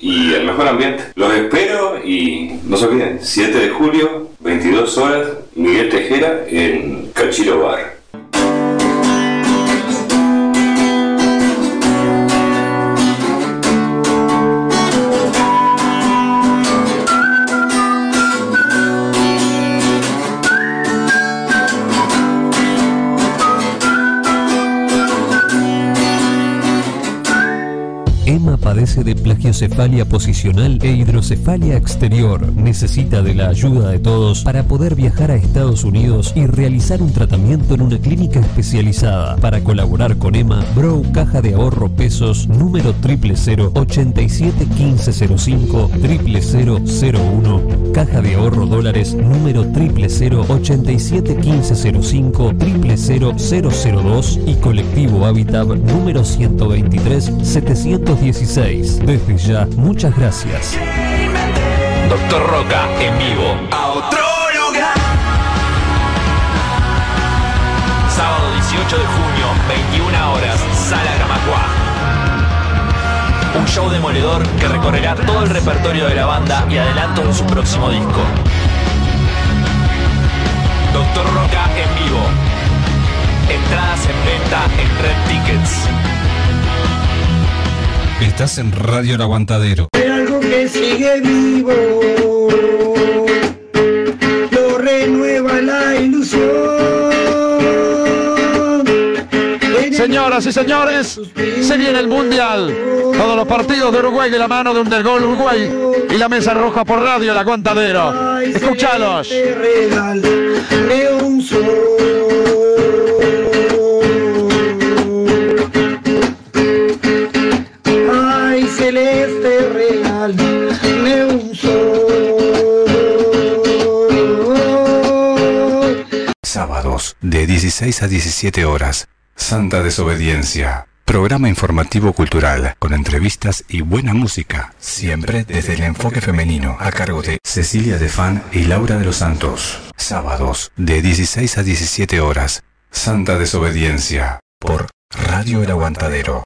y el mejor ambiente. Los espero y no se olviden, 7 de julio, 22 horas, Miguel Tejera en Cachilo Bar. De plagiocefalia posicional e hidrocefalia exterior. Necesita de la ayuda de todos para poder viajar a Estados Unidos y realizar un tratamiento en una clínica especializada. Para colaborar con Emma, Bro Caja de Ahorro Pesos número 000 87 1505 0001 Caja de Ahorro Dólares número 000 87 1505 00002 y Colectivo Habitat número 123 716. Desde ya, muchas gracias. Doctor Roca en vivo. A otro lugar. Sábado 18 de junio, 21 horas, Sala Gamacua. Un show demoledor que recorrerá todo el repertorio de la banda y adelantos de su próximo disco. Doctor Roca en vivo. Entradas en venta en Red Tickets. Estás en Radio El Aguantadero. Hay algo que sigue vivo, lo renueva la ilusión. Señoras y señores, se viene el Mundial. Todos los partidos de Uruguay de la mano de un del gol Uruguay y la mesa roja por radio El Aguantadero. Escúchalos. Te regalé un sol. Sábados, de 16 a 17 horas. Santa Desobediencia. Programa informativo cultural, con entrevistas y buena música, siempre desde el enfoque femenino, a cargo de Cecilia Defan y Laura de los Santos. Sábados, de 16 a 17 horas. Santa Desobediencia, por Radio El Aguantadero.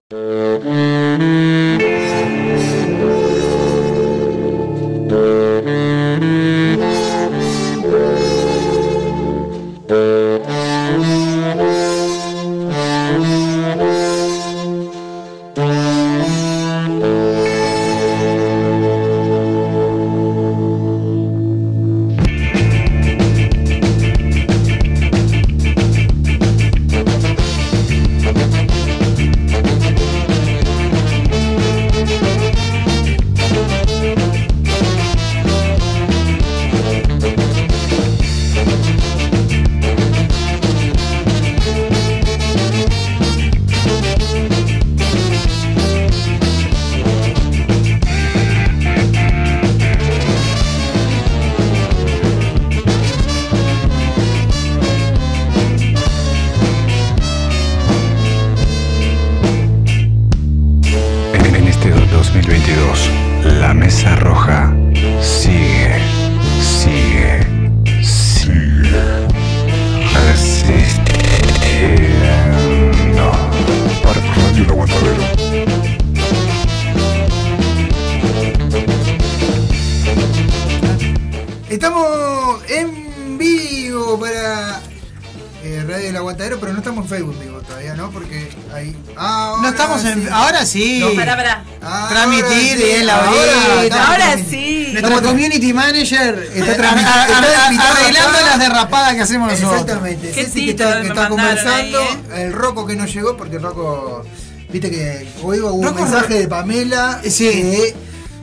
Sí. No, Pará, pará. Transmitir sí, bien la ahora horita. estamos Ahora sí. Nuestro community manager Está eh, está arreglando acá. las derrapadas que hacemos nosotros. Exactamente. Qué Ceci que tito está, que está conversando. ahí, El Rocco que no llegó, porque Rocco. Viste que hoy hubo un Rocco- mensaje de Pamela. Sí. Que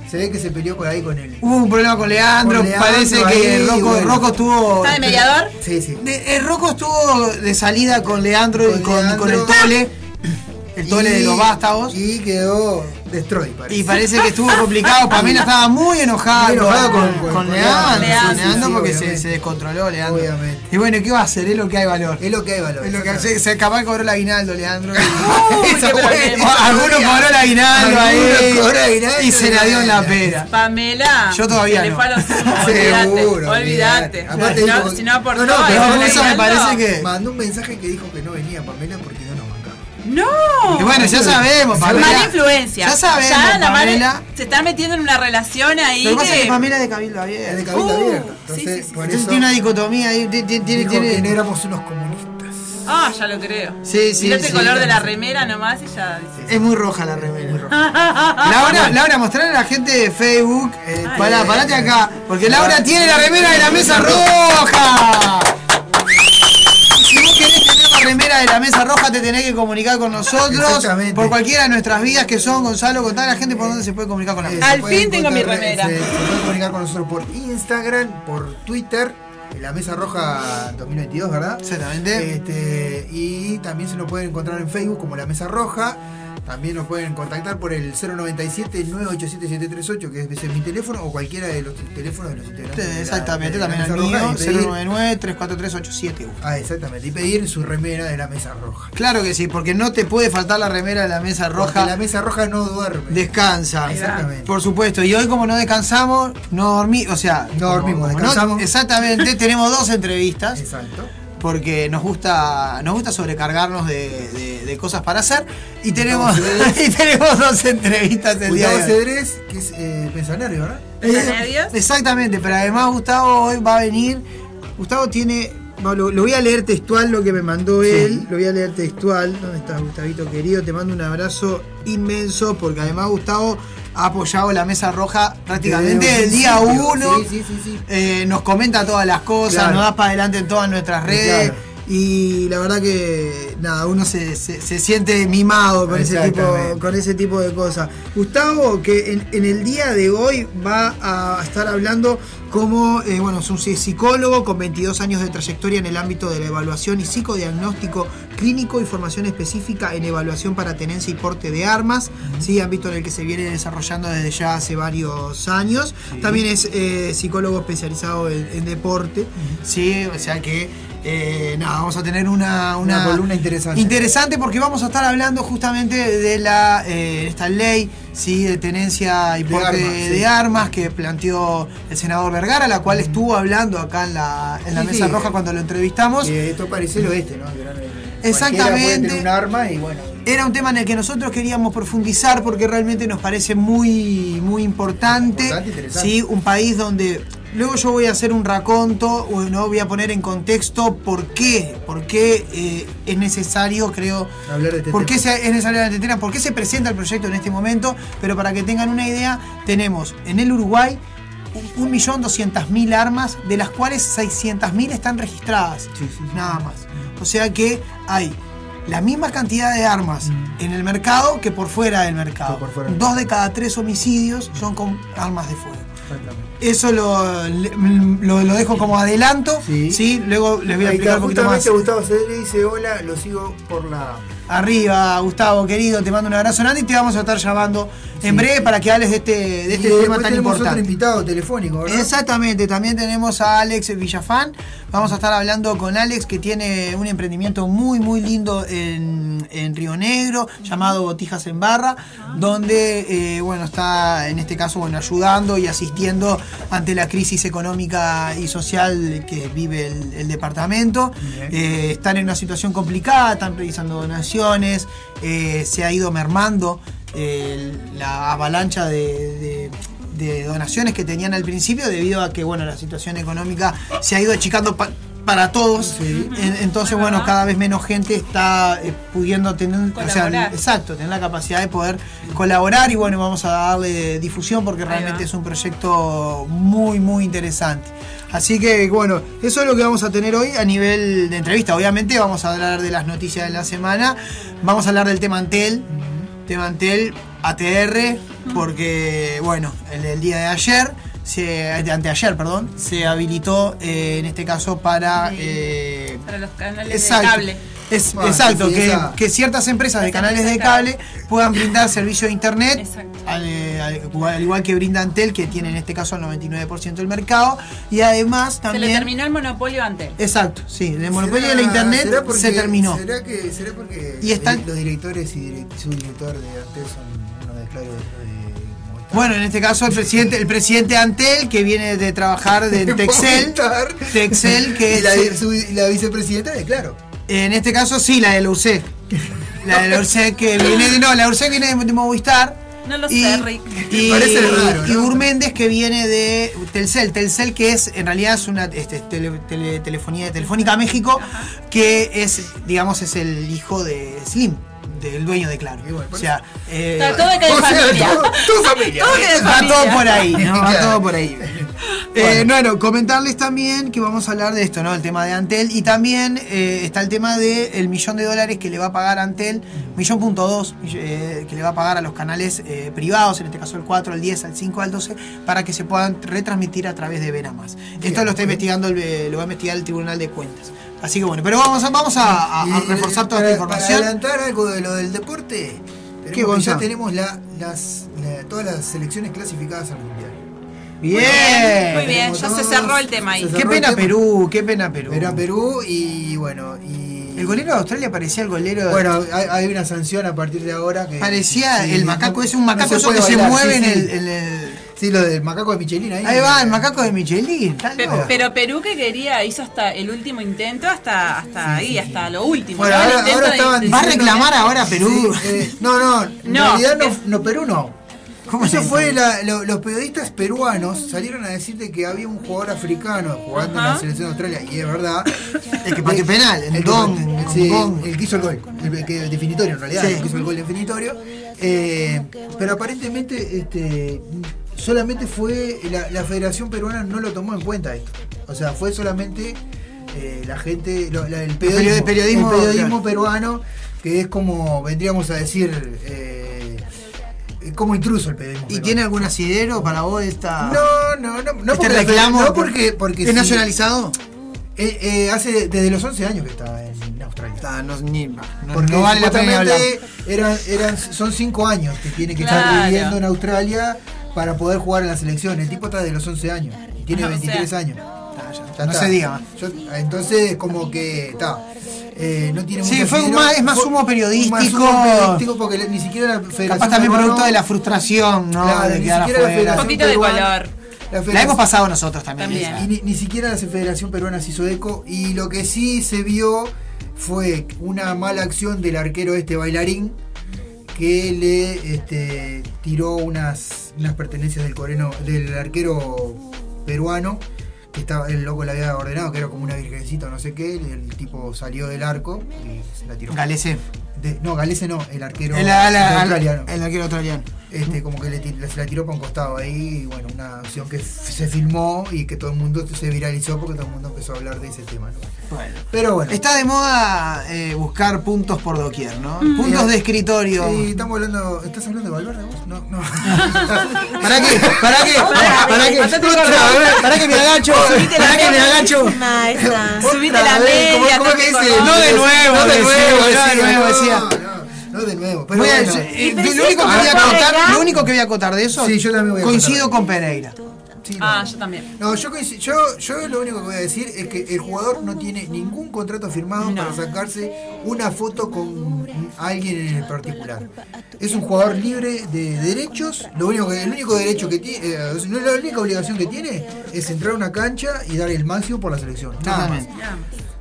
se ve que se peleó por ahí con él. Hubo un problema con Leandro, Con Leandro parece que Rocco, bueno. Rocco estuvo. ¿Está de mediador? Sí, sí. De- eh, Rocco estuvo de salida con Leandro y Con con, Leandro. con el Tole. El Tole de los vástagos. Y quedó destroy, parece. Y parece que estuvo complicado. Pamela estaba muy enojada, Muy enojada con, con- con, con Leandro, Leandro. con Leandro Sí, porque se, descontroló Leandro. Obviamente. Y bueno, ¿qué va a hacer? Es lo que hay valor. Es lo que hay valor. Es lo que se, se capaz cobró el aguinaldo, Leandro. Algunos cobró el aguinaldo ahí. Algunos cobró aguinaldo y se la dio en la pera. Pamela. Yo todavía no. Olvídate. Seguro, Olvídate. Aparte Si no- no aportó, no, pero eso me parece que- Mandó un mensaje que dijo que no venía Pamela porque no. Y bueno, ya sabemos, Mala Pamela. influencia. Ya sabemos, Ya la Pamela. se está metiendo en una relación ahí Lo que pasa es que. Pamela es de Cabildo Es Abierto. de cabildo Uh, abierto. Entonces, sí, sí, por Entonces eso tiene una dicotomía ahí. Tiene, tiene, dijo tiene- que no éramos unos comunistas. Ah, ya lo creo. Sí, sí, sí. el color de la remera nomás y ya. Es muy roja la remera. Laura, Laura, mostrarle a la gente de Facebook. Eh, Ay, pará, parate acá. Porque Laura tiene la remera de la mesa roja. Remera de la mesa roja, te tenés que comunicar con nosotros. Exactamente. Por cualquiera de nuestras vías que son, Gonzalo, contá a la gente por dónde se puede comunicar con la Eh, mesa. Al fin tengo mi remera. Se, se pueden comunicar con nosotros por Instagram, por Twitter, en la Mesa Roja 2022, ¿verdad? Exactamente. Este, y también se nos pueden encontrar en Facebook como La Mesa Roja. También nos pueden contactar por el 097-987-738, que es mi teléfono, o cualquiera de los teléfonos de los integrantes. de la- Exactamente, de la también el mío, Roja, y pedir- 099-343-871. Ah, exactamente. Y pedir su remera de la Mesa Roja. Claro que sí, porque no te puede faltar la remera de la mesa Porque roja. la Mesa Roja no duerme. Descansa. Exactamente. Por supuesto. Y hoy como no descansamos, no dormimos, o sea, No dormimos, como no- descansamos. exactamente, tenemos dos entrevistas Exacto. Porque nos gusta nos gusta sobrecargarnos de, de- de cosas para hacer y tenemos y tenemos dos entrevistas el día Gustavo de hoy. Cedrés, que es eh, pensionario, ¿verdad? ¿Está nervios? Exactamente, pero además Gustavo hoy va a venir. Gustavo tiene. Lo, lo voy a leer textual lo que me mandó Sí. él. Lo voy a leer textual. ¿Dónde estás, Gustavito querido? Te mando un abrazo inmenso porque además Gustavo ha apoyado la mesa roja prácticamente Desde el día uno. Sí, sí, sí, sí. Eh, nos comenta todas las cosas, Claro. nos da para adelante en todas nuestras redes. Claro. Y la verdad que nada, uno se, se- se siente mimado con ese, tipo, con ese tipo de cosas. Gustavo, que en, en el día de hoy va a estar hablando como, eh, bueno, es un psicólogo con 22 años de trayectoria en el ámbito de la evaluación y psicodiagnóstico clínico y formación específica en evaluación para tenencia y porte de armas, ¿sí? ámbito en el que se viene desarrollando desde ya hace varios años. También es eh, psicólogo especializado en, en deporte, ¿sí? o sea que eh, nada, vamos a tener una, una, Una columna interesante. Interesante porque vamos a estar hablando justamente de la eh, esta ley sí, de tenencia y De porte de sí. armas que planteó el senador Vergara, la cual estuvo hablando acá en la, en la Sí, mesa roja cuando lo entrevistamos. Esto parece el oeste, ¿no? Era el- Exactamente. tener un arma y bueno. Era un tema en el que nosotros queríamos profundizar porque realmente nos parece muy, muy importante. Importante. ¿sí? Un país donde. Luego yo voy a hacer un raconto, o no voy a poner en contexto por qué, por qué eh, es necesario, creo, Hablar de por qué se- es necesario la tetera, por qué se presenta el proyecto en este momento, pero para que tengan una idea, tenemos en el Uruguay 1.200.000 armas, de las cuales 600.000 están registradas, Sí, sí, sí. nada más. O sea que hay la misma cantidad de armas en el mercado que por fuera del mercado. Fuera Dos de cada tres homicidios son con armas de fuego. Eso lo, lo, lo dejo como adelanto, Sí. ¿sí? Luego les voy a explicar un poquito más. justamente Gustavo Cedrés dice hola, lo sigo por la Arriba, Gustavo, querido, te mando un abrazo grande y te vamos a estar llamando en breve para que hables de este, de este y tema tan tenemos otro importante. invitado telefónico, ¿verdad? Exactamente, también tenemos a Alex Villafán. Vamos a estar hablando con Alex que tiene un emprendimiento muy muy lindo en, en Río Negro llamado Botijas en Barra, donde eh, bueno está en este caso bueno ayudando y asistiendo ante la crisis económica y social que vive el, el departamento. Eh, están en una situación complicada, están realizando donaciones, eh, se ha ido mermando eh, la avalancha de- de donaciones que tenían al principio debido a que bueno la situación económica se ha ido achicando para todos. En- entonces bueno cada vez menos gente está eh, pudiendo tener o sea, exacto tener la capacidad de poder colaborar y bueno vamos a darle difusión porque realmente es un proyecto muy muy interesante. Así que bueno eso es lo que vamos a tener hoy a nivel de entrevista. Obviamente vamos a hablar de las noticias de la semana. Vamos a hablar del tema Antel. Tema Antel ATR porque bueno el, el día de ayer se, de anteayer perdón se habilitó eh, en este caso para Sí. eh, Para los canales exacto de cable. Es, Ah, exacto que, esa- que ciertas empresas de canales de cable puedan brindar servicio de internet al, eh, al- al igual que brinda Antel que tiene en este caso el 99% del mercado y además Se también le terminó el monopolio antes. exacto sí el monopolio ¿Será- de la internet será porque- se terminó ¿Será, que, será porque Y están- los directores y direct- subdirector de Antel son unos de Movistar? Bueno, en este caso el presidente, el presidente Antel, que viene de trabajar de Texel. Texel, que y la, es, su- y la vicepresidenta de Claro. en este caso sí, la de la. La de la Ursec que viene de. No, la Ursec viene de, de Movistar. No lo y, sé, Rick. Y, Parece raro, y ¿no? Urméndez que viene de Telcel. Telcel que es, en realidad es una este, tele- tele- telefonía Telefónica México, que es, digamos, es el hijo de Slim, del dueño de Claro. Bueno, o sea, eh, Está todo que de sea, familia. todo- todo familia. Todo de Va todo por ahí, ¿no? Va todo por ahí. Eh, bueno, comentarles también que vamos a hablar de esto, ¿no? El tema de Antel. Y también eh, está el tema del millón de dólares que le va a pagar Antel, millón punto dos, eh, que le va a pagar a los canales eh, privados, en este caso el 4, el 10, el 5, el 12, para que se puedan retransmitir a través de Vera Más. Esto lo está investigando, el- lo va a investigar el Tribunal de Cuentas. Así que bueno, pero vamos a, vamos a, a- a Y, reforzar toda para- esta información. Para adelantar algo de lo del deporte, tenemos ¿Qué, que Gonza? ya tenemos la- las, la- todas las selecciones clasificadas al mundial. Bien. Muy bien, ya se cerró el tema ahí. Qué pena. Perú, qué pena Perú. Era Perú y bueno, y. El golero de Australia parecía el golero. Bueno, hay, hay una sanción a partir de ahora que. parecía sí, el no- macaco, es no un macaco eso puede que se mueve sí, en, el, en el- Sí, lo del macaco de Michelin ahí. Ahí va, el macaco de Michelin. Pero Perú que quería hizo hasta el último intento, hasta, hasta ahí, hasta lo último. Bueno, ¿no? Ahora- intento ahora de- estaban de- ¿Va a reclamar ahora Perú? Sí, eh, no, no, en No, realidad no, es- no, Perú no. ¿Cómo Eso se fue dice? la- lo- los periodistas peruanos salieron a decir de que había un jugador africano jugando en la selección de Australia y es verdad. El que pateó penal, el que- Don, sí, Don. el que hizo el gol, el que definitorio en realidad, Sí. el que hizo el gol definitorio. Eh, pero aparentemente este, solamente fue la, la Federación Peruana no lo tomó en cuenta esto. O sea, fue solamente eh, la gente, lo- la- el periodismo, periodismo, el periodismo claro. peruano, que es como vendríamos a decir. eh, como intruso el periodismo. ¿Y tiene algún asidero para vos esta, No, no, no, no este porque reclamo? No porque, porque ¿Es sí. nacionalizado? Eh, eh, hace desde los 11 años que está en Australia. Está, no, ni- no- Porque no vale la pena eran, eran, son 5 años que tiene que estar viviendo en Australia para poder jugar en la selección. El tipo está desde los 11 años tiene O sea, 23 años. Está, ya, Ya no está. se diga más. Yo- entonces, como que está. Eh, no tiene Sí, mucho fue un más- es más humo periodístico. más humo periodístico porque le- ni siquiera la Federación Capaz también producto de la frustración, ¿no? Claro, de ni quedar afuera. Federación Un poquito de color. la La hemos pasado nosotros también. También. Y ni, ni siquiera la Federación Peruana se hizo eco. Y lo que sí se vio fue una mala acción del arquero este bailarín que le este, tiró unas, unas pertenencias del coreno, del arquero peruano. Que estaba, el loco le había ordenado que era como una virgencita o no sé qué. el tipo salió del arco y se la tiró. Galese. De- no, Galese no, el arquero El, el- australiano. el arquero australiano. Este, como que le, se la tiró para un costado ahí, y bueno, una acción que se filmó y que todo el mundo se viralizó porque todo el mundo empezó a hablar de ese tema, ¿no? Bueno. Pero bueno. Está de moda eh, buscar puntos por doquier, ¿no? Puntos Eh, de escritorio. Sí, estamos hablando. ¿Estás hablando de Valverde vos? No, no. ¿Para qué? ¿Para qué? ¿Para qué? ¿Para que me agacho? ¿Para que me agacho? Subite la vez, ¿cómo- media. cómo que dice? No de nuevo, no de decía, nuevo, no de decía, nuevo, no, de nuevo. Pero Voy a- bueno. eh, pero lo, único que voy a por contar, acá. lo único que voy a contar de eso, Sí, yo también voy a coincido con Pereira. Sí, Ah, no. yo también. No, yo, coinci- yo, yo lo único que voy a decir es que el jugador no tiene ningún contrato firmado No. para sacarse una foto con alguien en el particular. Es un jugador libre de derechos. Lo único que, el único derecho que tiene, eh, la única obligación que tiene es entrar a una cancha y dar el máximo por la selección. Nada más. Totalmente. Ya.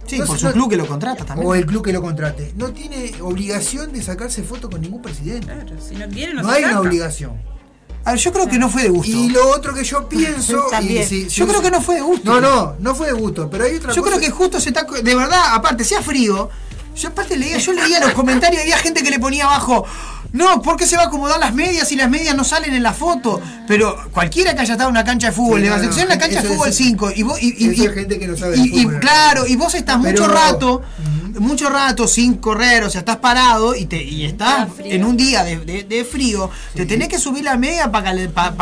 Sí, No por su no- club que lo contrata también. O el club que lo contrate. No tiene obligación de sacarse foto con ningún presidente. Claro, si no quiere, no, No se hay una obligación. A ver, yo creo que no fue de gusto. Y lo otro que yo pienso. También. Yo creo que no fue de gusto. No, no, no fue de gusto. Pero hay otra Yo cosa. creo que justo se está. De verdad, aparte, sea frío. Yo aparte leía, yo leía los comentarios y había gente que le ponía abajo. No, ¿por qué se va a acomodar las medias y las medias no salen en la foto? Pero cualquiera que haya estado en una cancha de fútbol, Sí, le no, va a decir, no, "Soy en la cancha de fútbol es- 5 y vos y, y- gente que no sabe y- fútbol. claro, y vos estás Pero- mucho rato, mucho rato sin correr, o sea, estás parado y te y estás en un día de, de- de frío, te tenés que subir la media para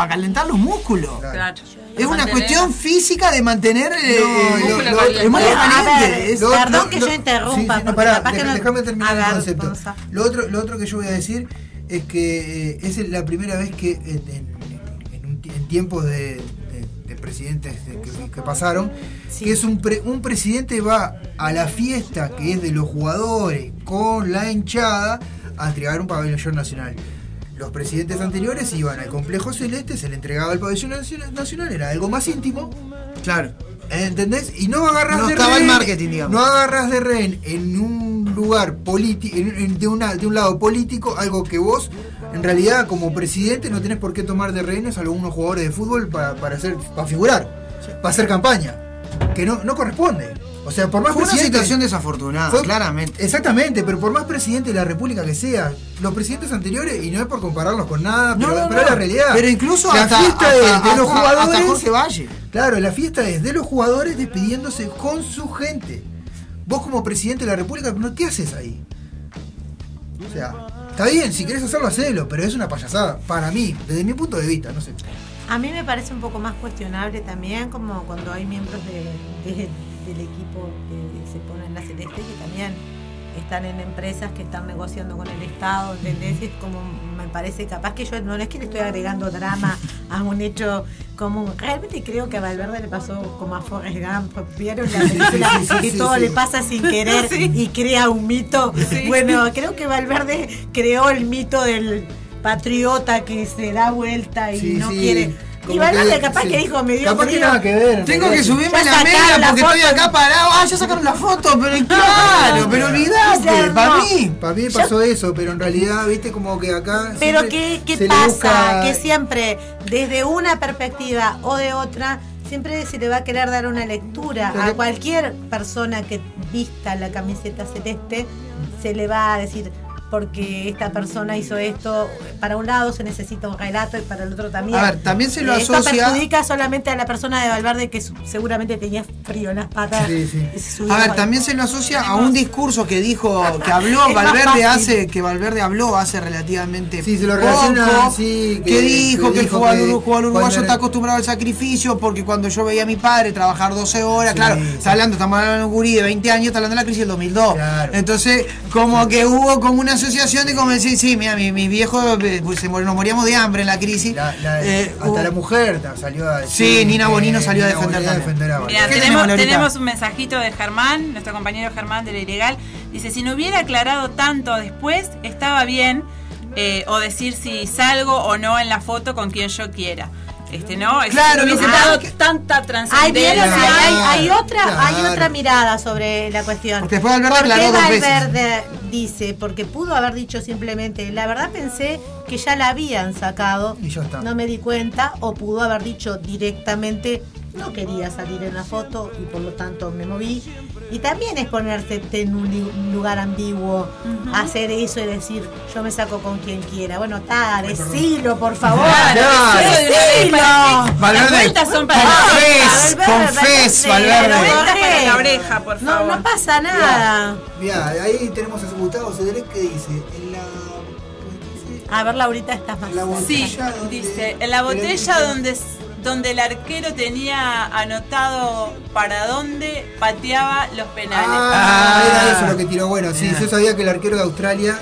calentar los músculos. Claro. Es una cuestión física de mantener eh, No, eh, lo- lo- lo- es muy Perdón que lo- yo interrumpa, déjame terminar el concepto. Lo otro, lo otro que yo voy a decir es que eh, es la primera vez que en, en- en un ti- en tiempos de, de- de presidentes de- que, que pasaron, Sí. que es un, pre- un presidente va a la fiesta que es de los jugadores con la hinchada a entregar un pabellón nacional. Los presidentes anteriores iban al complejo celeste, se le entregaba el pabellón nacional, era algo más íntimo, Claro. ¿Entendés? Y no agarras No de estaba el marketing, digamos. No agarras de rehén en un lugar político, de, una, de un lado político, algo que vos, en realidad, como presidente, no tenés por qué tomar de rehenes a algunos jugadores de fútbol para, para, hacer, para figurar, para hacer campaña, que no, no corresponde. O sea, por más Fue una presidente- situación desafortunada, Fue- claramente. Exactamente, pero por más presidente de la República que sea, los presidentes anteriores, y no es por compararlos con nada, pero, no, pero es no. la realidad. Pero incluso la hasta- fiesta hasta- es de hasta- los hasta jugadores. Jorge Valle. Claro, la fiesta es de los jugadores despidiéndose con su gente. Vos como presidente de la República, ¿no ¿qué haces ahí? O sea, está bien, si querés hacerlo, hacelo, pero es una payasada. Para mí, desde mi punto de vista, no sé. A mí me parece un poco más cuestionable también como cuando hay miembros de- de- del equipo que se ponen la celeste que también están en empresas que están negociando con el Estado, ¿entendés? Es como, me parece capaz que yo no es que le estoy agregando drama a un hecho común. Realmente creo que a Valverde le pasó como a Forrest Gump. ¿Vieron la película sí, sí, que todo le pasa sin querer y crea un mito? Bueno, creo que Valverde creó el mito del patriota que se da vuelta y no quiere. Y Valverde capaz sí. que dijo, me dio Capaz que frío. nada que ver. en Tengo que subirme la la porque foto. estoy acá parado. Ah, ya sacaron la foto, pero claro, pero olvidate, para mí. Para mí pasó eso, pero en realidad, viste, como que acá. Pero ¿qué, qué pasa? busca- Que siempre, desde una perspectiva o de otra, siempre se le va a querer dar una lectura. A cualquier persona que vista la camiseta celeste, se le va a decir, porque esta persona hizo esto, para un lado se necesita un relato y para el otro también. A ver, también se lo Eh, Esto asocia- perjudica solamente a la persona de Valverde que su- seguramente tenía frío en las patas. Sí, sí. A ver, también se lo asocia a un discurso que dijo, que habló Valverde hace, que Valverde habló hace relativamente Sí, se lo poco, relaciona, sí, que, que- dijo que que el jugador, uruguayo está acostumbrado al sacrificio porque cuando yo veía a mi padre trabajar 12 horas, Sí, claro, sí. está hablando, estamos hablando de un gurí de 20 años, está hablando de la crisis del 2002. Claro. Entonces, como que hubo como una asociación de sí, mira, mi, mi viejo, eh, pues, se mor- nos moríamos de hambre en la crisis. La- la- Eh, hasta la mujer ta- salió a decir Sí, Nina Bonino salió a defender también. defender a. ¿Qué tenemos, tenemos un mensajito de Germán, nuestro compañero Germán de la Ilegal. Dice, si no hubiera aclarado tanto después, estaba bien, eh, o decir si salgo o no en la foto con quien yo quiera. Este, ¿no? Es- Claro, hubiese dado ah, tanta Hay, trascendencia. hay, hay- hay Claro, otra, hay claro. otra mirada sobre la cuestión. Porque después Valverde ¿Por qué dos veces. Valverde dice? Porque pudo haber dicho simplemente, la verdad pensé que ya la habían sacado, Y ya está. no me di cuenta, o pudo haber dicho directamente, no quería salir en la foto y por lo tanto me moví. Y también es ponerse en un lugar ambiguo, hacer eso y decir, yo me saco con quien quiera. Bueno, está, decilo, por favor. Claro, decilo Las vueltas son para confes, confes, Valverde. Para la oreja, por No, favor. no pasa nada. Mirá, ahí tenemos a Gustavo Cedrés que dice, en la... A ver, Laurita, estás más. La Sí, dice, en la botella donde, donde el arquero tenía anotado para dónde pateaba los penales. Ah, Ah. era eso lo que tiró. Bueno, sí, yo sabía que el arquero de Australia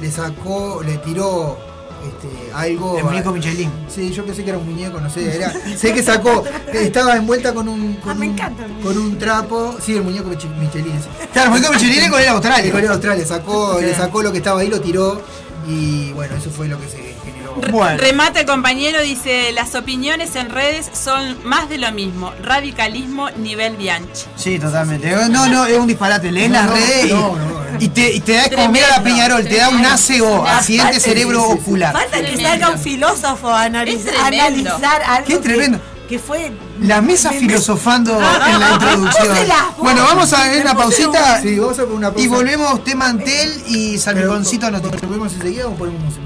le sacó, le tiró este, algo. El muñeco Michelin. Sí, yo pensé que era un muñeco, no sé. Era, sé que sacó, estaba envuelta con un, con, Ah, me un, encanta el con un trapo. Sí, el muñeco Mich- Michelin. sí. Claro, el muñeco Michelin es con el El Australia. Corea de Australia sacó, le sacó lo que estaba ahí, lo tiró. Y bueno, eso fue lo que se. Bueno. Remata el compañero, dice, las opiniones en redes son más de lo mismo, radicalismo nivel Bianchi. Sí, totalmente. No, no, es un disparate. Lees No, las no, redes y, no, no. y te, y te da como mira la Tremendo, Peñarol, te da un Una accidente cerebro sí, sí, sí. ocular. Falta que salga un filósofo a analizar algo Qué tremendo. Que, fue. La mesa filosofando en la introducción. Puse las Bueno, vamos a ver una pausita Sí, vamos a poner una pausa. y volvemos tema Antel y Salpiconcito Noticias. ¿Volvemos enseguida o ponemos un tema?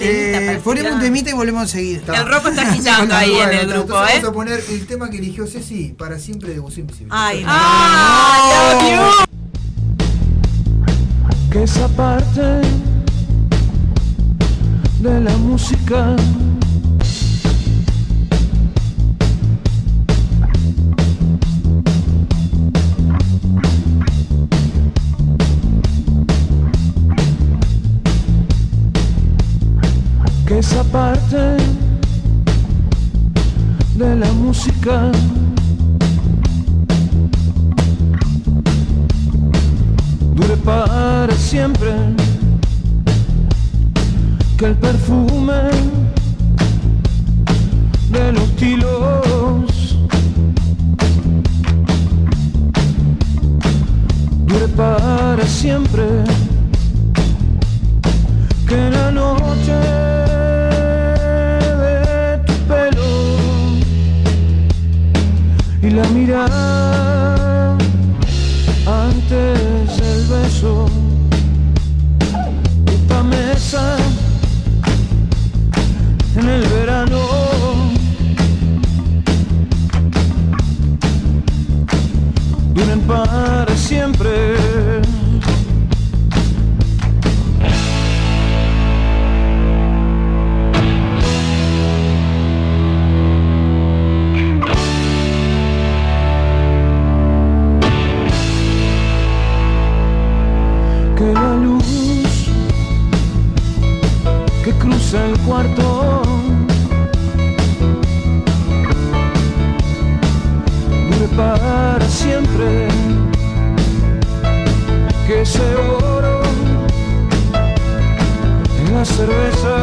Eh, ponemos un temita y volvemos enseguida. Está. El rojo está agitando ahí Bueno, en el entonces grupo, ¿eh? Vamos a poner el tema que eligió Ceci para siempre de Invisible. Ay, no. ¡Ah, Dios mío! que esa parte de la música que esa parte de la música dure para siempre, que el perfume de los kilos dure para siempre. Que la noche de tu pelo y la mirada cruza el cuarto dure para siempre. Que ese oro en la cerveza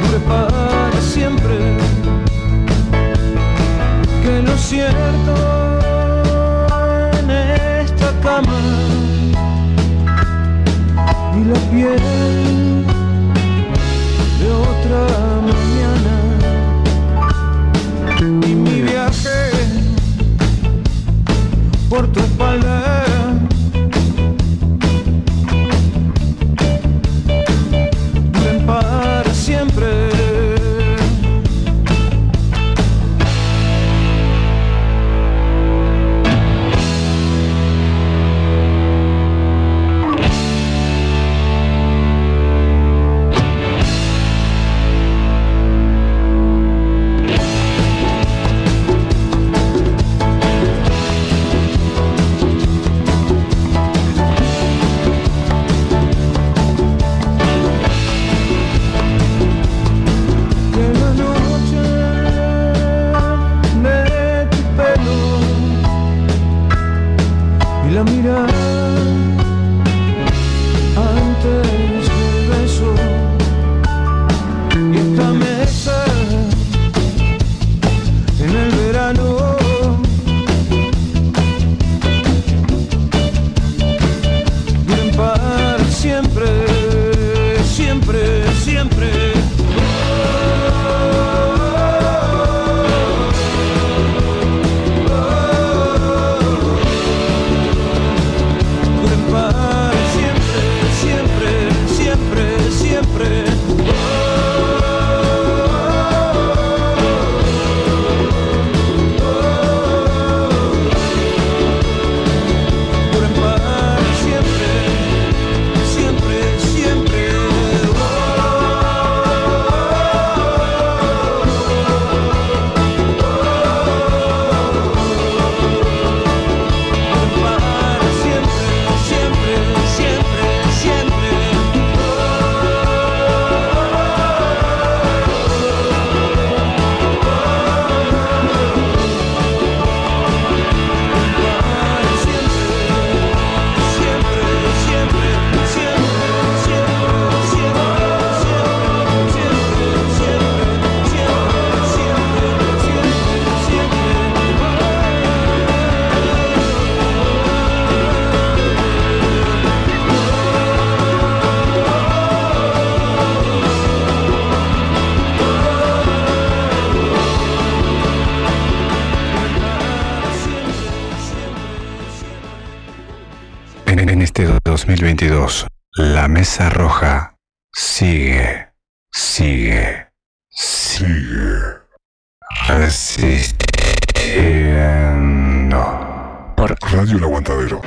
dure para siempre. Que lo cierto la piel de otra mañana. Y mi viaje por tu espalda 2022, la mesa roja sigue, sigue, sigue asistiendo por Radio El Aguantadero.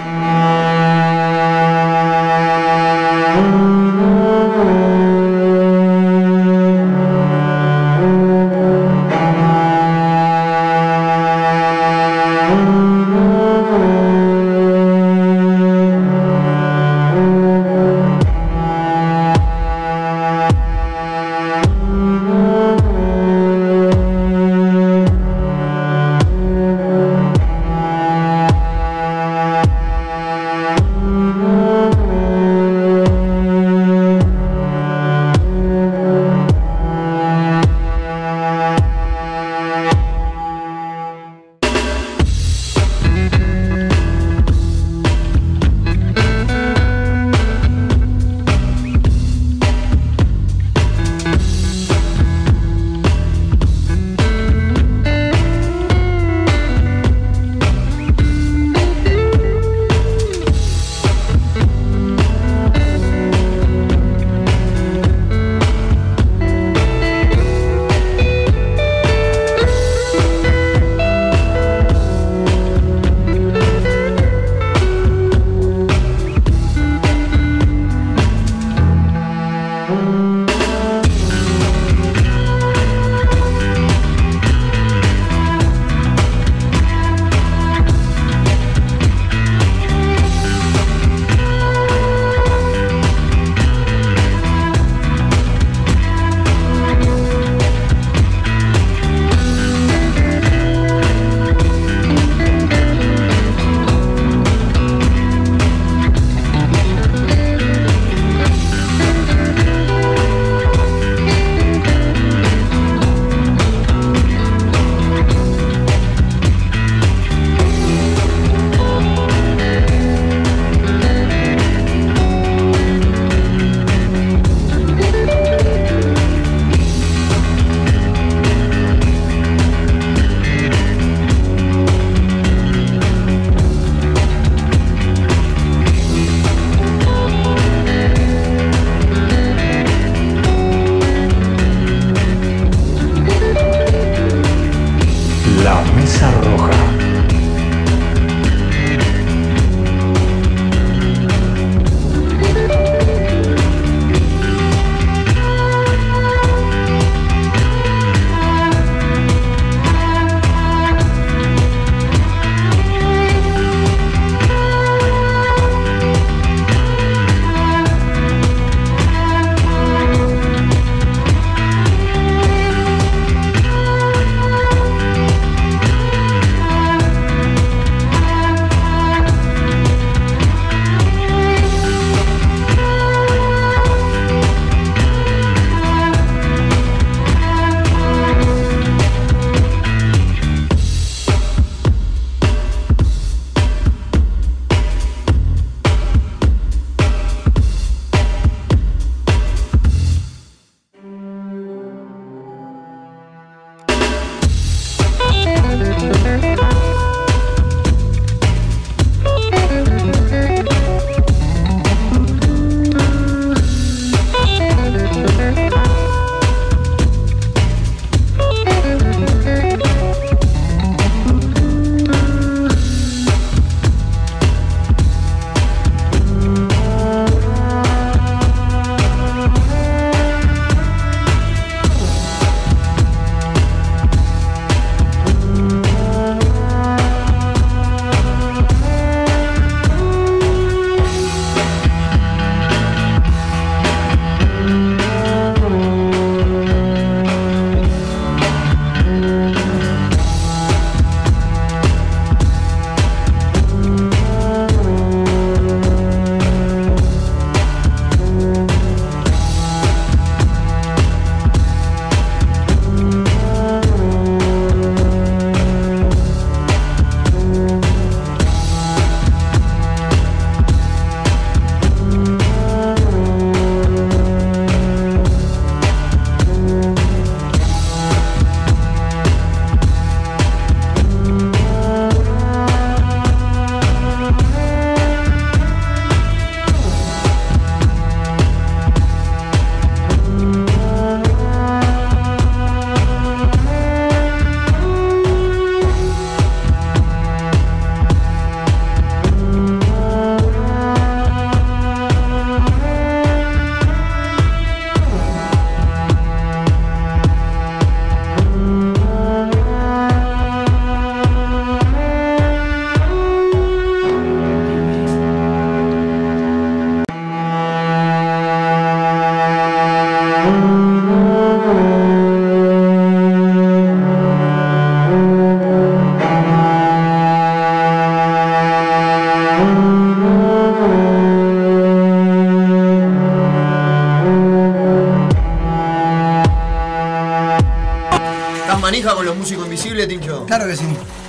Manija con los músicos invisibles, Tincho? Claro que sí.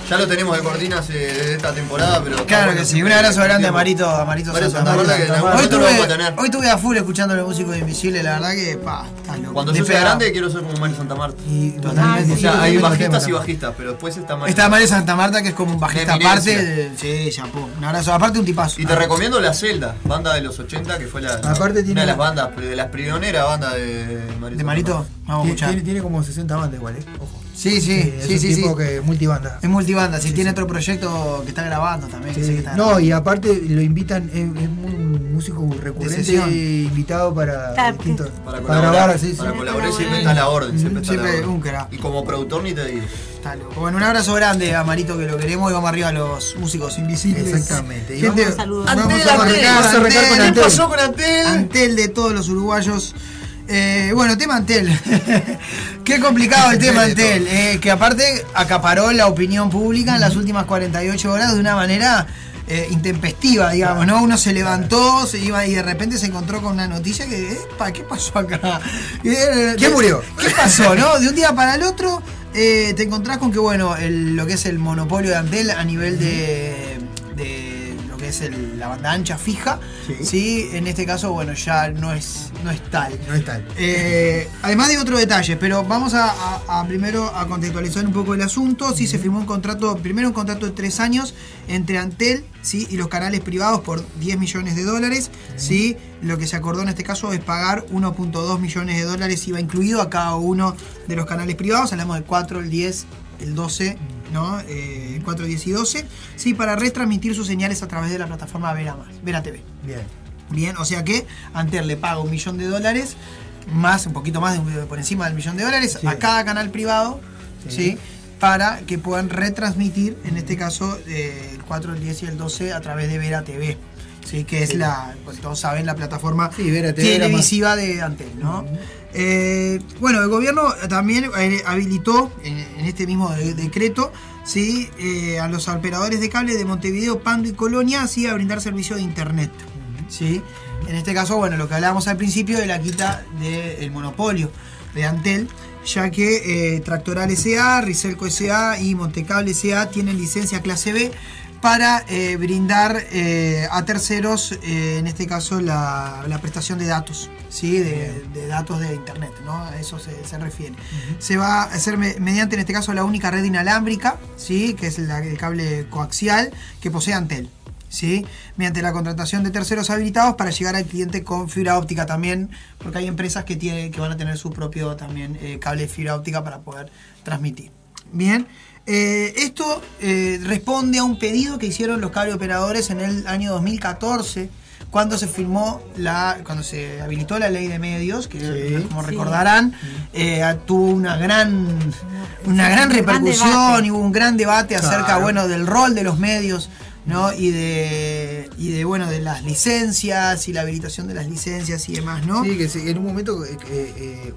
Ya lo tenemos de cortinas eh, de esta temporada, pero. Claro que sí. Un abrazo grande a Marito, a Marito Santa Santa Marta, que en algún Hoy tuve, tener. hoy tuve a full escuchando los músicos invisibles, la verdad que, pa, está loco. Cuando yo sea grande quiero ser como Mario Santa Marta. totalmente. O sea, Sí, hay bajistas y bajistas, pero después está Mario. Está Mario Santa Marta, que es como un bajista aparte. Sí, chapó. Un abrazo. Aparte, un tipazo. Y te recomiendo La Celda, banda de los 80, que fue la, Aparte tiene una de las bandas, de las pioneras bandas de Marito. De Marito, vamos a Tiene, escuchar. tiene- tiene como 60 bandas igual, ¿eh? Ojo. Sí, sí, es sí, un sí, tipo sí. que multibanda. Es multibanda, si tiene otro proyecto que está grabando también. que sé que está No, grabando. y aparte lo invitan, es, es un músico recurrente invitado para Claro, distintos. Para Para colaborar, grabar, sí, sí. para colaborar siempre está la orden, siempre está Siempre la orden. un crack. Y como productor ni te digo. Está loco. Bueno, un abrazo grande a Marito que lo queremos y vamos arriba a los músicos invisibles. Exactamente. Y Gente, vamos- Antel, a Antel, arrancar, vamos a arrancar con Antel. Antel. ¿Qué pasó con Antel? Antel de todos los uruguayos. Eh, bueno, tema Antel. Qué complicado el tema Antel. eh, que aparte acaparó la opinión pública en las últimas 48 horas de una manera eh, intempestiva, digamos, ¿no? Uno se levantó, se iba y de repente se encontró con una noticia que, "Epa, ¿qué pasó acá? Eh, ¿Quién murió? ¿Qué pasó, no? De un día para el otro eh, te encontrás con que, bueno, el- lo que es el monopolio de Antel a nivel de, es el- la banda ancha fija, sí. En este caso, bueno, ya no es, no es tal. No es tal. Eh, además de otros detalles, pero vamos a, a- a primero a contextualizar un poco el asunto. Sí, se firmó un contrato, primero un contrato de tres años entre Antel ¿sí? y los canales privados por 10 millones de dólares. ¿sí? Lo que se acordó en este caso es pagar 1.2 millones de dólares, iba incluido a cada uno de los canales privados. Hablamos del 4, el 10, el 12. ¿No? Eh, 4, 10 y 12, sí, para retransmitir sus señales a través de la plataforma Vera, Más, Vera TV. Bien. Bien, o sea que Antel le paga un millón de dólares, más, un poquito más de por encima del millón de dólares, Sí. a cada canal privado, Sí. ¿sí? Para que puedan retransmitir, en este caso, eh, el 4, el 10 y el 12 a través de Vera TV. Sí, que es Sí. la, pues, todos saben, la plataforma Sí, televisiva de Antel, ¿no? Eh, bueno, el gobierno también eh, habilitó en, en este mismo de- decreto ¿sí? Eh, a los operadores de cable de Montevideo, Pando y Colonia ¿sí? a brindar servicio de internet. ¿sí? En este caso, bueno, lo que hablábamos al principio de la quita del monopolio de Antel, ya que eh, Tractoral SA, Riselco SA y Montecable SA tienen licencia clase B para eh, brindar eh, a terceros, eh, en este caso, la, la prestación de datos, ¿sí? de, de datos de Internet, ¿no? a eso se, se refiere. Se va a hacer me- mediante, en este caso, la única red inalámbrica, ¿sí? que es la- el cable coaxial que posee Antel. ¿sí? mediante la contratación de terceros habilitados para llegar al cliente con fibra óptica también, porque hay empresas que, tienen, que van a tener su propio también eh, cable de fibra óptica para poder transmitir. Bien, eh, esto eh, responde a un pedido que hicieron los cable operadores en el año 2014 cuando se firmó la cuando se habilitó la ley de medios que como Sí. recordarán eh, tuvo una gran una gran un repercusión debate. y hubo un gran debate acerca Claro. bueno del rol de los medios ¿no? y de y de bueno de las licencias y la habilitación de las licencias y demás no Sí, que en un momento eh, eh, eh,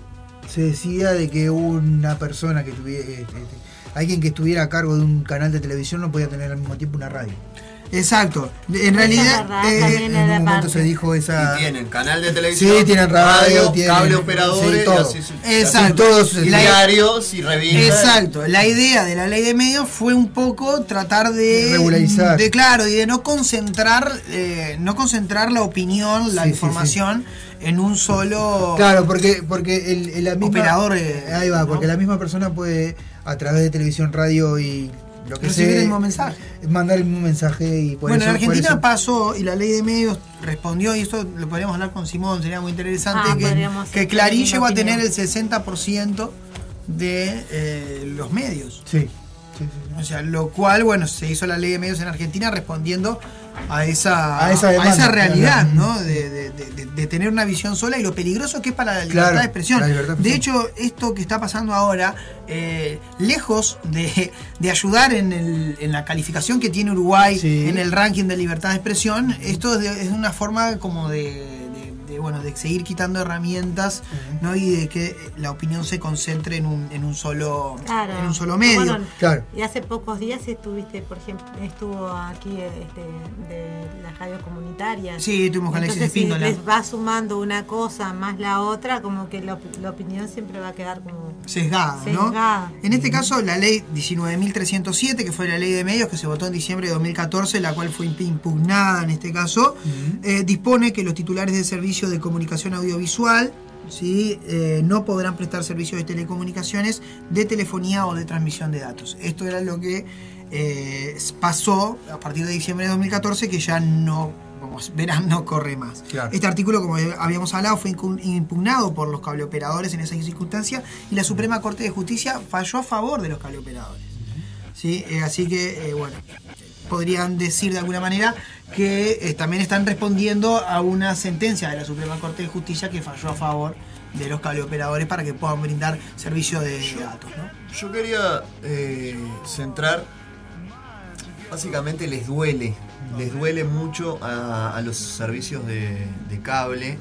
se decía de que una persona que tuviera. Alguien que estuviera a cargo de un canal de televisión no podía tener al mismo tiempo una radio. exacto en realidad verdad, eh, En un momento parte. se dijo esa. Y tienen canal de televisión. Sí, tienen radio, tienen- cable sí, operadores, todo. y así Exacto. y todos diarios y revistas. Exacto, la idea de la ley de medios fue un poco tratar de Regularizar. de claro y de no concentrar eh, no concentrar la opinión, la Sí, sí, información en un solo Claro, porque, porque el, el- la misma, Operador, eh, ahí va, ¿no? porque la misma persona puede a través de televisión, radio y lo que recibir sea, el mismo mensaje. mandar el mismo mensaje y por bueno, eso, en por Argentina eso- pasó y la ley de medios respondió, y esto lo podríamos hablar con Simón, sería muy interesante, Ah, que, que Clarín llegó a tener el 60% de eh, los medios. Sí. O sea, lo cual, bueno, se hizo la ley de medios en Argentina respondiendo a esa, A esa demanda, realidad, claro. ¿no? De, de- de- de tener una visión sola y lo peligroso que es para la libertad Claro, de expresión. la libertad de hecho, esto que está pasando ahora, eh, lejos de, de ayudar en, el- en la calificación que tiene Uruguay Sí. en el ranking de libertad de expresión, esto es, de- es una forma como de, de- bueno, de seguir quitando herramientas ¿no? y de que la opinión se concentre en un, en un solo Claro. en un solo medio. Bueno, Claro. Y hace pocos días estuviste, por ejemplo, estuvo aquí este, de las radios comunitarias. Sí, estuvimos con Alexis Entonces, si les va sumando una cosa más la otra, como que la, op- la opinión siempre va a quedar como sesgada, ¿no? sesgada. En este caso, la ley 19.307, que fue la ley de medios que se votó en diciembre de 2014, la cual fue impugnada en este caso, eh, dispone que los titulares de servicio de comunicación audiovisual ¿sí? Eh, no podrán prestar servicios de telecomunicaciones, de telefonía o de transmisión de datos. Esto era lo que eh, pasó a partir de diciembre de 2014, que ya no, como verán, no corre más. Claro. Este artículo, como habíamos hablado, fue impugnado por los cableoperadores en esa circunstancia y la Suprema Corte de Justicia falló a favor de los cableoperadores. ¿Sí? Eh, así que, bueno, podrían decir de alguna manera que eh, también están respondiendo a una sentencia de la Suprema Corte de Justicia que falló a favor de los cableoperadores para que puedan brindar servicio de datos. ¿no? Yo quería eh, centrar, básicamente les duele, les duele mucho a, a los servicios de, de cable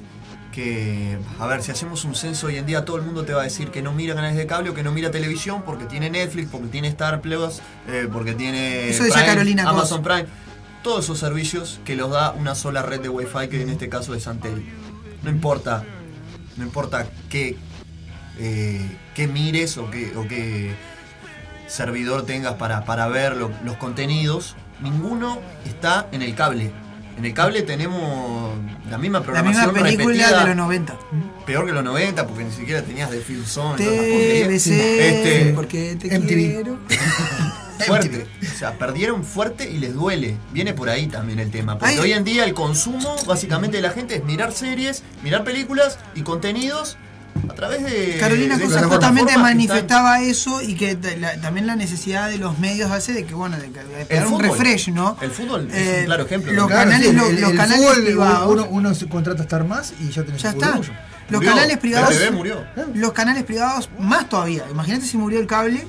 que, a ver, si hacemos un censo hoy en día todo el mundo te va a decir que no mira canales de cable o que no mira televisión porque tiene Netflix, porque tiene Star Plus, eh, porque tiene Eso Carolina. Amazon Prime, todos esos servicios que los da una sola red de Wi-Fi que en este caso es Antel. No importa, no importa qué, eh, qué mires o qué, o qué servidor tengas para, para ver lo- los contenidos, ninguno está en el cable. En el cable tenemos la misma La programación misma película repetida, de los 90. peor que los 90 porque ni siquiera tenías de Film Zone. TBC, Este, porque te MTV. quiero. fuerte. O sea, perdieron fuerte y les duele. Viene por ahí también el tema. Porque Ay. hoy en día el consumo, básicamente, de la gente es mirar series, mirar películas y contenidos a través de. Carolina de Cosa justamente están- manifestaba eso y que la- también la necesidad de los medios hace de que, bueno, de, que- de pegar un refresh, ¿no? El fútbol es Eh, un claro ejemplo. los Claro, canales, sí, lo- el- los el canales fútbol, privados. Uno, uno se contrata a estar más y ya tenés Ya el está. uruguayo. Los Murió. canales privados. Murió. Los canales privados, más todavía. Imagínate si murió el cable,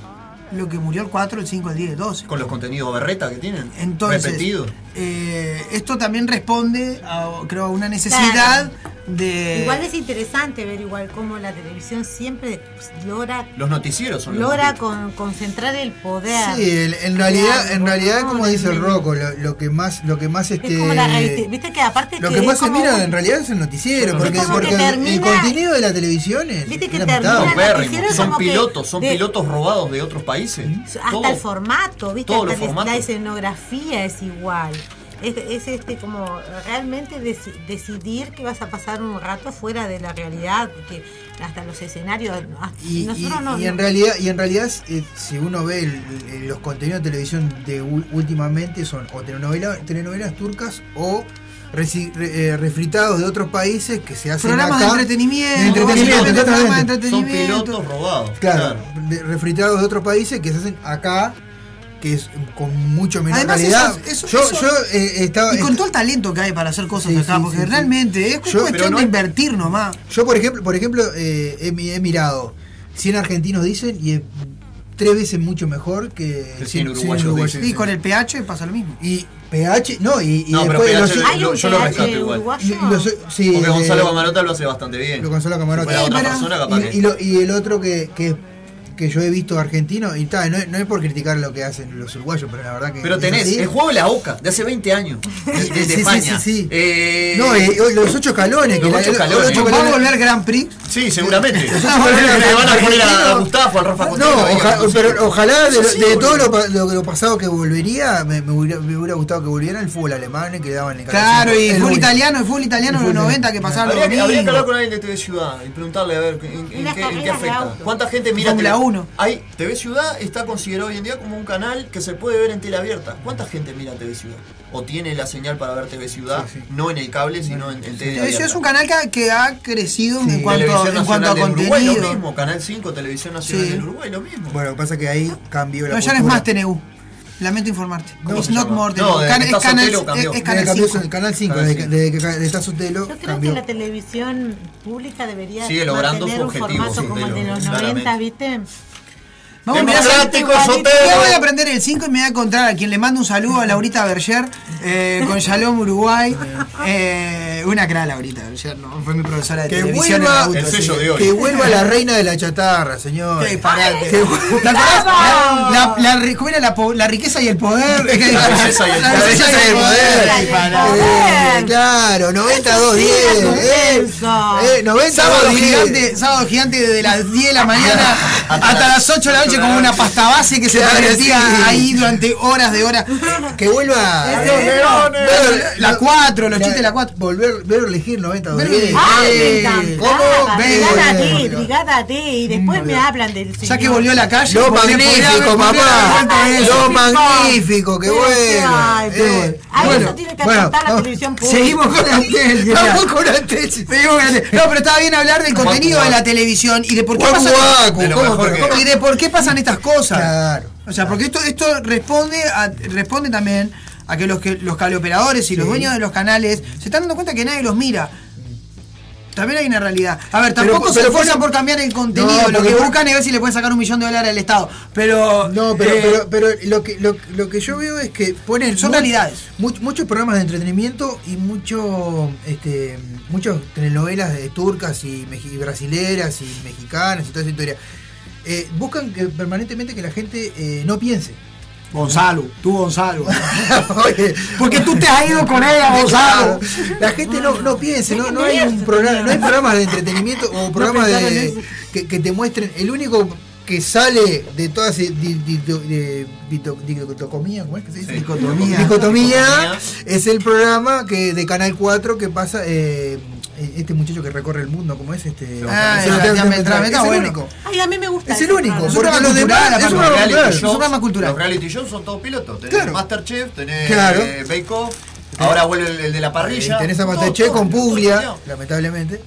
lo que murió el 4, el 5, el 10, el 12. Con los contenidos berreta que tienen. Entonces, Repetidos. Eh, esto también responde a, creo, a una necesidad de... Igual es interesante ver igual cómo la televisión siempre logra Los noticieros son los logra con, concentrar el poder. Sí, en, en realidad, en realidad, como dice el Rocco, lo, lo que más, lo que más este, Es como la realidad. Viste que aparte lo que más se mira un- en realidad es el noticiero, porque, porque que el contenido de la televisión es, Viste que es termina el Son pilotos, son de- pilotos robados de otros países. Hasta Todo. el formato, ¿viste? Hasta la escenografía es igual. Es, es este como realmente deci- decidir que vas a pasar un rato fuera de la realidad, porque hasta los escenarios, hasta- Y, nosotros y- no, y en no- realidad, y en realidad eh, si uno ve el- el- los contenidos de televisión de últimamente son o telenovela- telenovelas turcas o reci- re- eh, refritados de otros países que se hacen Programas de acá. entretenimiento, De entretenimiento, de exactamente. Son entretenimiento. pilotos robados. Claro, de- refritados de otros países que se hacen acá, que es con mucho menor Además, calidad. eso- eso- yo, eso- yo eh, estaba. Y con todo el talento que hay para hacer cosas Sí, acá, sí, porque sí, sí. realmente es Yo- cuestión pero no de invertir nomás. Yo, por ejemplo, por ejemplo eh, he, mi- he mirado 100 argentinos dicen y es tres veces mucho mejor que Que 100 100 uruguayos. Y con el PH pasa lo mismo. Y PH, no, y, y No, pero después PH los- Hay un yo lo rescato igual. uruguayo. y los- sí, Porque eh, Gonzalo Camarota lo hace bastante bien. lo Gonzalo Camarota. Otra pero- persona, capaz y, que. y lo- y el otro que, que, que yo he visto argentino, y tal, no, es- no es por criticar lo que hacen los uruguayos, pero la verdad que. Pero tenés así. el juego de la OCA de hace 20 años. de- Desde Sí, sí, España. sí, sí. Eh, No, eh, los ocho escalones. Los ocho escalones. ocho ¿Va a volver Grand Prix? Sí, seguramente. Los ocho Le van a poner a. Gustavo, al Rafa No, Contero, oja- pero ojalá de, de todo lo, lo, lo pasado que volvería, me, me hubiera, me hubiera gustado que volviera el fútbol alemán que daban en el Claro, y El fútbol italiano, el fútbol italiano en los El fútbol 90 que pasaba los Habría que, hablar con alguien de TV Ciudad y preguntarle a ver en, qué, de afecta. ¿Cuánta gente mira 1. Hay, TV Ciudad está considerado hoy en día como un canal que se puede ver en tele abierta. ¿Cuánta gente mira TV Ciudad? O tiene la señal para ver TV Ciudad, Sí, sí. no en el cable, sino en, en tele abierta. es un canal que, que ha crecido en, cuanto, en cuanto a Uruguay, lo contenido. mismo. Canal 5, Televisión Nacional Sí. del Uruguay, lo mismo. Bueno, lo que pasa es que ahí cambió la No, ya no es más TNU. Lamento informarte. ¿Cómo It's not more No, Can- que es canal, Sotelo cambió. es- canal que cambió 5. el canal 5, Canal desde, que- 5. desde que está Sotelo, Yo creo cambió. que la televisión pública debería Sigue logrando mantener su un formato sí, como el de los claramente. 90, ¿viste? Vamos a mirar Democrático, Yo voy a aprender el 5 y me voy a encontrar a quien le mando un saludo a Laurita Berger eh, con Shalom Uruguay. Eh, una cra Laurita Berger, no, fue mi profesora de Que televisión en vuelva, la UTO, el sello de hoy. que vuelva la reina de la chatarra, señor. Que vu- ¿Te acordás? La, la, la ri- ¿cómo era la, riqueza y el poder? La belleza y el poder. La poder. belleza y el Disparate. Eh, claro, 92 10. es Eh, intenso. eh, 92 Sábado 10. gigante, sábado gigante desde las 10 de la mañana hasta las 8 de la noche como una pasta base que se derretía sí. ahí durante horas de horas. Que vuelva. La 4, los la- chistes de la 4. Volver, ver elegir 92 Ver 10. elegir. ¡Ay, me Eh, encantaba! ¿Cómo? Brigada T, y después me hablan del Ya que volvió a la calle. Lo magnífico, papá. Lo magnífico, qué bueno. Eh, bueno. Bueno, eso tiene que bueno, aceptar la televisión pública. Seguimos con Antel. ya. Vamos con con Antel. No, pero estaba bien hablar del contenido de la televisión y de por qué Guacu, pasan, guacu, De lo ¿cómo, mejor pero que- cómo? y de por qué pasan estas cosas. Claro. O sea, porque esto, esto responde a, responde también a que los que los cableoperadores y los dueños de los canales se están dando cuenta que nadie los mira. También hay una realidad. A ver, Pero- tampoco se esfuerzan por- cambiar el contenido. No, lo que buscan es ver si le pueden sacar un millón de dólares al Estado. Pero. No, pero, eh, pero, pero lo, que, lo, lo que yo veo es que ponen. Son realidades. mu- muchos programas de entretenimiento y mucho, este, muchas telenovelas de turcas y, y brasileras y mexicanas y toda esa historia. Eh, buscan que permanentemente que la gente eh, no piense. Gonzalo, tú Gonzalo. Oye, Porque tú te has ido con ella, Gonzalo. La gente no, no piense, no, no hay un programa, no hay programas de entretenimiento o programas de, que, que te muestren. El único que sale de toda esa dicotomía, ¿cómo es que se dice? Dicotomía. Dicotomía Dicotomía. es el programa que de Canal 4 que pasa eh, este muchacho que recorre el mundo, ¿cómo es? Este, Ah. Beltrán, Es el bueno. único. Ay, a mí me gusta. Es el único, porque programa los demás es un programa reality cultural. Es. Los reality shows son todos pilotos. Tenés Claro. Masterchef, tenés Claro. eh, Bake Off, ahora vuelve el, el de la parrilla. Eh, Tenés a Masterchef con Puglia, lamentablemente.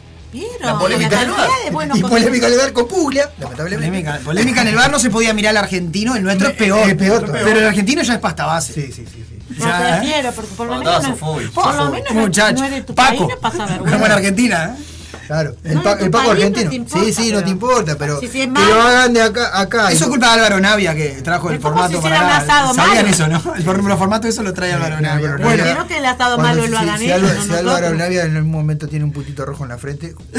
La polémica del cantidad bar. Y polémica del bar con Puglia, lamentablemente. Polémica, polémica en el bar no se podía mirar al argentino, el nuestro es peor. Es. Pero el argentino ya es pasta base. Sí, sí, sí. sí. No Ya, ¿eh? prefiero, porque por lo No, menos. no-. Por lo menos no- no eres tu país, Paco. no pasa Como en vergüenza. Argentina, ¿eh? Claro, el, No, pa- el Paco no argentino. importa, sí, sí, no te importa, pero Si- si es que lo hagan de acá acá. Eso es culpa de Álvaro Navia que trajo el formato para. asado ¿Sabían malo. eso, no? El, for- los formatos eso lo trae Álvaro Navia. Bueno. Pero que el asado malo si- lo hagan si, ellos, no si Álvaro. Navia en algún momento tiene un puntito rojo en la frente.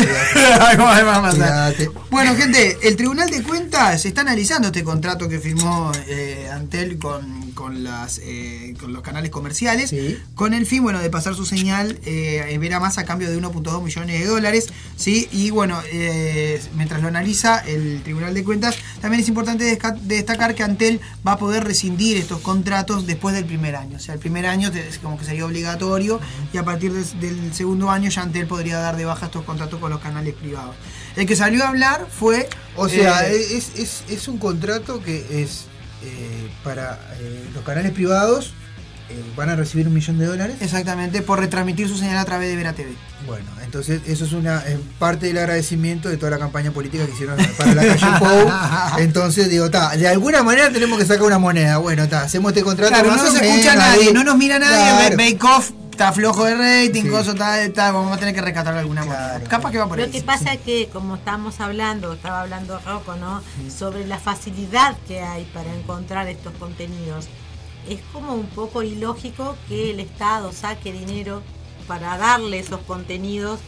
Bueno, gente, el Tribunal de Cuentas está analizando este contrato que firmó eh, Antel con, con, las, eh, con los canales comerciales, Sí. con el fin, bueno, de pasar su señal eh, en Vera Más a cambio de 1.2 millones de dólares, ¿sí? Y bueno, eh, mientras lo analiza el Tribunal de Cuentas, también es importante destacar que Antel va a poder rescindir estos contratos después del primer año. O sea, el primer año es como que sería obligatorio y a partir del segundo año ya Antel podría dar de baja estos contratos con los canales privados. El que salió a hablar fue... O sea, eh, es, es, es un contrato que es eh, para los canales privados, van a recibir un millón de dólares. Exactamente, por retransmitir su señal a través de Vera TV. Bueno, entonces eso es una eh, parte del agradecimiento de toda la campaña política que hicieron para la calle Pou. Entonces digo, ta, de alguna manera tenemos que sacar una moneda. Bueno, está, hacemos este contrato. Claro, no menos escucha nadie, ahí. no nos mira nadie, Claro. Bake Off está flojo de rating, Sí. cosas tal, tal, vamos a tener que rescatar alguna manera. Capaz que va por Lo ahí. que pasa es que, como estamos hablando, estaba hablando Rocco, ¿no? Sobre la facilidad que hay para encontrar estos contenidos. Es como un poco ilógico que el Estado saque dinero para darle esos contenidos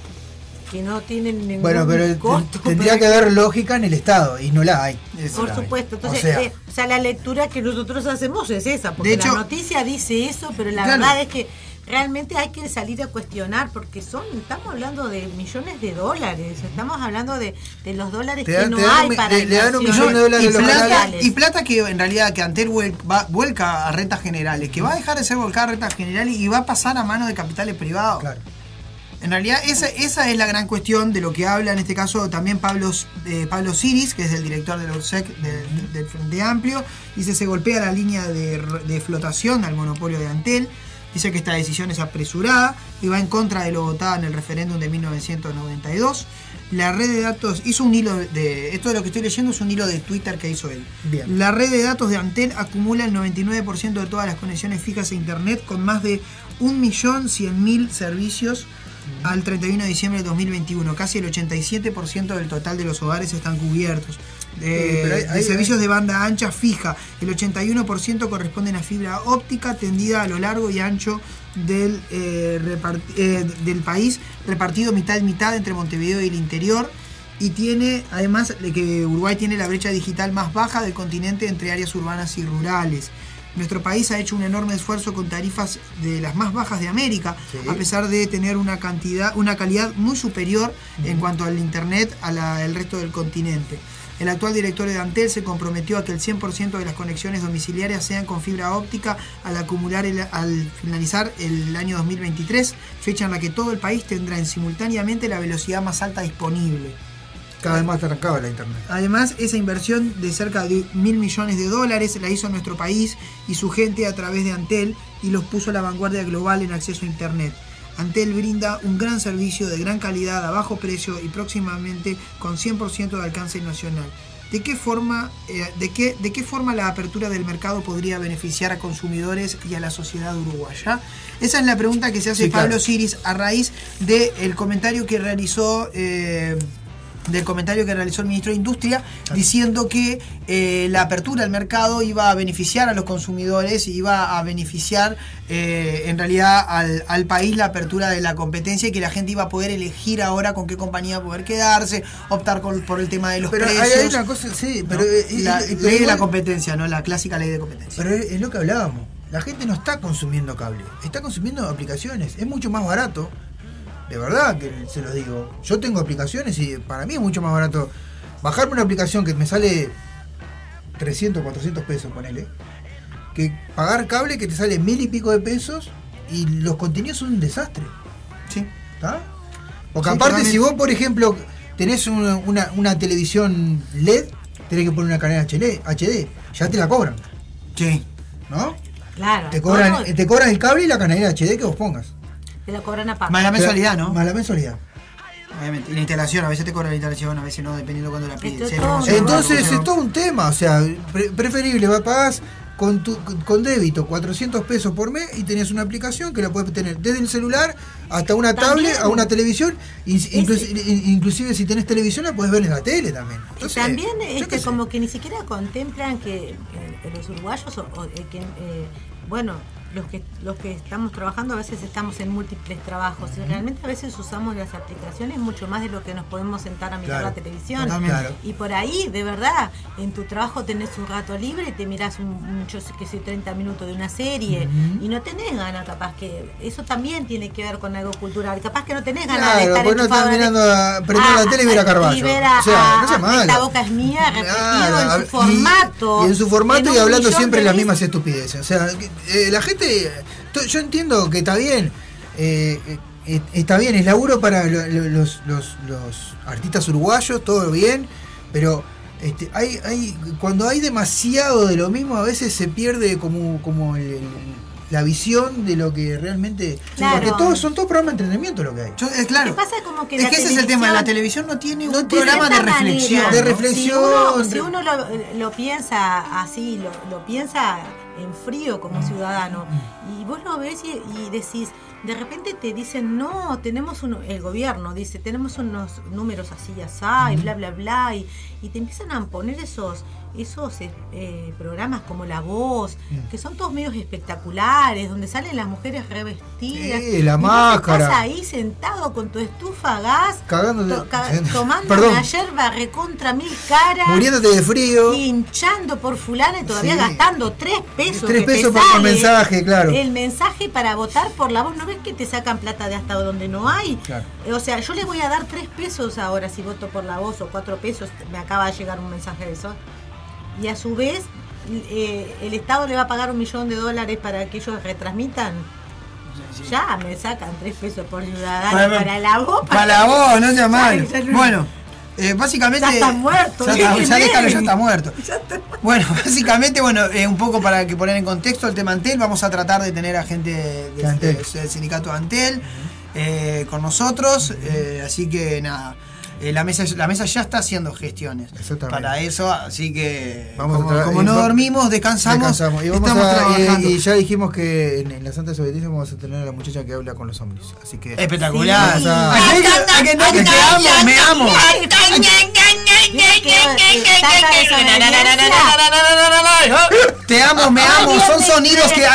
que no tienen ningún Bueno, pero costo. tendría que haber lógica en el Estado y no la hay. Por supuesto, entonces, O sea- eh, o sea, la lectura que nosotros hacemos es esa, porque De hecho- la noticia dice eso, pero la Claro. verdad es que realmente hay que salir a cuestionar, porque son, estamos hablando de millones de dólares, estamos hablando de, de los dólares que no hay un- para le- le dan un inversiones millón de dólares y los plata, y plata que en realidad que Antel vuel- va- vuelca a rentas generales, que va a dejar de ser volcada a rentas generales y va a pasar a manos de capitales privados. Claro. En realidad esa, esa es la gran cuestión de lo que habla en este caso también Pablo, eh, Pablo Siris, que es el director del ORSEC del, del Frente Amplio, dice se golpea la línea de, de flotación al monopolio de Antel, dice que esta decisión es apresurada y va en contra de lo votado en el referéndum de 1992. La red de datos hizo un hilo de. Esto de lo que estoy leyendo es un hilo de Twitter que hizo él. Bien. La red de datos de Antel acumula el 99% de todas las conexiones fijas a Internet con más de 1.100.000 servicios al 31 de diciembre de 2021. Casi el 87% del total de los hogares están cubiertos. De, hay- de hay- servicios de banda ancha fija, el 81% corresponden a fibra óptica tendida a lo largo y ancho del, eh, eh, del país, repartido mitad y mitad entre Montevideo y el interior. Y tiene, además, de que Uruguay tiene la brecha digital más baja del continente entre áreas urbanas y rurales. Nuestro país ha hecho un enorme esfuerzo con tarifas de las más bajas de América, Sí. a pesar de tener una cantidad, una calidad muy superior en cuanto al internet al resto del continente. El actual director de Antel se comprometió a que el 100% de las conexiones domiciliarias sean con fibra óptica al acumular el- al finalizar el año 2023, fecha en la que todo el país tendrá en simultáneamente la velocidad más alta disponible. Cada vez más arrancaba la internet. Además, esa inversión de cerca de mil millones de dólares la hizo nuestro país y su gente a través de Antel y los puso a la vanguardia global en acceso a Internet. Antel brinda un gran servicio de gran calidad a bajo precio y próximamente con 100% de alcance nacional. ¿De qué, forma, eh, de, qué, ¿De qué forma la apertura del mercado podría beneficiar a consumidores y a la sociedad uruguaya? Esa es la pregunta que se hace Sí, claro. Pablo Siris a raíz del comentario que realizó eh, del comentario que realizó el ministro de Industria diciendo que eh, la apertura del mercado iba a beneficiar a los consumidores y iba a beneficiar eh, en realidad al, al país la apertura de la competencia y que la gente iba a poder elegir ahora con qué compañía poder quedarse, optar con- por el tema de los Pero precios. hay una cosa, sí, ¿no? pero, eh, la ley de la competencia, ¿no? La clásica ley de competencia. Pero es lo que hablábamos. La gente no está consumiendo cable, está consumiendo aplicaciones. Es mucho más barato. De verdad que se los digo. Yo tengo aplicaciones y para mí es mucho más barato bajarme una aplicación que me sale 300, 400 pesos, ponele. Que pagar cable que te sale mil y pico de pesos y los contenidos son un desastre. Sí. ¿Está? Porque Sí, aparte, si vos, por ejemplo, tenés una, una- una televisión LED, tenés que poner una canal HD, HD, ya te la cobran. Sí. ¿No? Claro. Te cobran, te cobran el cable y la canalera HD que vos pongas. Te la cobran a pago. Más la mensualidad, ¿no? Más la mensualidad. Obviamente. Y la instalación, a veces te cobra la instalación, a veces no, dependiendo cuando la pides. Entonces es todo un tema, o sea, pre- preferible, va pagás con tu con débito 400 pesos por mes y tenés una aplicación que la puedes tener desde el celular hasta una También. tablet, a una televisión, in- inclusi- in- inclusive si tenés televisión la puedes ver en la tele también. Y Entonces, también este, sé. como que ni siquiera contemplan que, eh, los uruguayos o, o, eh, que, eh, bueno los que los que estamos trabajando a veces estamos en múltiples trabajos y realmente a veces usamos las aplicaciones mucho más de lo que nos podemos sentar a mirar Claro, la televisión. Claro. y por ahí de verdad en tu trabajo tenés un rato libre te mirás un, un, yo sé que sé 30 minutos de una serie y no tenés ganas capaz que eso también tiene que ver con algo cultural capaz que no tenés ganas de estar pues no estás mirando a prender la tele y ver a Carballo. y ver a, o sea, no sea malo. Esta boca es mía, repetido en su formato. Y, en su formato en y hablando siempre de las mismas estupideces. O sea, eh, la gente. To- Yo entiendo que está bien. eh, eh, está bien, es laburo para lo- lo- los, los, los artistas uruguayos, todo bien, pero. Este, hay, hay, cuando hay demasiado de lo mismo, a veces se pierde como, como el- el- la visión de lo que realmente. Claro. Porque todos son todos programas de entretenimiento lo que hay. Yo- eh, claro. ¿Qué pasa? Como que Es que ese es el tema, la televisión no tiene un programa de reflexión. manera, De reflexión, Si uno, si re- uno lo, lo piensa así, lo, lo piensa en frío como ciudadano, y vos lo ves y, y decís, de repente te dicen, no, tenemos un, el gobierno dice, tenemos unos números así, así, y bla, bla, bla, y, y te empiezan a poner esos esos eh, programas como La Voz, que son todos medios espectaculares, donde salen las mujeres revestidas. Sí, la máscara. Estás ahí sentado con tu estufa a gas, Cagándote- to- ca- tomando Perdón. una yerba recontra mil caras. Muriéndote de frío. Hinchando por fulana y todavía Sí. gastando tres pesos. Tres pesos por sale mensaje, claro. El mensaje para votar por la voz. ¿No ves que te sacan plata de hasta donde no hay? Claro. Eh, O sea, yo le voy a dar tres pesos ahora si voto por la voz o cuatro pesos. Me acaba de llegar un mensaje de eso. Y a su vez, eh, el Estado le va a pagar un millón de dólares para que ellos retransmitan. Ya me sacan tres pesos por ciudadano Para- para, la voz. Para la voz, no sea mal. Ya, ya no- Bueno, eh, básicamente. Ya está muerto, Ya, está, ya déjalo, ya está muerto. Bueno, básicamente, bueno, eh, un poco para que poner en contexto el tema Antel, vamos a tratar de tener a gente de- De Antel. de- del sindicato Antel eh, con nosotros. eh, así que nada. Eh, la, mesa, la mesa ya está haciendo gestiones para eso, así que Vamos como, como no dormimos, descansamos, Descansamos. Y, vamos estamos a- trabajando. y ya dijimos que en, en la Santa Desobediencia vamos a tener a la muchacha que habla con los hombres. Así que. Espectacular. Sí. A- ¿A no que te amo, me amo. Te amo, me amo. Son sonidos que. ¿Te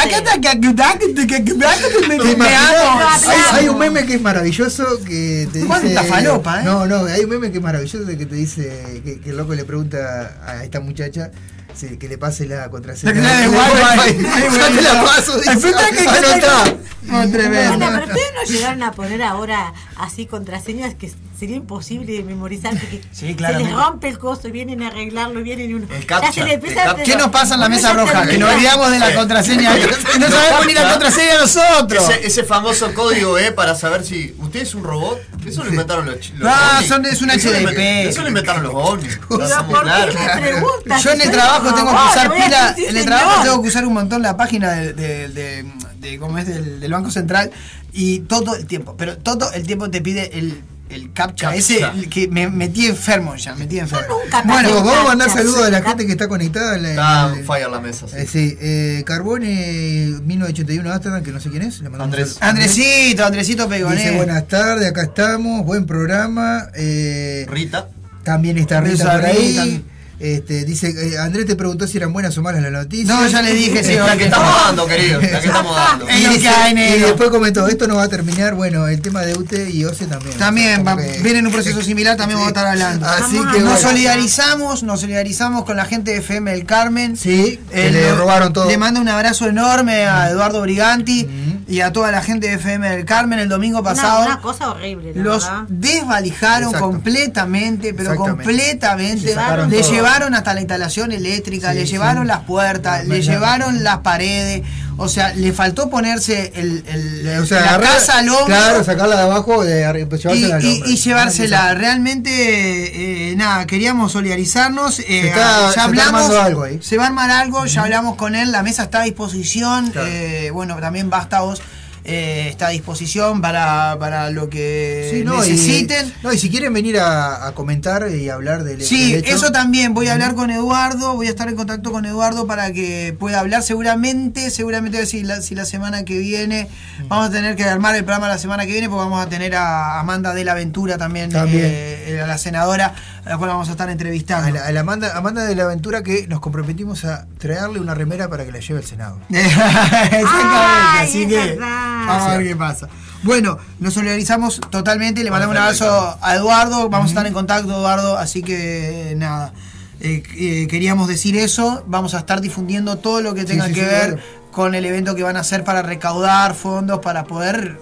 Me amo. Hay, hay un meme que es maravilloso que te dice. Cuánta falopa, ¿eh? No, no, hay un meme que es maravilloso que te dice que, que el loco le pregunta a esta muchacha si- que le pase la contraseña. La Wi-Fi. Te la paso. dice. Espera que- no está. No, tremendo. Bueno, pero ustedes no llegaron a poner ahora así contraseñas que sería imposible de memorizar porque Sí, se claramente. les rompe el costo y vienen a arreglarlo y vienen y uno. El captcha, ya se el. ¿Qué nos pasa en la mesa roja? Que nos olvidamos de la contraseña. Que no sabemos ni la contraseña nosotros. Ese, ese famoso código E para saber si usted es un robot, eso lo inventaron los, chi- los Ah, ovnis. son- es un HDP. Eso lo inventaron los ovnis. lo Pero hacemos ¿por claro. qué me preguntas? Yo en el soy trabajo tengo que robot, usar pila, decir, en el señor. trabajo tengo que usar un montón la página de, de, de- de- ¿cómo es? Del, del Banco Central y todo el tiempo, pero todo el tiempo te pide el, el captcha, Captcha. ese el que me metí enfermo ya, metí enfermo. nunca Bueno, Captcha, vamos a mandar saludos a la gente que está conectada. en la- Está en fire la mesa. sí. Eh, sí, eh, Carbone 1981 Amsterdam, que no sé quién es. Le mandamos Andrés. Andresito, Andresito Dice Pegoné. buenas tardes, acá estamos, buen programa. eh, Rita. también está Rita Rita, por ahí. Rita. Este, dice, eh, Andrés te preguntó si eran buenas o malas las noticias. No, ya le dije, sí, La que estamos dando, querido. La que estamos dando. Y, dice- después comentó, esto no va a terminar, bueno, el tema de UTE y OCE también. También, va- que- viene en un proceso similar, también vamos a estar hablando. Así que a- Nos bueno. solidarizamos, nos solidarizamos con la gente de FM del Carmen. Sí, que le robaron todo. Le mando un abrazo enorme a Eduardo Briganti y a toda la gente de FM del Carmen el domingo Una, pasado. una cosa horrible, la los verdad. desvalijaron Exacto. completamente, pero completamente. Le todo. Llevaron hasta la instalación eléctrica, Sí, le sí. llevaron las puertas, No, le llevaron las paredes. O sea, le faltó ponerse el, el- O sea, la agarrar- casa al hombro. Claro, sacarla de abajo de arri- pues, y, y- llevársela. Realmente, eh, nada, queríamos solidarizarnos. eh, Se está- se está armando algo ahí. Se va a armar algo, ya hablamos con él, la mesa está a disposición. Claro. eh, bueno, también basta vos. Eh, está a disposición para, para lo que Sí, no, necesiten. Y, no, y si quieren venir a, a comentar y hablar del Sí, del hecho, eso también. Voy a hablar con Eduardo, voy a estar en contacto con Eduardo para que pueda hablar. Seguramente, seguramente si la, si la semana que viene vamos a tener que armar el programa la semana que viene, porque vamos a tener a Amanda de la Aventura también, También. eh, a la senadora, a la cual vamos a estar entrevistando. A la, a la Amanda, Amanda de la Aventura que nos comprometimos a traerle una remera para que la lleve al Senado. Exactamente, Ay, así es que verdad. vamos a ver qué pasa. Bueno, nos solidarizamos totalmente, le mandamos un abrazo a Eduardo, vamos a estar en contacto Eduardo, así que nada, eh, eh, queríamos decir eso, vamos a estar difundiendo todo lo que tenga sí, que sí, ver claro. con el evento que van a hacer para recaudar fondos, para poder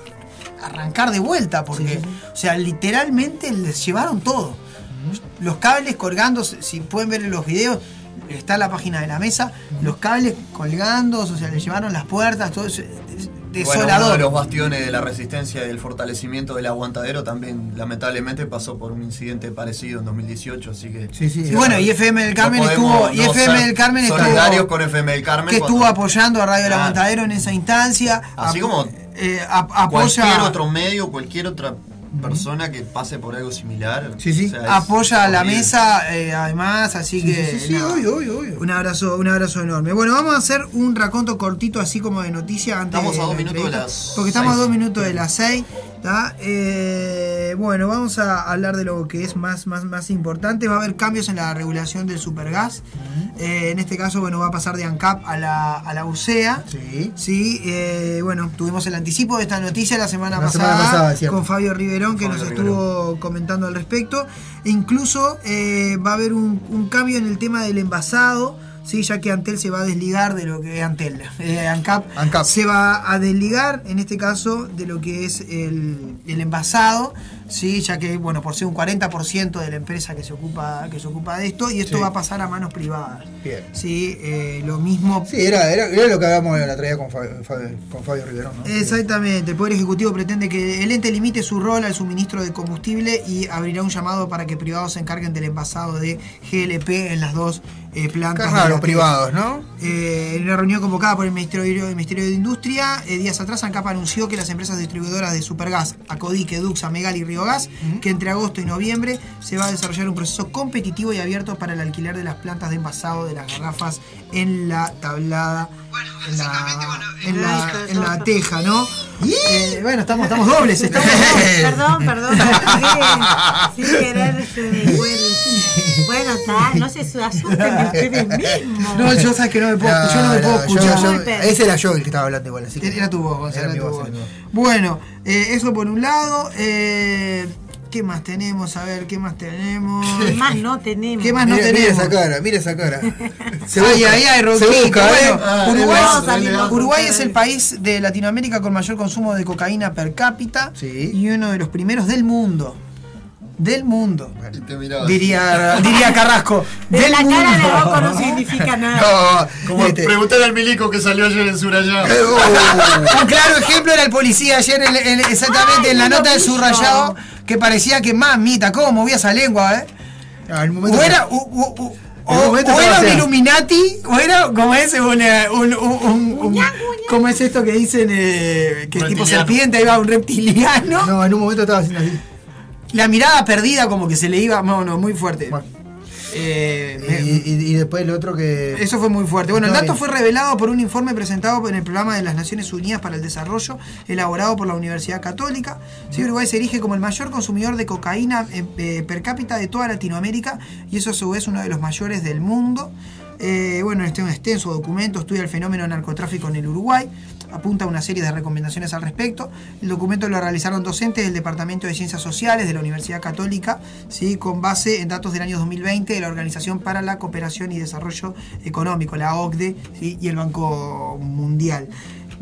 arrancar de vuelta, porque, o sea, literalmente les llevaron todo. Los cables colgando, si pueden ver en los videos, está en la página de la mesa, los cables colgando, o sea, le llevaron las puertas, todo eso. es Bueno, Desolador. uno de los bastiones de la resistencia y del fortalecimiento del aguantadero también lamentablemente pasó por un incidente parecido en 2018, así que... Sí, sí. Y bueno, y FM del Carmen No estuvo, y FM del Carmen estuvo, solidarios con FM del Carmen que cuando- estuvo apoyando a Radio El Claro. Aguantadero en esa instancia. Así como eh, cualquier otro medio, cualquier otra persona que pase por algo similar. Sí, sí. o sea, es apoya a la mesa, eh, además, así Sí, que sí, sí, obvio, obvio, obvio. Un abrazo, un abrazo enorme. Bueno, vamos a hacer un raconto cortito así como de noticias antes Estamos a dos minutos de las Porque estamos a dos minutos de las seis. Eh, bueno, vamos a hablar de lo que es más, más, más importante. Va a haber cambios en la regulación del supergas. Eh, en este caso, bueno, va a pasar de ANCAP a la, a la UCEA. Sí. Sí, eh, bueno, tuvimos el anticipo de esta noticia la semana La pasada, semana pasada, cierto. con Fabio Riverón que Fabio nos estuvo comentando al respecto. E incluso va a haber un, un cambio en el tema del envasado, ¿sí? ya que Antel se va a desligar de lo que es Antel. Eh, ANCAP, ANCAP. se va a desligar, en este caso, de lo que es el, el envasado. Sí, ya que bueno, por ser un 40% de la empresa que se ocupa que se ocupa de esto y esto Sí. va a pasar a manos privadas. Bien. Sí, eh, lo mismo Sí, era, era, era lo que hablábamos la otra con Fabio, Fabio- con Fabio Riverón, ¿no? Exactamente, el Poder Ejecutivo pretende que el ente limite su rol al suministro de combustible y abrirá un llamado para que privados se encarguen del envasado de GLP en las dos eh, plantas. Qué raro, de la- privados, ¿no? Eh, en una reunión convocada por el Ministerio, el Ministerio de Industria, eh, días atrás ANCAP anunció que las empresas distribuidoras de Supergas, Acodique, Duxa, Megal y Riogas, que entre agosto y noviembre se va a desarrollar un proceso competitivo y abierto para el alquiler de las plantas de envasado de las garrafas en la tablada, en la, en la, en la teja, ¿no? Eh, bueno, estamos, estamos dobles, estamos dobles. Perdón, perdón, sin, sin querer se me Bueno, está, no se su- asusten ustedes mismos. No, yo sabes que no me puedo, yo no me puedo escuchar. yo- ese era yo el que estaba hablando igual, así que. Era tu voz, Gonzalo, Era mi era tu voz, voz. era mi voz. Bueno, eh, eso por un lado. eh, ¿Qué más tenemos? A ver, ¿qué más tenemos? ¿Qué más no tenemos? ¿Qué más no Mira, mira tenemos? esa cara, mira esa cara. Se Ay, busca, ay, ay, se Roquito. busca. Bueno, Ah, Uruguay, los Uruguay es el país de Latinoamérica con mayor consumo de cocaína per cápita Sí. y uno de los primeros del mundo. Del mundo. Diría, diría Carrasco. De del la mundo. cara de Rocco no significa nada. No, Como este- preguntar al milico que salió ayer en Surayá. Un claro ejemplo era el policía ayer, en- en- exactamente Ay, en la nota del vi subrayado, que parecía que mamita, cómo movía esa lengua, ¿eh? Ah, O era, o, era un Illuminati, o era como ese, una- un, un, un- un- ¿cómo es esto que dicen eh, que tipo serpiente, ahí va un reptiliano? No, en un momento estaba haciendo así. La mirada perdida como que se le iba, no, no, muy fuerte. Eh, Y, me- y- y después el otro que. Eso fue muy fuerte. Bueno, el dato bien. fue revelado por un informe presentado en el programa de las Naciones Unidas para el Desarrollo, elaborado por la Universidad Católica. Sí, Uruguay se erige como el mayor consumidor de cocaína eh, eh, per cápita de toda Latinoamérica y eso a su vez uno de los mayores del mundo. Eh, bueno, este es un extenso documento, estudia el fenómeno narcotráfico en el Uruguay, apunta a una serie de recomendaciones al respecto. El documento lo realizaron docentes del Departamento de Ciencias Sociales de la Universidad Católica, ¿sí? con base en datos del año 2020 de la Organización para la Cooperación y Desarrollo Económico, la OCDE, ¿sí? y el Banco Mundial.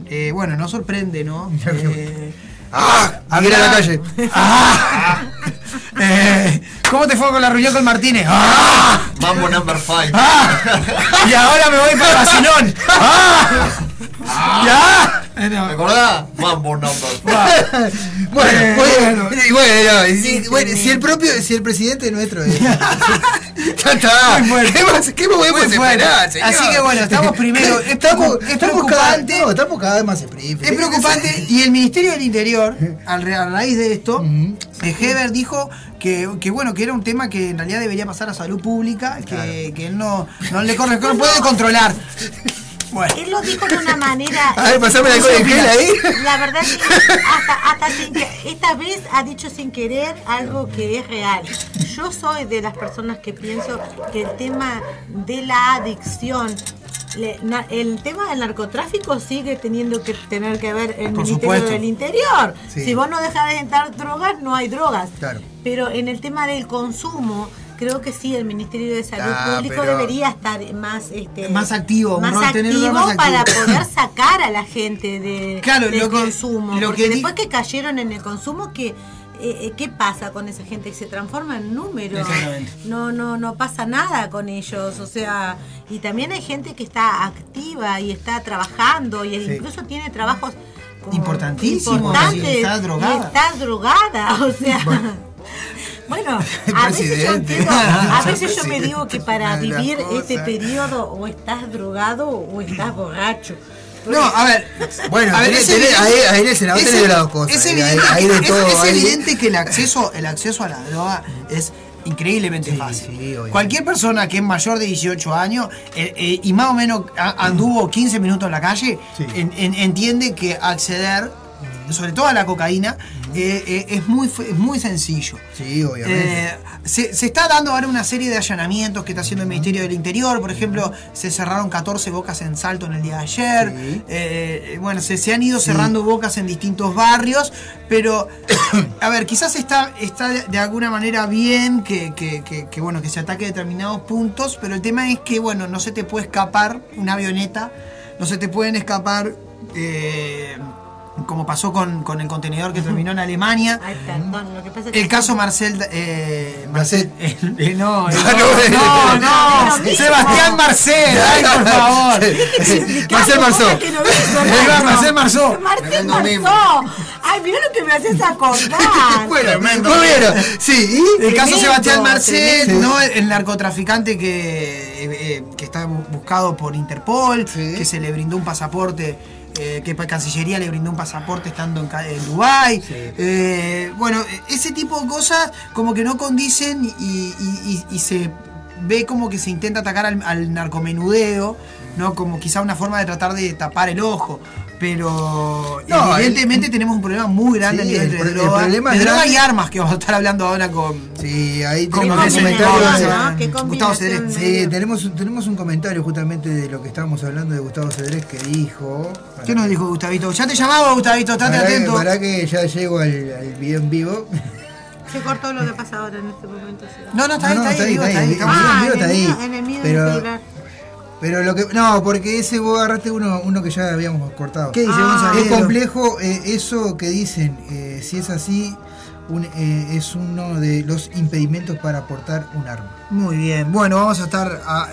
Eh, bueno, no sorprende, ¿no? Eh, ¡Ah! A ver a la calle. ¡Ah! Eh, ¿Cómo te fue con la reunión con Martínez? ¡Ah! Mambo number 5. ¡Ah! Y ahora me voy para Basilón. ¡Ah! ¡Ya! ¿Te acordás? Mambo number 5. Bueno, Eh, bueno, bueno. si, bueno, si el propio, si el presidente nuestro, eh, Ya está. ¿Qué más, qué podemos esperar, señor? Así que bueno, estamos primero. Es, Estamos, es estamos cada, preocupante. no, estamos cada vez más. Es preocupante y el Ministerio del Interior, al a raíz de esto, eh, Heber dijo que, que, bueno que era un tema que en realidad debería pasar a salud pública, que, que él no, no le corresponde, no puede controlar. Bueno. Él lo dijo de una manera. A ver, pasame la en gel ahí. La verdad que hasta, hasta sin que, esta vez ha dicho sin querer algo que es real. Yo soy de las personas que pienso que el tema de la adicción. le- na- el tema del narcotráfico sigue teniendo que tener que ver el Por Ministerio supuesto. del Interior. Sí. Si vos no dejas de entrar drogas, no hay drogas. Claro. Pero en el tema del consumo, creo que sí, el Ministerio de Salud Ah, Público debería estar más este, Más activo, más activo más para activo. poder sacar a la gente de, Claro, del lo que- consumo. lo porque que di- después que cayeron en el consumo, que eh, eh, ¿qué pasa con esa gente? Se transforma en números. Exactamente. No, no, no pasa nada con ellos. O sea, y también hay gente que está activa y está trabajando y Sí. incluso tiene trabajos Importantísimos, importantes, y está drogada. y está drogada, o sea. Bueno, El a veces yo entiendo, a veces yo me digo que para vivir este periodo o estás drogado o estás borracho. No, a ver. Bueno, a ver, tenés- es tenés- evidente- ahí- ahí en el Senado es tenés las dos cosas, Es ahí- evidente, de es- todo es ahí. evidente que el acceso, el acceso a la droga es increíblemente fácil. obviamente. Cualquier persona que es mayor de 18 años eh, eh, y más o menos a- anduvo 15 minutos en la calle, Sí. en- en- entiende que acceder, sobre todo a la cocaína, eh, eh, es, muy, es muy sencillo. Sí, obviamente. Eh, se, se está dando ahora una serie de allanamientos que está haciendo el Ministerio del Interior. Por ejemplo, se cerraron 14 bocas en Salto en el día de ayer. Sí. Bueno, se, se han ido cerrando bocas en distintos barrios. Pero, a ver, quizás está, está de, de alguna manera bien que, que- que- que, bueno, que se ataque determinados puntos. Pero el tema es que, bueno, no se te puede escapar una avioneta. No se te pueden escapar. eh, como pasó con, con el contenedor que terminó en Alemania. Ay, perdón, lo que pasa es que El caso Marcel. Eh, Marcel. eh, eh, no, no, no, no, no, no, no, Sebastián. Marcel, ay, por favor. Marcel otro. Marcel Marzó. Marcel. Ay, mira lo que me haces acordar. Bueno, muy bien. Sí, ¿y? El caso Sebastián Marcel. ¿no? El narcotraficante que, eh, eh, que está bu- buscado por Interpol, Sí. que se le brindó un pasaporte, eh, que Cancillería le brindó un pasaporte estando en, en Dubái. Eh, bueno, eh, ese tipo de cosas como que no condicen y, y- y- y se ve como que se intenta atacar al, al narcomenudeo, ¿no? Como quizá una forma de tratar de tapar el ojo. Pero No, evidentemente tenemos un problema muy grande Sí, a nivel el de pro- el droga, problema de droga y armas, que vamos a estar hablando ahora con, Sí, ahí con tenemos un comentario. Sí, tenemos, un- tenemos un comentario justamente de lo que estábamos hablando de Gustavo Cedrés que dijo. ¿Qué nos dijo Gustavito? Ya te llamaba Gustavito, estate Para que, atento. para que ya llego al, al video en vivo. Se cortó lo que pasa ahora en este momento. sí. No, no, está ahí, No, no, está ahí, está está ahí, ahí. está ahí. Ah, en está el ahí, mío, en el mío pero-. Pero lo que. No, porque ese vos agarraste uno, uno que ya habíamos cortado. ¿Qué dice Ah. Es complejo eh, eso que dicen. eh, si es así, un- eh, es uno de los impedimentos para portar un arma. Muy bien, bueno, vamos a estar a-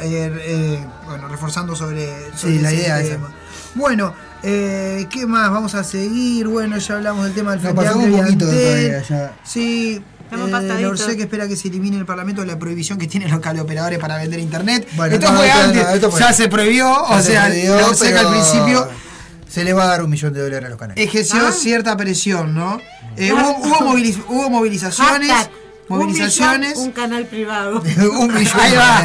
bueno, reforzando sobre, sobre Sí, la ese idea es tema. Bueno, eh, ¿qué más? Vamos a seguir. Bueno, ya hablamos del tema del Nos Frente pasamos un poquito todavía ya. Sí. Estamos Eh, que espera que se elimine el Parlamento la prohibición que tienen los cableoperadores para vender internet. Bueno, esto no, fue esto no, antes, esto fue- ya se prohibió, Ya o se sea, prohibió, que al principio Se les va a dar un millón de dólares a los canales. ejerció Ah. cierta presión, ¿no? Eh, hubo, hubo moviliz- hubo movilizaciones, Hashtag, movilizaciones. Un, millón, un canal privado. un millón. Ahí va.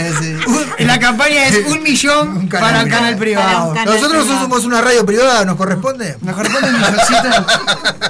Un- la campaña es un millón Un canal para el canal privado. un canal Nosotros privado. somos una radio privada, ¿nos corresponde? Me corresponde un milloncito.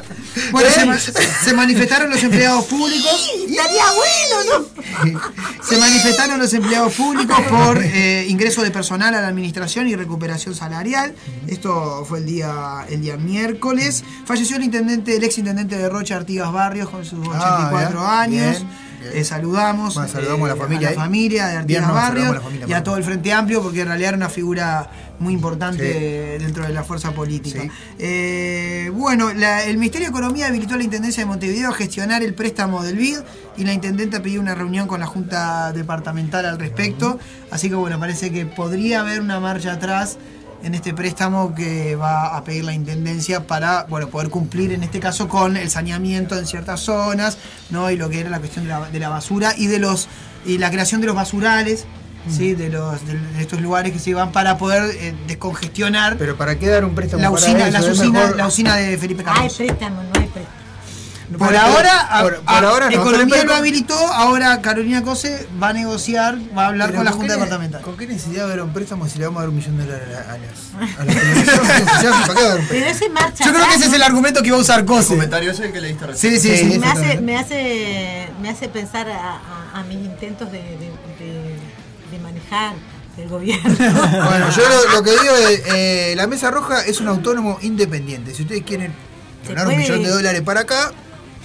Bueno, ¿Eh? se, ma- se manifestaron los empleados públicos. Estaría bueno, ¿no? Se manifestaron los empleados públicos por eh, ingreso de personal a la administración y recuperación salarial. Esto fue el día, el día miércoles. Falleció el intendente, el ex intendente de Rocha Artigas Barrios con sus 84 Ah, años. bien, bien. Eh, saludamos, Bueno, saludamos a la familia a la familia de Artigas no, Barrios y a todo el Frente Amplio porque en realidad era una figura muy importante Sí. dentro de la fuerza política. Sí. Eh, bueno, la- el Ministerio de Economía habilitó a la Intendencia de Montevideo a gestionar el préstamo del BID y la Intendenta pidió una reunión con la Junta Departamental al respecto. Así que bueno, parece que podría haber una marcha atrás en este préstamo que va a pedir la intendencia para bueno poder cumplir en este caso con el saneamiento en ciertas zonas, ¿no? Y lo que era la cuestión de la, de la basura y de los y la creación de los basurales. ¿sí? De, los, de, de estos lugares que se van para poder eh, descongestionar. Pero ¿para qué dar un préstamo la para usina, eso? la, usina, mejor- la usina de Felipe Hay Carlos. préstamo, no hay préstamo. Por Por- ahora, a- por- por a- ahora no, Economía pero- lo habilitó, ahora Carolina Cose va a negociar, va a hablar con la ¿con Junta Departamental. ¿Con qué necesidad de dar un préstamo si le vamos a dar un millón de dólares a, a las, a las un Pero ese marcha Yo creo que ese es el argumento que iba a usar El Cose. comentario ese que leíste recién. Sí, sí, sí. me hace, exactamente. me hace me hace pensar a, a- a mis intentos de, de- de- de manejar el gobierno. Bueno, yo lo, lo que digo es, eh, la Mesa Roja es un autónomo independiente. Si ustedes quieren ganar un millón de dólares para acá,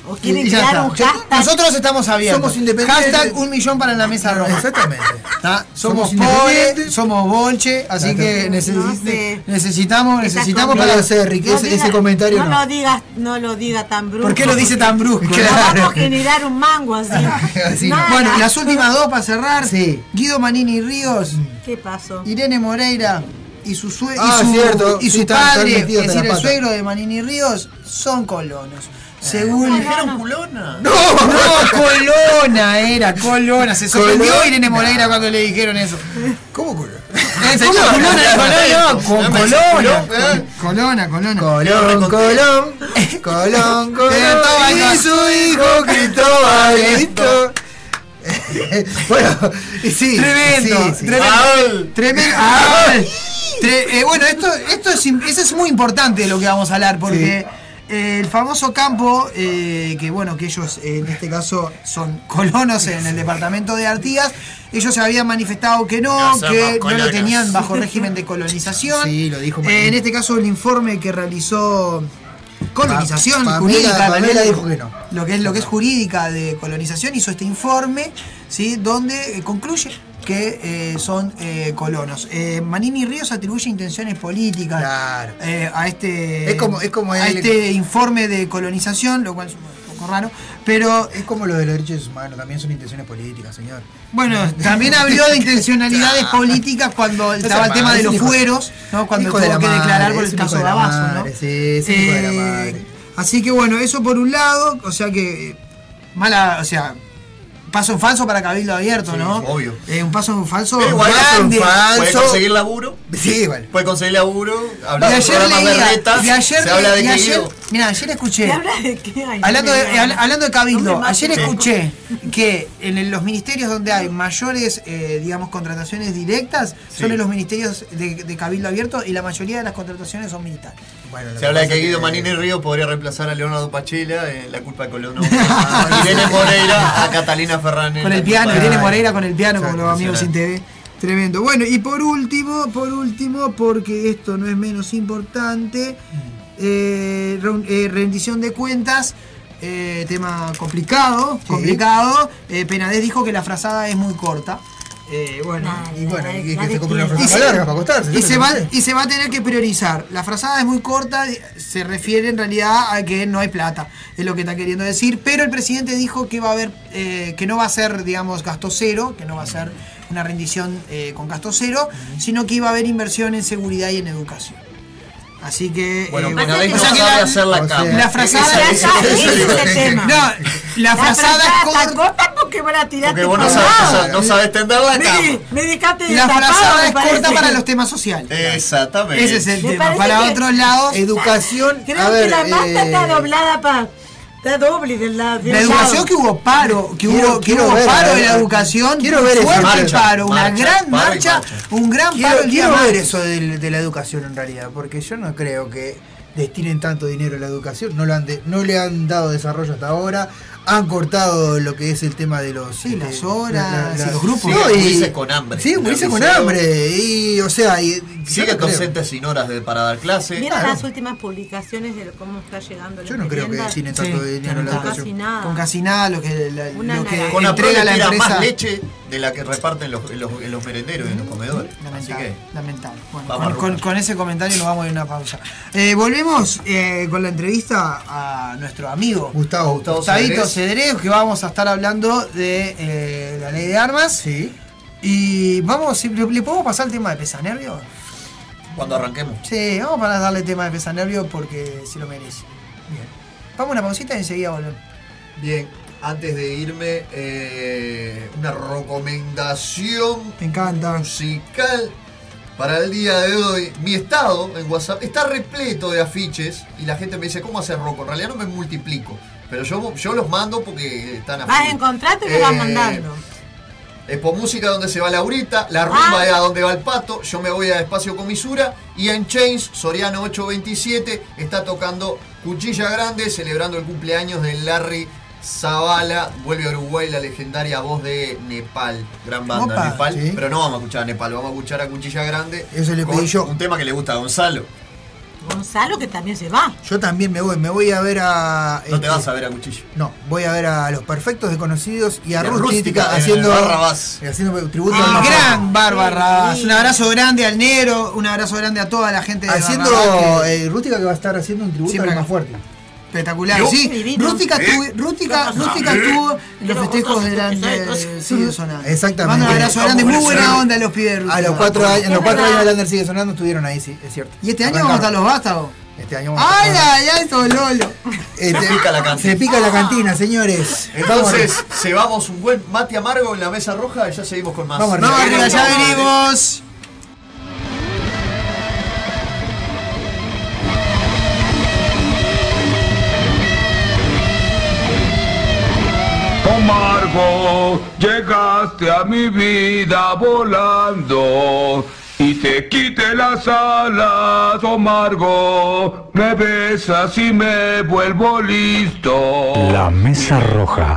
o quieren crear está. un hashtag. Nosotros estamos abiertos. Somos independientes. Hashtag un millón para la mesa roja. exactamente. Somos, Somos pobres, somos bolche, así que necesi- No sé. necesitamos, necesitamos para sé, Ricky, No ese, diga- ese comentario no, no. lo digas, no lo diga tan brusco. ¿Por qué lo dice tan brusco? No Claro. vamos a generar un mango así. Así. Bueno, las últimas dos para cerrar. Sí. Guido Manini Ríos, ¿Qué pasó? Irene Moreira y su, sue- y Ah, su, cierto. y Sí, su están padre, es decir, el suegro de Manini Ríos, son colonos. Según. ¿Dijeron culona? No, no, Colona era, Colona. Se sorprendió Colona. Irene Moreira cuando le dijeron eso. ¿Cómo culo? Eh, ¿Cómo Colona? Colona, no, con Colona. Colona, Colona. Colón, Colón, Colón, Colón, y su hijo Cristóbalito. bueno, sí. Tremendo, sí, sí. tremendo. Tremendo. Tre- eh, bueno, esto, esto es, eso es muy importante de lo que vamos a hablar, porque eh, el famoso campo, eh, que bueno, que ellos eh, en este caso son colonos en el departamento de Artigas, ellos se habían manifestado que no, que no lo tenían bajo régimen de colonización. Sí, lo dijo Eh, en este caso, el informe que realizó colonización Pa- jurídica Pamela dijo que no. lo que es lo que es jurídica de colonización hizo este informe sí donde eh, concluye que eh, son eh, colonos. Eh, Manini Ríos atribuye intenciones políticas Claro. a este Es como- es como a este informe de colonización, lo cual es un poco raro, pero Es como lo de los derechos humanos, también son intenciones políticas, señor. bueno, también habló de intencionalidades políticas cuando estaba el tema de los fueros, ¿no? cuando tuvo de que madre, declarar por el caso de la Abazo, ¿no? sí, de la madre. Así que bueno, eso por un lado, o sea que mala, o sea, paso en falso para Cabildo Abierto, Sí, ¿no? obvio. Eh, un paso en falso Pero igual grande. paso en falso. ¿Puede conseguir laburo? Sí, vale. Puede conseguir laburo. Hablar de ayer programas de leía, retas. y ayer, se habla de y que ayer, mira, ayer escuché, ¿Qué habla de qué? Hablando de, No hablando de Cabildo, ayer escuché que en los ministerios donde hay mayores, eh, digamos, contrataciones directas son en los ministerios de, de Cabildo Abierto y la mayoría de las contrataciones son militares. Bueno, Se habla de que Guido Manini Río podría reemplazar a Leonardo Pachela en La culpa de Colón. A Irene Moreira, a Catalina Ferran. en Con el piano, Irene Moreira con el piano, como Exacto, los amigos sin TV. Tremendo. Bueno, y por último, por último, porque esto no es menos importante, eh, eh, rendición de cuentas, eh, tema complicado, Sí. complicado. Eh, Penades dijo que la frazada es muy corta. Eh, bueno, Y bueno, y que se compre una se- larga para acostarse. se, va, y se va a tener que priorizar. La frazada es muy corta, se refiere en realidad a que no hay plata, es lo que está queriendo decir. Pero el presidente dijo que va a haber, eh, que no va a ser, digamos, gasto cero, que no va a ser una rendición eh, con gasto cero, sino que iba a haber inversión en seguridad y en educación. Así que. Bueno, eh, no sabe la- hacer la o sea, cama. la frazada es. No, la frazada es corta. porque van a tirar Porque vos no sabes, no sabes tender la cama. Me, me dejaste La frazada es corta para los temas sociales. Exactamente. Ese es el Me tema. Para otros lados. Educación. Creo a ver, que la eh, está doblada para. Está doble del lado. del La educación que hubo paro, que Quiero- hubo, que quiero hubo ver, paro de ver, la educación, quiero ver esa fuerte marcha, paro, una marcha, gran marcha, marcha. un gran Quiero, paro el día quiero más. ver eso de, la educación en realidad, porque yo no creo que destinen tanto dinero a la educación, no, lo han de- no le han dado desarrollo hasta ahora, han cortado lo que es el tema de los... Sí, este, las horas y los grupos. Sigue No, y- Ulises con hambre. Sí, En con hambre, y o sea... Y, Sigue no sin horas de, para dar clase. ¿Vieron Claro. las últimas publicaciones de cómo está llegando la Yo no creo que destinen Sí, tanto dinero a la lamentable. Casi nada. Con casi nada lo que, la- lo que. Con la entrega la empresa. más leche de la que reparten los, los, en los merenderos y en los comedores. Así Lamentable, que. lamentable. Bueno, con, con- ese comentario nos vamos a ir a una pausa. Eh, volvemos eh, con la entrevista a nuestro amigo Gustavo, Gustavo Gustavito Cedrés. Que vamos a estar hablando de eh, la ley de armas. Sí. Y vamos, ¿le, le podemos pasar el tema de pesanervio? Cuando arranquemos. Sí, vamos para darle tema de pesa nervio porque se lo merece. Bien. Vamos a una pausita y enseguida volvemos. Bien, antes de irme, eh, una recomendación Me encanta. musical para el día de hoy. Mi estado en WhatsApp está repleto de afiches y la gente me dice, ¿cómo hacer roco? En realidad no me multiplico, pero yo, yo los mando porque están a Vas a encontrarte y lo vas Eh, mandando. Expo Música donde se va Laurita, la rumba Ah. es a donde va el pato, yo me voy a Espacio Comisura y en Chains, Soriano 827, está tocando Cuchilla Grande celebrando el cumpleaños de Larry Zavala, vuelve a Uruguay la legendaria voz de Nepal, gran banda Opa, Nepal, sí. pero no vamos a escuchar a Nepal, vamos a escuchar a Cuchilla Grande. Eso le pedí yo. Un tema que le gusta a Gonzalo. Gonzalo que también se va. Yo también me voy, me voy a ver a. No te este, vas a ver a Cuchillo. No, voy a ver a los perfectos desconocidos y a, Y a Rústica, Rústica en haciendo. Barrabás. Haciendo tributo El al gran Bárbara. Un abrazo grande al Nero, un abrazo grande a toda la gente de Haciendo. Barrabás que- eh, Rústica que va a estar haciendo un tributo Siempre al más fuerte. Espectacular, Yo- sí. Rústica, ¿Eh? estuvo, Rústica, Rústica estuvo en los festejos de grande. Sigue sonando. Exactamente. Mando un abrazo grande, muy buena onda a los pibes de A Rústica. los cuatro años, en los cuatro años Lander sigue sonando, estuvieron ahí, sí, es cierto. Y este año vamos a estar los vástagos. Este año vamos a ¡Ay, ay, ay, esto Lolo! Eh, Se pica la cantina. Se pica la cantina, señores. Entonces, cebamos un buen mate amargo en la mesa roja y ya seguimos con más. Vamos Vamos arriba, ya venimos. Llegaste a mi vida volando y te quité las alas, oh me besas y me vuelvo listo. La Mesa Roja.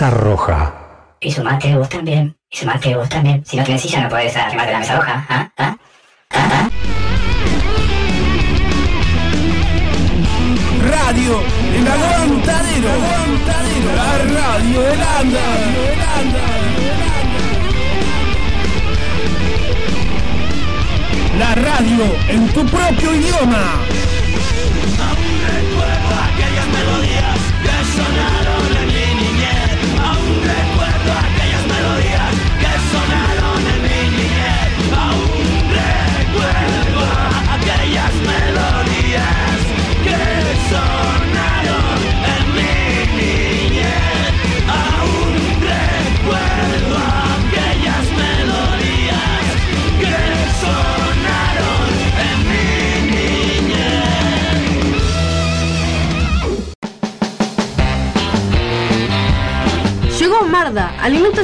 Mesa Roja. Y sumate vos también. Y sumate vos también. Si no tienes silla no podés arrimar de la mesa roja. ¿Ah? ¿Ah? Radio El Aguantadero. La radio del anda. La radio en tu propio idioma.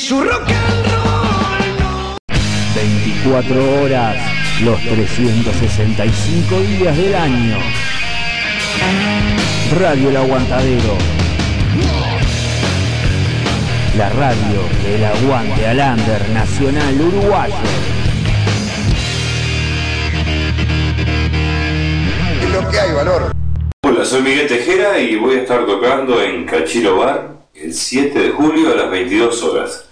Su rock and roll 24 horas, los 365 días del año. Radio El Aguantadero. La radio del aguante al under nacional uruguayo. Es lo que hay, valor. Hola, soy Miguel Tejera y voy a estar tocando en Cachilo Bar el 7 de julio a las 22 horas.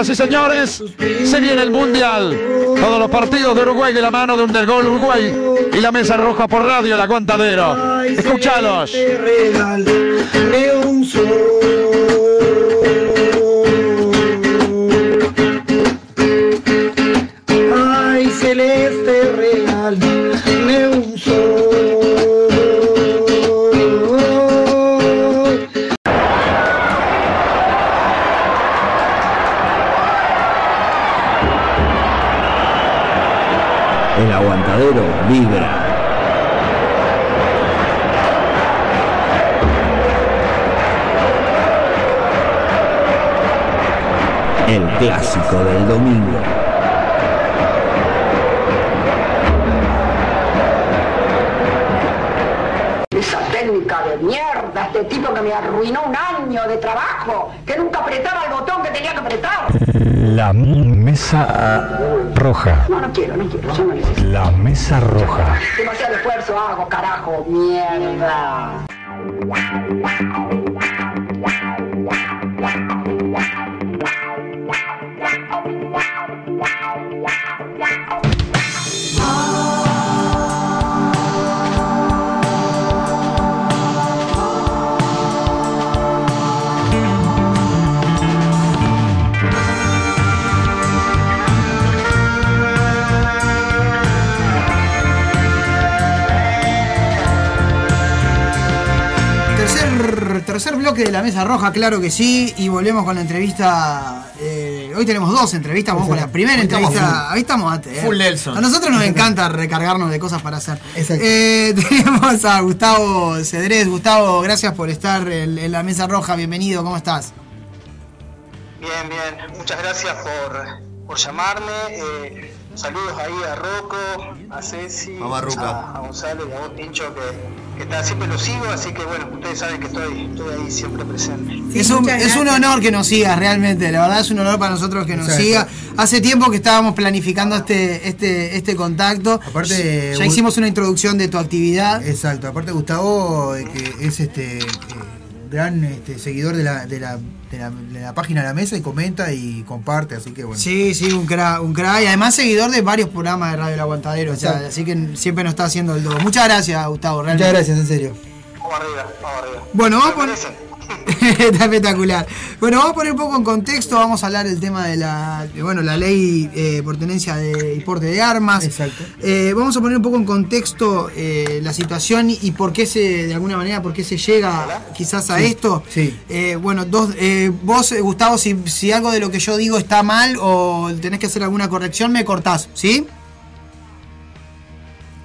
Señoras y señores, se viene el Mundial. Todos los partidos de Uruguay de la mano de Undergol Uruguay y la mesa roja por radio, el aguantadero. Escuchalos. La Mesa Roja. No, no quiero, no quiero, yo no necesito. La Mesa Roja. Demasiado esfuerzo hago, carajo, mierda. La Mesa Roja, claro que sí, y volvemos con la entrevista. eh, hoy tenemos dos entrevistas, vamos con la primera entrevista. full. Ahí estamos ate, eh. Full Nelson. A nosotros nos encanta recargarnos de cosas para hacer. Exacto. Eh, tenemos a Gustavo Cedrés. Gustavo, gracias por estar en, en la Mesa Roja, bienvenido, ¿cómo estás? Bien, bien. Muchas gracias por, por llamarme. Eh, saludos ahí a Rocco, a Ceci, a, a Gonzalo y a vos, Pincho, que está, siempre lo sigo, así que bueno, ustedes saben que estoy, estoy ahí siempre presente. es, un, es un honor que nos sigas, realmente. La verdad es un honor para nosotros que nos Exacto. siga. Hace tiempo que estábamos planificando este, este, este contacto. Aparte, ya hicimos una introducción de tu actividad. Exacto, aparte Gustavo, eh, que es este eh, gran este, seguidor de la, de, la, de, la, de la página de la mesa y comenta y comparte, así que bueno. Sí, sí, un crack, un crack. Y además seguidor de varios programas de Radio El Aguantadero. o sea, así que siempre nos está haciendo el do. Muchas gracias, Gustavo. Muchas Realmente. gracias, en serio. Vamos arriba, vamos arriba. Bueno, vamos a Me poner. Está espectacular. Bueno, vamos a poner un poco en contexto, vamos a hablar del tema de la, de, bueno, la ley eh, por tenencia de y porte de armas. Exacto. Eh, vamos a poner un poco en contexto eh, la situación y por qué se, de alguna manera, por qué se llega quizás a Sí, esto. sí. Eh, bueno, dos, eh, vos, Gustavo, si, si algo de lo que yo digo está mal o tenés que hacer alguna corrección, me cortás, ¿sí?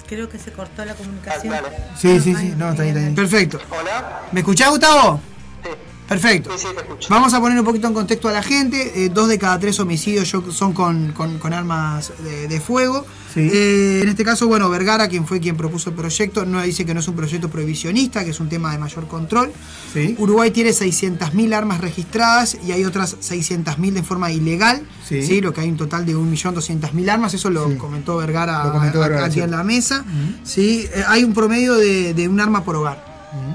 Creo que se cortó la comunicación. Sí, sí, sí, no, está ahí, está ahí. Perfecto. Hola. ¿Me escuchás, Gustavo? Sí. Perfecto. Sí, sí, te escucho. Vamos a poner un poquito en contexto a la gente. Eh, dos de cada tres homicidios son con, con- con armas de, de fuego. Sí. Eh, en este caso, bueno, Vergara, quien fue quien propuso el proyecto, no dice que no es un proyecto prohibicionista, que es un tema de mayor control. Sí. Uruguay tiene 600.000 armas registradas y hay otras 600.000 de forma ilegal. Sí. Lo que hay un total de 1.200.000 armas. Eso lo Sí. comentó Vergara, Lo comentó a- Vergara, aquí sí. en la mesa. Sí. Eh, hay un promedio de, de un arma por hogar.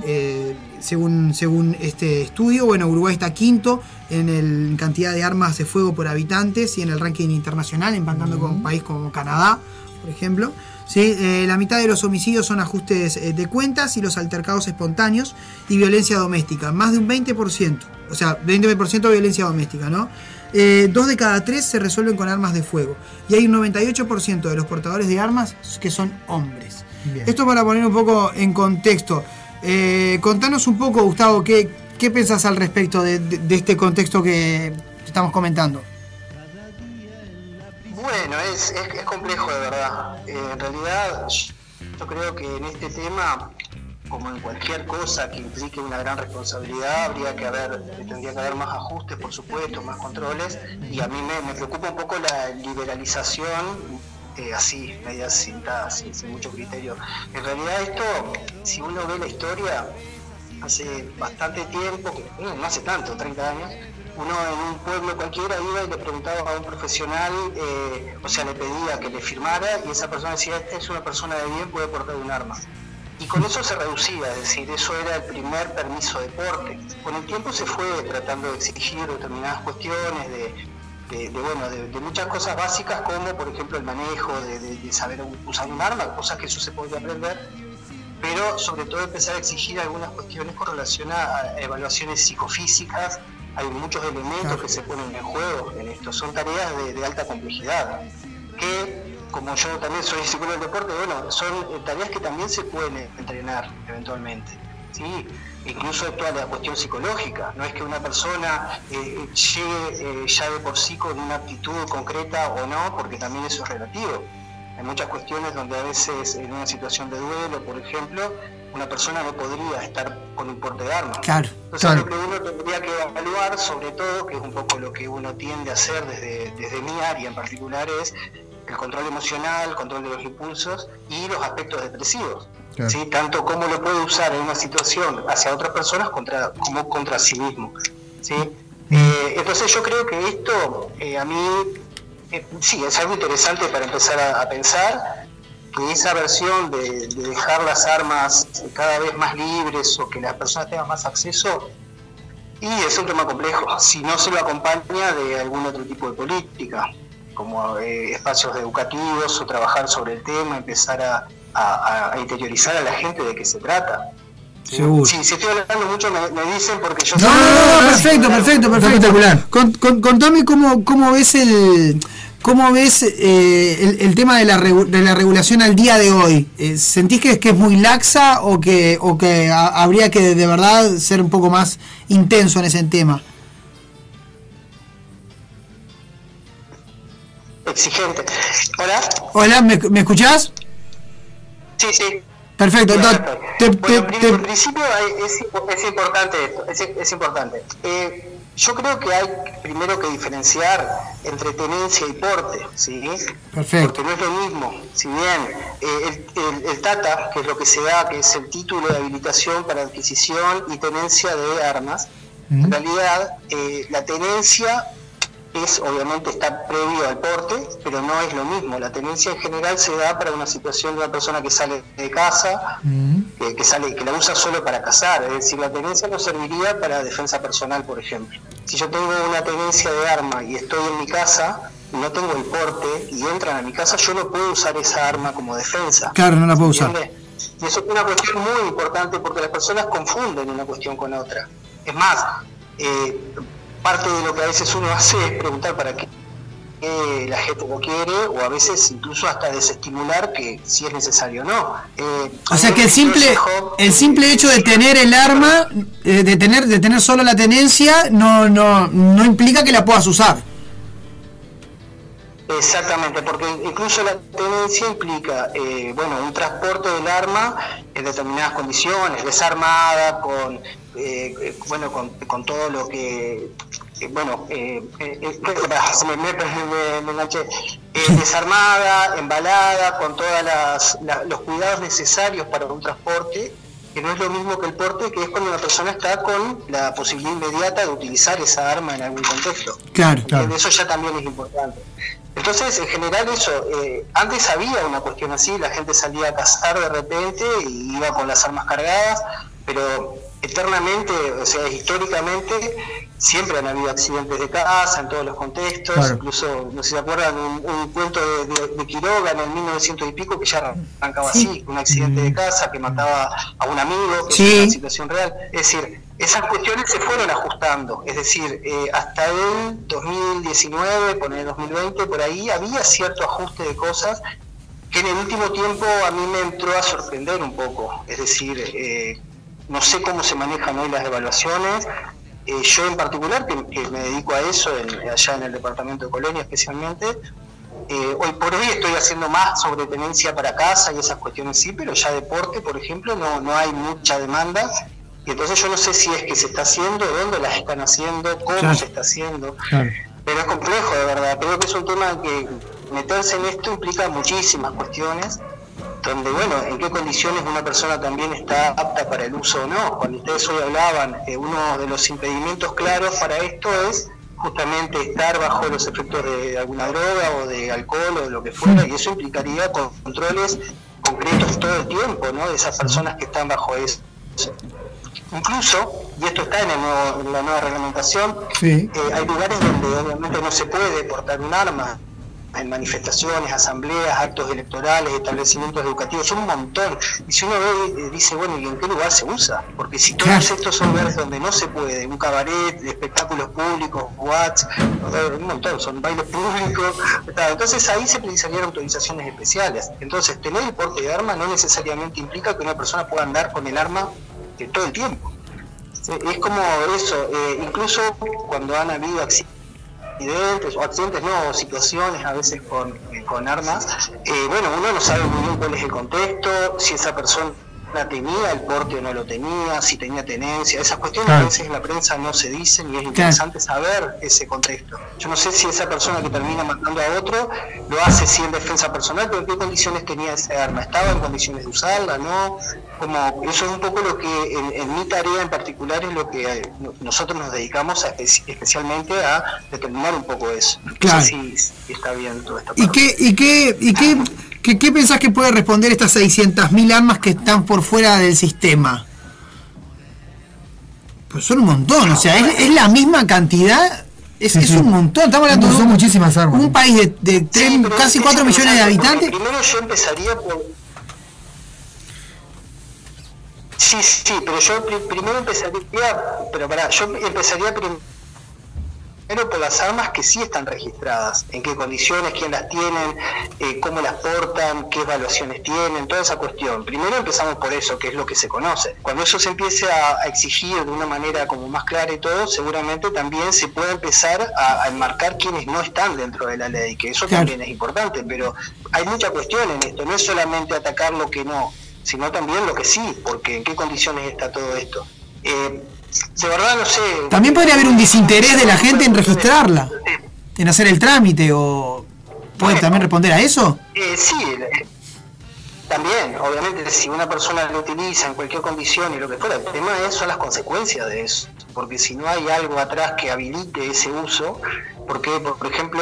Eh, según, según este estudio, bueno, Uruguay está quinto en, el, cantidad de armas de fuego por habitantes y en el ranking internacional, empatando con un país como Canadá, por ejemplo. Sí, eh, la mitad de los homicidios son ajustes eh, de cuentas y los altercados espontáneos y violencia doméstica, más de un 20%, o sea, 20% de violencia doméstica, ¿no? Eh, dos de cada tres se resuelven con armas de fuego y hay un 98% de los portadores de armas que son hombres. Bien. Esto para poner un poco en contexto. Eh, contanos un poco, Gustavo, ¿qué, qué pensás al respecto de, este contexto que estamos comentando? Bueno, es, es, es complejo de verdad. Eh, en realidad, yo creo que en este tema, como en cualquier cosa que implique una gran responsabilidad, habría que haber, tendría que haber más ajustes, por supuesto, más controles. Y a mí me, me preocupa un poco la liberalización, eh, así, media cinta, sin, sin mucho criterio. En realidad esto, si uno ve la historia, hace bastante tiempo, no hace tanto, 30 años, uno en un pueblo cualquiera iba y le preguntaba a un profesional, eh, o sea, le pedía que le firmara y esa persona decía, esta es una persona de bien, puede portar un arma. Y con eso se reducía, es decir, eso era el primer permiso de porte. Con el tiempo se fue tratando de exigir determinadas cuestiones de, de, de, bueno, de, de muchas cosas básicas como, por ejemplo, el manejo, de, saber usar un arma, cosas que eso se podía aprender, pero sobre todo empezar a exigir algunas cuestiones con relación a, evaluaciones psicofísicas. Hay muchos elementos que se ponen en juego en esto, son tareas de, de alta complejidad, que como yo también soy psicólogo del deporte, bueno, son eh, tareas que también se pueden entrenar eventualmente. ¿sí? Incluso toda la cuestión psicológica, no es que una persona eh, llegue eh, ya de por sí con una aptitud concreta o no, porque también eso es relativo. Hay muchas cuestiones donde a veces en una situación de duelo, por ejemplo, una persona no podría estar con un porte de armas. Claro, Entonces claro. lo que uno tendría que evaluar, sobre todo, que es un poco lo que uno tiende a hacer desde, desde mi área en particular, es el control emocional, el control de los impulsos y los aspectos depresivos. Claro. ¿sí? Tanto cómo lo puede usar en una situación hacia otras personas contra, como contra sí mismo. ¿sí? Eh, entonces yo creo que esto eh, a mí eh, sí es algo interesante para empezar a, a pensar que esa versión de, de dejar las armas cada vez más libres o que las personas tengan más acceso y es un tema complejo si no se lo acompaña de algún otro tipo de política como eh, espacios educativos o trabajar sobre el tema empezar a, a- a interiorizar a la gente de qué se trata Seguro. Si estoy hablando mucho me, me dicen porque yo No, no, no, no, perfecto, perfecto, perfecto. Con- con- contame cómo, cómo ves el. ¿Cómo ves eh, el, el tema de la, de la regulación al día de hoy? Eh, ¿Sentís que es, que es muy laxa o que, o que ha- habría que de verdad ser un poco más intenso en ese tema? Exigente. Hola. Hola, ¿me, me escuchás? Sí, sí. Perfecto. Te- Bueno, te- en te- principio hay- es, es importante esto, es, es importante. Eh, yo creo que hay primero que diferenciar entre tenencia y porte, ¿sí? Perfecto. Porque no es lo mismo. Si bien eh, el, el- el TATA, que es lo que se da, que es el título de habilitación para adquisición y tenencia de armas, en realidad eh, la tenencia es obviamente está previo al porte, pero no es lo mismo. La tenencia en general se da para una situación de una persona que sale de casa, que, que sale, que la usa solo para cazar. Es decir, la tenencia no serviría para defensa personal, por ejemplo. Si yo tengo una tenencia de arma y estoy en mi casa y no tengo el porte y entran a mi casa, yo no puedo usar esa arma como defensa. Claro, no la puedo usar. Y eso es una cuestión muy importante porque las personas confunden una cuestión con otra. Es más, eh, parte de lo que a veces uno hace es preguntar para qué eh, la gente lo quiere o a veces incluso hasta desestimular que si es necesario o no. Eh, O sea que el simple, el simple hecho de tener el arma, eh, de tener, de tener solo la tenencia, no, no, no implica que la puedas usar. Exactamente, porque incluso la tenencia implica, eh, bueno, un transporte del arma en determinadas condiciones, desarmada, con, eh, bueno, con, con todo lo que, bueno, eh, eh, eh, se me, enganché. Eh, desarmada, embalada, con todos los cuidados necesarios para un transporte, que no es lo mismo que el porte, que es cuando una persona está con la posibilidad inmediata de utilizar esa arma en algún contexto. Claro, ¿Entiende? Eso ya también es importante. Entonces, en general eso, eh, antes había una cuestión así, la gente salía a cazar de repente y iba con las armas cargadas, pero eternamente, o sea, históricamente, siempre han habido accidentes de caza en todos los contextos, Claro. incluso, no sé si se acuerdan, un, un cuento de, de- de Quiroga en el 1900 y pico que ya arrancaba Sí. así, un accidente de caza que mataba a un amigo, que Sí. es una situación real. Es decir, esas cuestiones se fueron ajustando, es decir, eh, hasta el 2019, por el 2020, por ahí había cierto ajuste de cosas que en el último tiempo a mí me entró a sorprender un poco, es decir, eh, no sé cómo se manejan hoy las evaluaciones, eh, yo en particular, que, que me dedico a eso, en- allá en el departamento de Colonia especialmente, eh, hoy por hoy estoy haciendo más sobre tenencia para casa y esas cuestiones sí, pero ya deporte, por ejemplo, no, no hay mucha demanda. Y entonces yo no sé si es que se está haciendo, dónde las están haciendo, cómo Claro. se está haciendo. Pero es complejo, de verdad. Creo que es un tema que meterse en esto implica muchísimas cuestiones, donde, bueno, en qué condiciones una persona también está apta para el uso o no. Cuando ustedes hoy hablaban, eh, uno de los impedimentos claros para esto es justamente estar bajo los efectos de alguna droga o de alcohol o de lo que fuera, y eso implicaría controles concretos todo el tiempo, ¿no? De esas personas que están bajo eso. Incluso, y esto está en, el nuevo- en la nueva reglamentación, Sí. eh, hay lugares donde obviamente no se puede portar un arma en manifestaciones, asambleas, actos electorales, establecimientos educativos, un montón. Y si uno ve, eh, dice, bueno, ¿y en qué lugar se usa? Porque si todos estos son lugares donde no se puede, un cabaret, espectáculos públicos, watts, un montón, son bailes públicos, entonces ahí se precisarían autorizaciones especiales. Entonces, tener el porte de arma no necesariamente implica que una persona pueda andar con el arma todo el tiempo. Es como eso, eh, incluso cuando han habido accidentes, o accidentes no, o situaciones a veces con, con armas, eh, bueno, uno no sabe muy bien cuál es el contexto, si esa persona tenía el porte o no lo tenía, si tenía tenencia, esas cuestiones Claro. a veces en la prensa no se dicen y es interesante saber ese contexto. Yo no sé si esa persona que termina matando a otro lo hace sí en defensa personal, pero en qué condiciones tenía esa arma, estaba en condiciones de usarla, ¿no? Como eso es un poco lo que en, en mi tarea en particular es lo que eh, no- nosotros nos dedicamos a espe- especialmente a determinar un poco eso. No sé Claro. si, si está bien todo esto. ¿Y qué, y qué, y qué, qué, qué pensás que puede responder estas 600.000 armas que están por fuera del sistema? Pues son un montón, o sea, es, es la misma cantidad, es, es un montón. Estamos hablando de muchísimas armas. un país de, de tres- Sí, pero casi es 4 millones de habitantes. Primero yo empezaría por... Sí, sí, pero yo pri- primero empezaría, pero pará, yo empezaría primero por las armas que sí están registradas, en qué condiciones, quién las tienen, eh, cómo las portan, qué evaluaciones tienen, toda esa cuestión. Primero empezamos por eso, que es lo que se conoce. Cuando eso se empiece a, a exigir de una manera como más clara y todo, seguramente también se puede empezar a, a enmarcar quienes no están dentro de la ley, que eso Claro. también es importante, pero hay mucha cuestión en esto, no es solamente atacar lo que no, sino también lo que sí, porque en qué condiciones está todo esto. Eh, de verdad no sé. También podría haber un desinterés de la gente en registrarla, en hacer el trámite o... ¿Puede también responder a eso? Eh, sí, también, obviamente, si una persona lo utiliza en cualquier condición y lo que fuera, el tema es, son las consecuencias de eso. Porque si no hay algo atrás que habilite ese uso, porque, por, por ejemplo,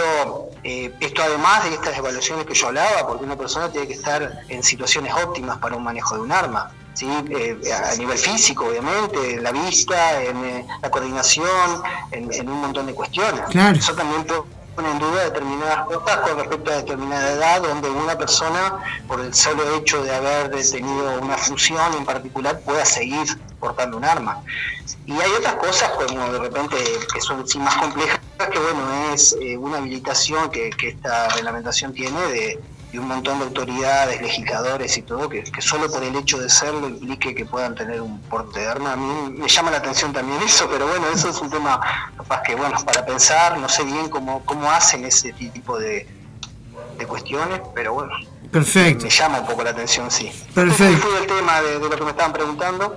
eh, esto además de estas evaluaciones que yo hablaba, porque una persona tiene que estar en situaciones óptimas para un manejo de un arma. ¿sí? Eh, a nivel físico, obviamente, en la vista, en eh, la coordinación, en, en un montón de cuestiones. Claro. Eso también pone en duda determinadas cosas con respecto a determinada edad, donde una persona, por el solo hecho de haber tenido una función en particular, pueda seguir portando un arma. Y hay otras cosas como de repente que son sí más complejas, que bueno, es eh, una habilitación que, que esta reglamentación tiene de, de un montón de autoridades, legisladores y todo, que, que solo por el hecho de serlo implique que puedan tener un porte de arma. A mí me llama la atención también eso, pero bueno, eso es un tema capaz que, bueno, para pensar, no sé bien cómo, cómo hacen ese tipo de, de cuestiones, pero bueno, Perfecto. me llama un poco la atención, sí. Perfecto. Fui del tema de, de lo que me estaban preguntando.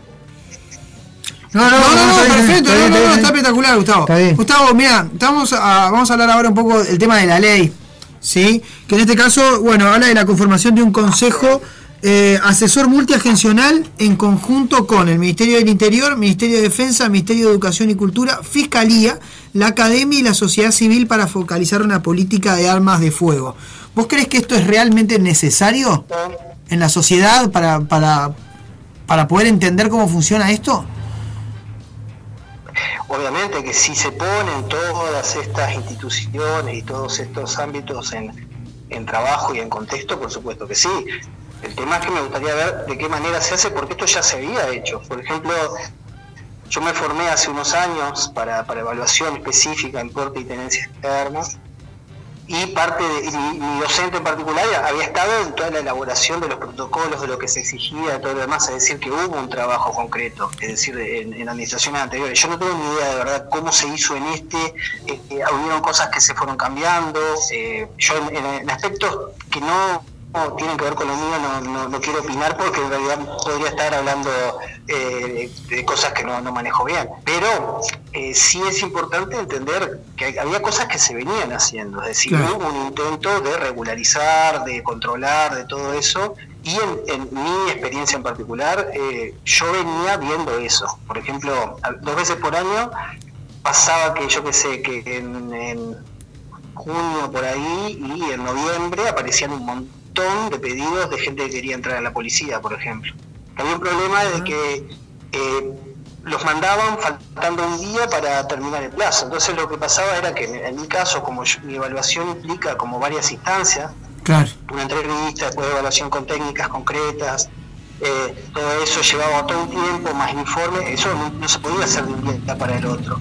No, no, no, no, perfecto, no, no, no, está espectacular, Gustavo. Gustavo, mira, estamos a- vamos a hablar ahora un poco del tema de la ley, ¿sí? Que en este caso, bueno, habla de la conformación de un consejo eh, asesor multiagencional en conjunto con el Ministerio del Interior, Ministerio de Defensa, Ministerio de Educación y Cultura, Fiscalía, la Academia y la sociedad civil para focalizar una política de armas de fuego. ¿Vos crees que esto es realmente necesario en la sociedad para, para, para poder entender cómo funciona esto? Obviamente que si se ponen todas estas instituciones y todos estos ámbitos en, en trabajo y en contexto, por supuesto que sí. El tema es que me gustaría ver de qué manera se hace, porque esto ya se había hecho. Por ejemplo, yo me formé hace unos años para, para evaluación específica en porte y tenencia armas, y parte de y mi, docente en particular había estado en toda la elaboración de los protocolos, de lo que se exigía, de todo lo demás, es decir, que hubo un trabajo concreto, es decir, en, en administraciones anteriores. Yo no tengo ni idea de verdad cómo se hizo en este, eh, eh, hubieron cosas que se fueron cambiando, eh, yo en- en aspectos que no no tienen que ver con lo mío, no, no, no quiero opinar porque en realidad podría estar hablando eh, de cosas que no, no manejo bien. Pero eh, sí es importante entender que había cosas que se venían haciendo, es decir, Claro. hubo un intento de regularizar, de controlar, de todo eso. Y en, en mi experiencia en particular, eh, yo venía viendo eso. Por ejemplo, dos veces por año pasaba que yo qué sé, que en, en junio por ahí y en noviembre aparecían un montón de pedidos de gente que quería entrar a la policía, por ejemplo. Había un problema de que eh, los mandaban faltando un día para terminar el plazo. Entonces lo que pasaba era que en, mi caso, como yo- mi evaluación implica como varias instancias, Claro. una entrevista, después de evaluación con técnicas concretas, eh, todo eso llevaba todo un tiempo, más informe, eso no, no se podía hacer de un día para el otro.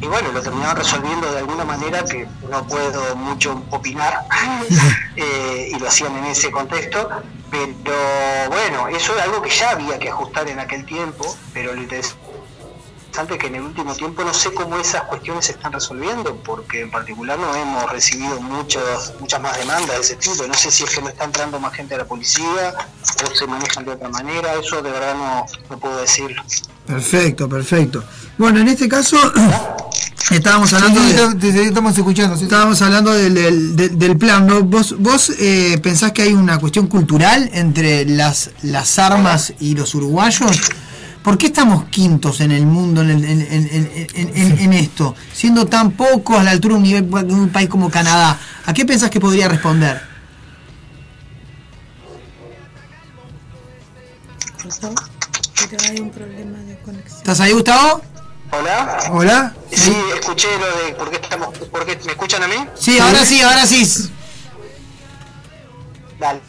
Y bueno, lo terminaban resolviendo de alguna manera que no puedo mucho opinar, eh, y lo hacían en ese contexto, pero bueno, eso es algo que ya había que ajustar en aquel tiempo, pero lo interesante es que en el último tiempo no sé cómo esas cuestiones se están resolviendo, porque en particular no hemos recibido muchos, muchas más demandas de ese tipo. No sé si es que no está entrando más gente a la policía o se manejan de otra manera, eso de verdad no, no puedo decirlo. Perfecto, perfecto. Bueno, en este caso estábamos hablando de, estamos escuchando. Estábamos hablando del, del- del- del plan. ¿no? ¿Vos, vos eh, pensás que hay una cuestión cultural entre las, las armas y los uruguayos? ¿Por qué estamos quintos en el mundo en, el- en- en- en- en- en- en esto? Siendo tan pocos a la altura de un, nivel, de un país como Canadá. ¿A qué pensás que podría responder? Pero hay un problema de conexión. ¿Estás ahí, Gustavo? Hola. Hola. Sí, escuché lo de por qué estamos, por qué me escuchan a mí. Sí, ahora sí, ahora sí. Dale.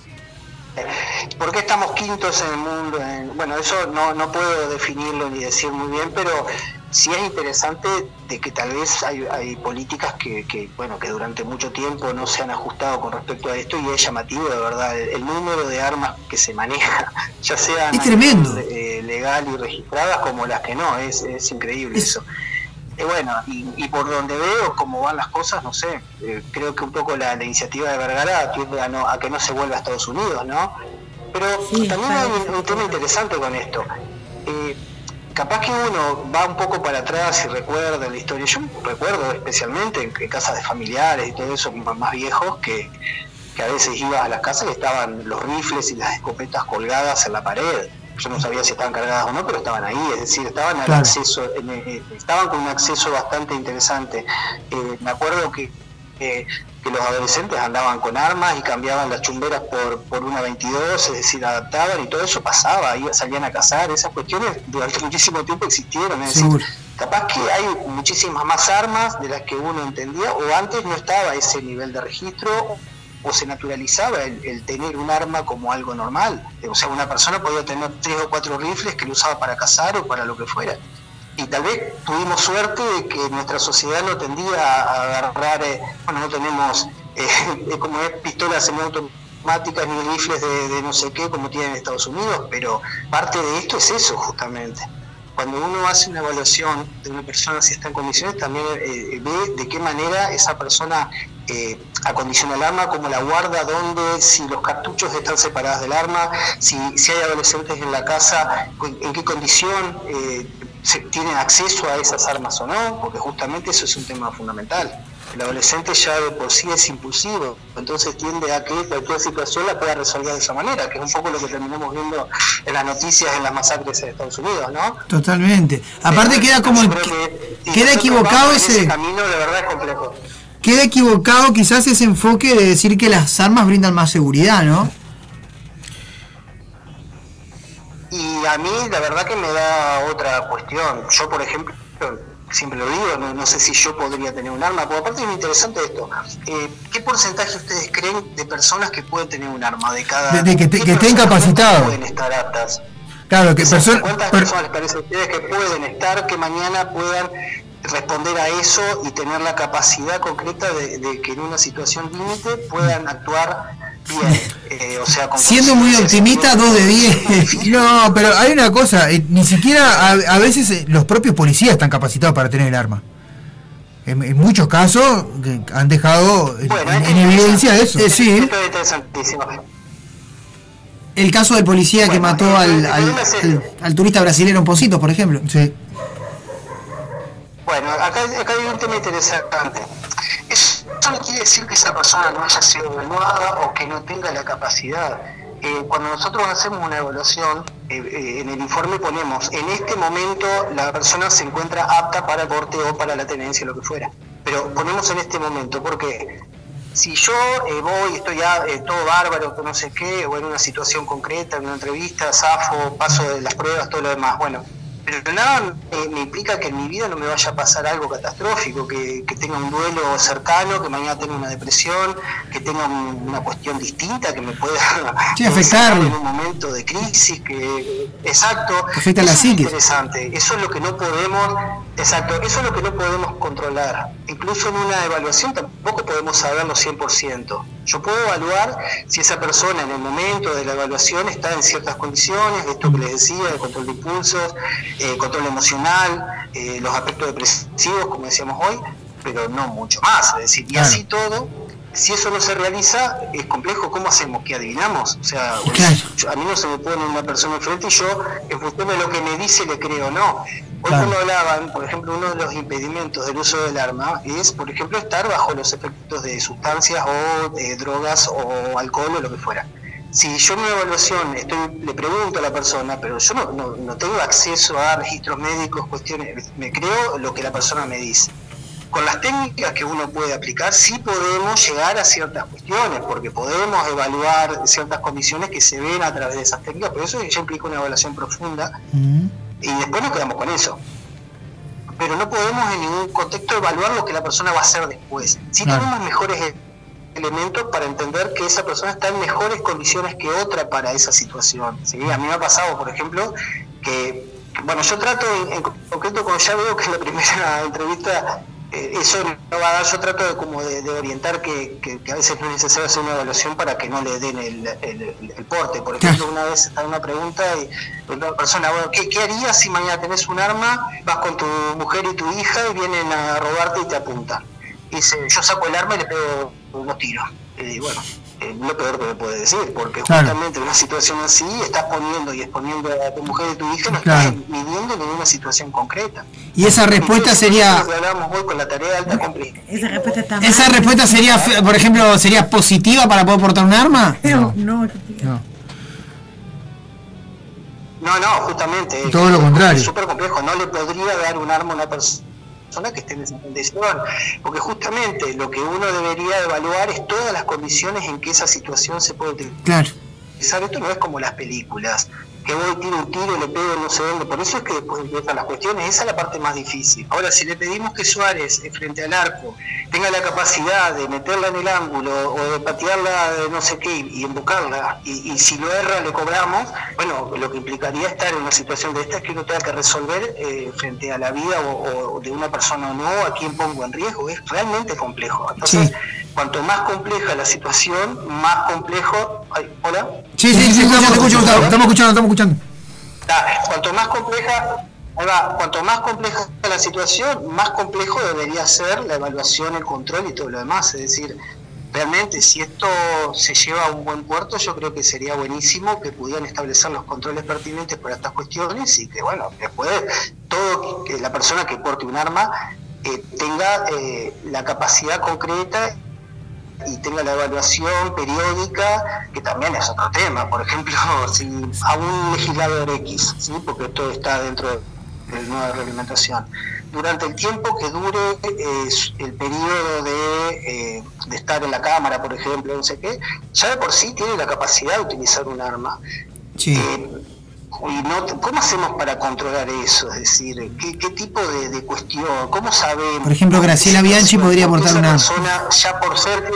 ¿Por qué estamos quintos en el mundo? En- bueno, eso no, no puedo definirlo ni decir muy bien, pero sí es interesante de que tal vez hay, hay políticas que, que, bueno, que durante mucho tiempo no se han ajustado con respecto a esto y es llamativo de verdad el, el número de armas que se maneja, ya sean Es tremendo. eh, legal y registradas como las que no, es, es increíble eso. Y bueno, y, y por donde veo cómo van las cosas, no sé, eh, creo que un poco la, la iniciativa de Vergara tiende a, no, a que no se vuelva a Estados Unidos, ¿no? Pero también hay un, un tema interesante con esto. Eh, capaz que uno va un poco para atrás y recuerda la historia. Yo recuerdo especialmente en, en casas de familiares y todo eso, más más viejos, que, que a veces ibas a las casas y estaban los rifles y las escopetas colgadas en la pared. Yo no sabía si estaban cargadas o no, pero estaban ahí, es decir, estaban al Claro. acceso, en- eh, estaban con un acceso bastante interesante. Eh, me acuerdo que, que- que los adolescentes andaban con armas y cambiaban las chumberas por, por una 22, es decir, adaptaban y todo eso pasaba, iba- salían a cazar, esas cuestiones durante muchísimo tiempo existieron, es decir, Seguro. capaz que hay muchísimas más armas de las que uno entendía o antes no estaba ese nivel de registro o se naturalizaba el, tener un arma como algo normal. O sea, una persona podía tener tres o cuatro rifles que lo usaba para cazar o para lo que fuera. Y tal vez tuvimos suerte de que nuestra sociedad no tendía a agarrar, eh, bueno, no tenemos eh, como es pistolas semiautomáticas ni rifles de, de no sé qué como tienen en Estados Unidos, pero parte de esto es eso justamente cuando uno hace una evaluación de una persona si está en condiciones, también eh, ve de qué manera esa persona eh, acondiciona el arma, cómo la guarda, dónde, si los cartuchos están separados del arma, si, si hay adolescentes en la casa, en, qué condición eh, se, tienen acceso a esas armas o no, porque justamente eso es un tema fundamental. El adolescente ya de por sí es impulsivo, entonces tiende a que cualquier situación la pueda resolver de esa manera, que es un poco lo que terminamos viendo en las noticias en las masacres en Estados Unidos, ¿no? Totalmente. Aparte queda como que queda equivocado en ese camino de verdad es complejo. Queda equivocado quizás ese enfoque de decir que las armas brindan más seguridad, ¿no? Y a mí la verdad que me da otra cuestión. Yo, por ejemplo, siempre lo digo, no, no sé si yo podría tener un arma, porque aparte es interesante esto. Eh, ¿Qué porcentaje ustedes creen de personas que pueden tener un arma? De cada De- de que te- ¿qué que estén personas capacitados. Pueden estar aptas. Claro, que Exacto. persona ¿Cuántas per- personas les parece a ustedes que pueden estar, que mañana puedan responder a eso y tener la capacidad concreta de, de que en una situación límite puedan actuar bien? Eh, o sea, con Siendo muy optimista, sin- 2 de 10. No, pero hay una cosa, eh, ni siquiera a, a veces eh, los propios policías están capacitados para tener el arma. En, en muchos casos han dejado en, en- en evidencia eso. Eh, sí, Esto es interesantísimo. el caso del policía que mató al, al, al- al turista brasileño en Positos, por ejemplo. Sí. Bueno, acá, acá hay un tema interesante. Eso no quiere decir que esa persona no haya sido evaluada o que no tenga la capacidad. Eh, cuando nosotros hacemos una evaluación, eh, eh, en el informe ponemos, en este momento la persona se encuentra apta para el porte o para la tenencia, lo que fuera. Pero ponemos en este momento, porque si yo voy, estoy ya eh, todo bárbaro, no sé qué, o en una situación concreta, en una entrevista, zafo, paso de las pruebas, todo lo demás, bueno, pero nada eh, me implica que en mi vida no me vaya a pasar algo catastrófico, que, que tenga un duelo cercano, que mañana tenga una depresión, que tenga un- una cuestión distinta, que me pueda Sí, sacar en un momento de crisis, que exacto, Afecta la es interesante, eso es lo que no podemos, exacto, eso es lo que no podemos controlar. Incluso en una evaluación tampoco podemos saberlo 100%. Yo puedo evaluar si esa persona en el momento de la evaluación está en ciertas condiciones, esto que les decía, el control de impulsos, eh, control emocional, eh, los aspectos depresivos, como decíamos hoy, pero no mucho más. Es decir, y así todo, si eso no se realiza, es complejo. ¿Cómo hacemos? ¿Qué adivinamos? O sea, yo- a mí no se me pone una persona enfrente y yo, en función de lo que me dice, le creo no. Hoy Claro. cuando hablaban, por ejemplo, uno de los impedimentos del uso del arma es, por ejemplo, estar bajo los efectos de sustancias o de drogas o alcohol o lo que fuera. Si yo en una evaluación estoy, le pregunto a la persona, pero yo no, no, no tengo acceso a registros médicos, cuestiones, me creo lo que la persona me dice. Con las técnicas que uno puede aplicar, sí podemos llegar a ciertas cuestiones, porque podemos evaluar ciertas condiciones que se ven a través de esas técnicas, pero eso ya implica una evaluación profunda y después nos quedamos con eso. Pero no podemos en ningún contexto evaluar lo que la persona va a hacer después. Sí tenemos mejores elementos para entender que esa persona está en mejores condiciones que otra para esa situación. ¿sí? A mí me ha pasado, por ejemplo, que, bueno, yo trato en, en concreto, como ya veo que en la primera entrevista eso no va a dar, yo trato de, como de, de orientar que, que- que a veces no es necesario hacer una evaluación para que no le den el, el- el porte. Por ejemplo, una vez en una pregunta y una persona, bueno, ¿qué, qué harías si mañana tenés un arma, vas con tu mujer y tu hija y vienen a robarte y te apuntan? Y dice, yo saco el arma y le pego unos tiros. Y bueno, eh, lo peor que me puede decir, porque Claro. justamente en una situación así estás poniendo y exponiendo a tu mujer y tu hija, no Claro. estás midiendo ninguna situación concreta. Y esa respuesta sería- lo que hablábamos hoy con la tarea de alta complejidad. Esa respuesta está ¿Esa respuesta sería, fe- por ejemplo, sería positiva para poder portar un arma? No, no. No, no, justamente. es- Todo lo contrario. Es súper complejo. No le podría dar un arma a una persona que esté en esa condición. Porque justamente lo que uno debería evaluar es todas las condiciones en que esa situación se puede utilizar. Claro. Esto no es como las películas, que voy, tiro un tiro, le pego no sé dónde. Por eso es que después empiezan las cuestiones. Esa es la parte más difícil. Ahora, si le pedimos que Suárez, eh, frente al arco, tenga la capacidad de meterla en el ángulo o de patearla de no sé qué y embocarla, y, y si lo erra le cobramos, bueno, lo que implicaría estar en una situación de esta es que uno tenga que resolver eh, frente a la vida o, o de una persona o no, a quién pongo en riesgo. Es realmente complejo. Entonces, cuanto más compleja la situación, más complejo. ay, ¿Hola? Sí, sí, sí, escucho. Estamos escuchando, estamos escuchando. Cuanto más compleja, ahí va, cuanto más compleja la situación, más complejo debería ser la evaluación, el control y todo lo demás. Es decir, realmente si esto se lleva a un buen puerto, yo creo que sería buenísimo que pudieran establecer los controles pertinentes para estas cuestiones y que, bueno, después todo que la persona que porte un arma eh, tenga eh, la capacidad concreta y tenga la evaluación periódica, que también es otro tema. Por ejemplo, si a un legislador X, ¿sí? porque esto está dentro de la nueva reglamentación, durante el tiempo que dure eh, el periodo de, eh, de estar en la Cámara, por ejemplo, no sé qué, ya de por sí tiene la capacidad de utilizar un arma. Sí. Y no, ¿Cómo hacemos para controlar eso? Es decir, ¿qué, qué tipo de, de cuestión? ¿Cómo sabemos? Por ejemplo, Graciela Bianchi podría Porque portar esa un arma. persona, ya por ser,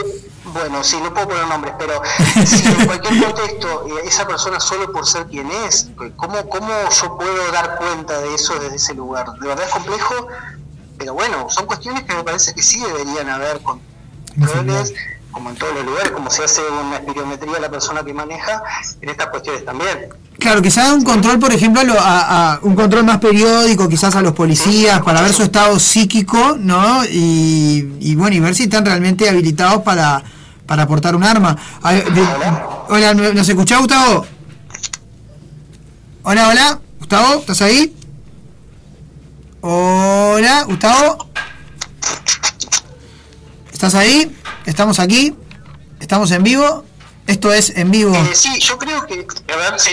bueno, sí, no puedo poner nombres, pero si en cualquier contexto eh, esa persona solo por ser quien es, ¿cómo, ¿cómo yo puedo dar cuenta de eso desde ese lugar? De verdad es complejo, pero bueno, son cuestiones que me parece que sí deberían haber controles, como en todos los lugares, como se hace una espirometría a la persona que maneja, en estas cuestiones también. Claro, que se haga un control, por ejemplo, a un control más periódico, quizás a los policías, para ver su estado psíquico, ¿no? Y, y bueno, y ver si están realmente habilitados para, para portar un arma. A ver, de- hola, ¿no- ¿nos escuchás, Gustavo? Hola, hola, Gustavo, ¿estás ahí? Hola, Gustavo. ¿Estás ahí? Estamos aquí. Estamos en vivo. Esto es en vivo. Eh, sí, yo creo que. A ver, sí.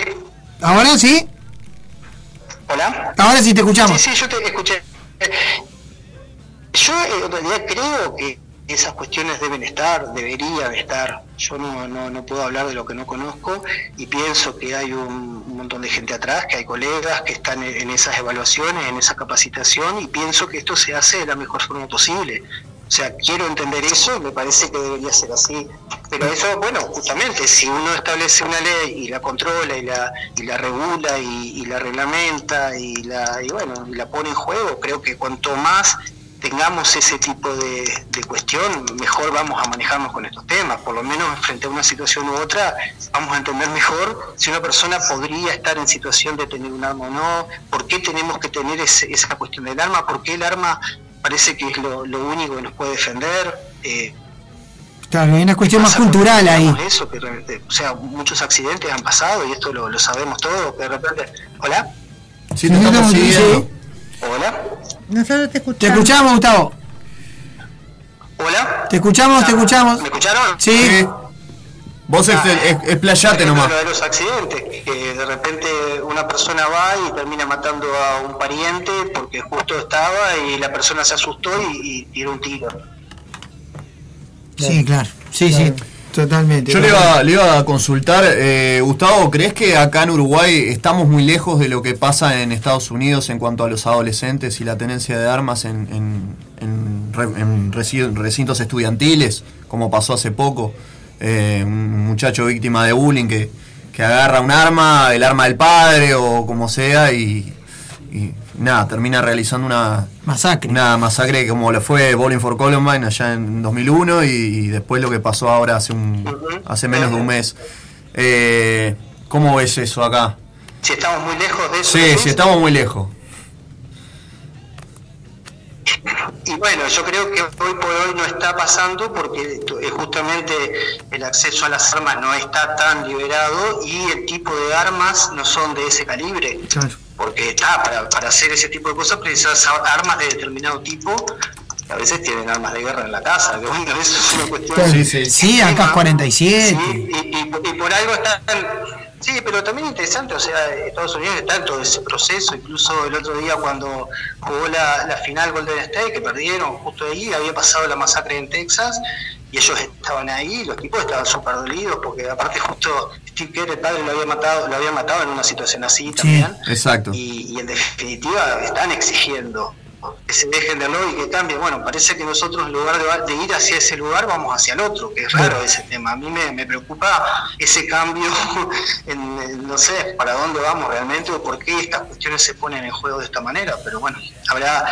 ¿Ahora sí? Hola. Ahora sí te escuchamos. Sí, sí, yo te escuché. Yo eh, en realidad creo que esas cuestiones deben estar, deberían estar. Yo no, no, no puedo hablar de lo que no conozco y pienso que hay un, montón de gente atrás, que hay colegas que están en esas evaluaciones, en esa capacitación y pienso que esto se hace de la mejor forma posible. O sea, quiero entender eso me parece que debería ser así. Pero eso, bueno, justamente, si uno establece una ley y la controla y la, y la regula y, y la reglamenta y la, y bueno, y la pone en juego, creo que cuanto más tengamos ese tipo de, de cuestión, mejor vamos a manejarnos con estos temas. Por lo menos frente a una situación u otra, vamos a entender mejor si una persona podría estar en situación de tener un arma o no, por qué tenemos que tener ese- esa cuestión del arma, por qué el arma parece que es lo, lo único que nos puede defender. Eh, Claro, hay una cuestión más cultural ahí. Eso, que, o sea, muchos accidentes han pasado y esto lo, lo sabemos todos, que de repente... ¿Hola? Sí, te estamos siguiendo. ¿Hola? Nosotros te escuchamos. Te escuchamos, Gustavo. ¿Hola? Te escuchamos, te escuchamos. ¿Me escucharon? Sí. Vos Ah, explayate nomás. Lo de los accidentes, que de repente una persona va y termina matando a un pariente porque justo estaba y la persona se asustó y, y tiró un tiro. Sí, claro. Sí, sí, totalmente. Yo le iba, le iba a consultar, eh, Gustavo, ¿crees que acá en Uruguay estamos muy lejos de lo que pasa en Estados Unidos en cuanto a los adolescentes y la tenencia de armas en, en- en re- en reci- recintos estudiantiles, como pasó hace poco? Eh, un muchacho víctima de bullying que, que agarra un arma, el arma del padre o como sea, y, y nada, termina realizando una masacre. Una masacre como lo fue Bowling for Columbine allá en 2001 y, y después lo que pasó ahora hace un hace menos de un mes. Eh, ¿Cómo ves eso acá? Si estamos muy lejos de eso. Sí, sí, estamos muy lejos. Y bueno, yo creo que hoy por hoy no está pasando porque justamente el acceso a las armas no está tan liberado y el tipo de armas no son de ese calibre. Porque está, para, para hacer ese tipo de cosas precisas armas de determinado tipo. que A veces tienen armas de guerra en la casa, que bueno, eso es una cuestión. Sí, sí. Sí, acá 47. Sí, y, y- y por algo están. Sí, pero también interesante, o sea, Estados Unidos está en todo ese proceso, incluso el otro día cuando jugó la, la final Golden State, que perdieron justo ahí, había pasado la masacre en Texas, y ellos estaban ahí, los tipos estaban súper dolidos, porque aparte justo Steve Kerr, el padre, lo había matado, lo había matado en una situación así también, Exacto. y, y en definitiva están exigiendo que se dejen de hablar y que cambien. Bueno, parece que nosotros en lugar de, de ir hacia ese lugar vamos hacia el otro, que es raro ese tema. A mí me, me preocupa ese cambio en, en, no sé, para dónde vamos realmente o por qué estas cuestiones se ponen en juego de esta manera, pero bueno, habrá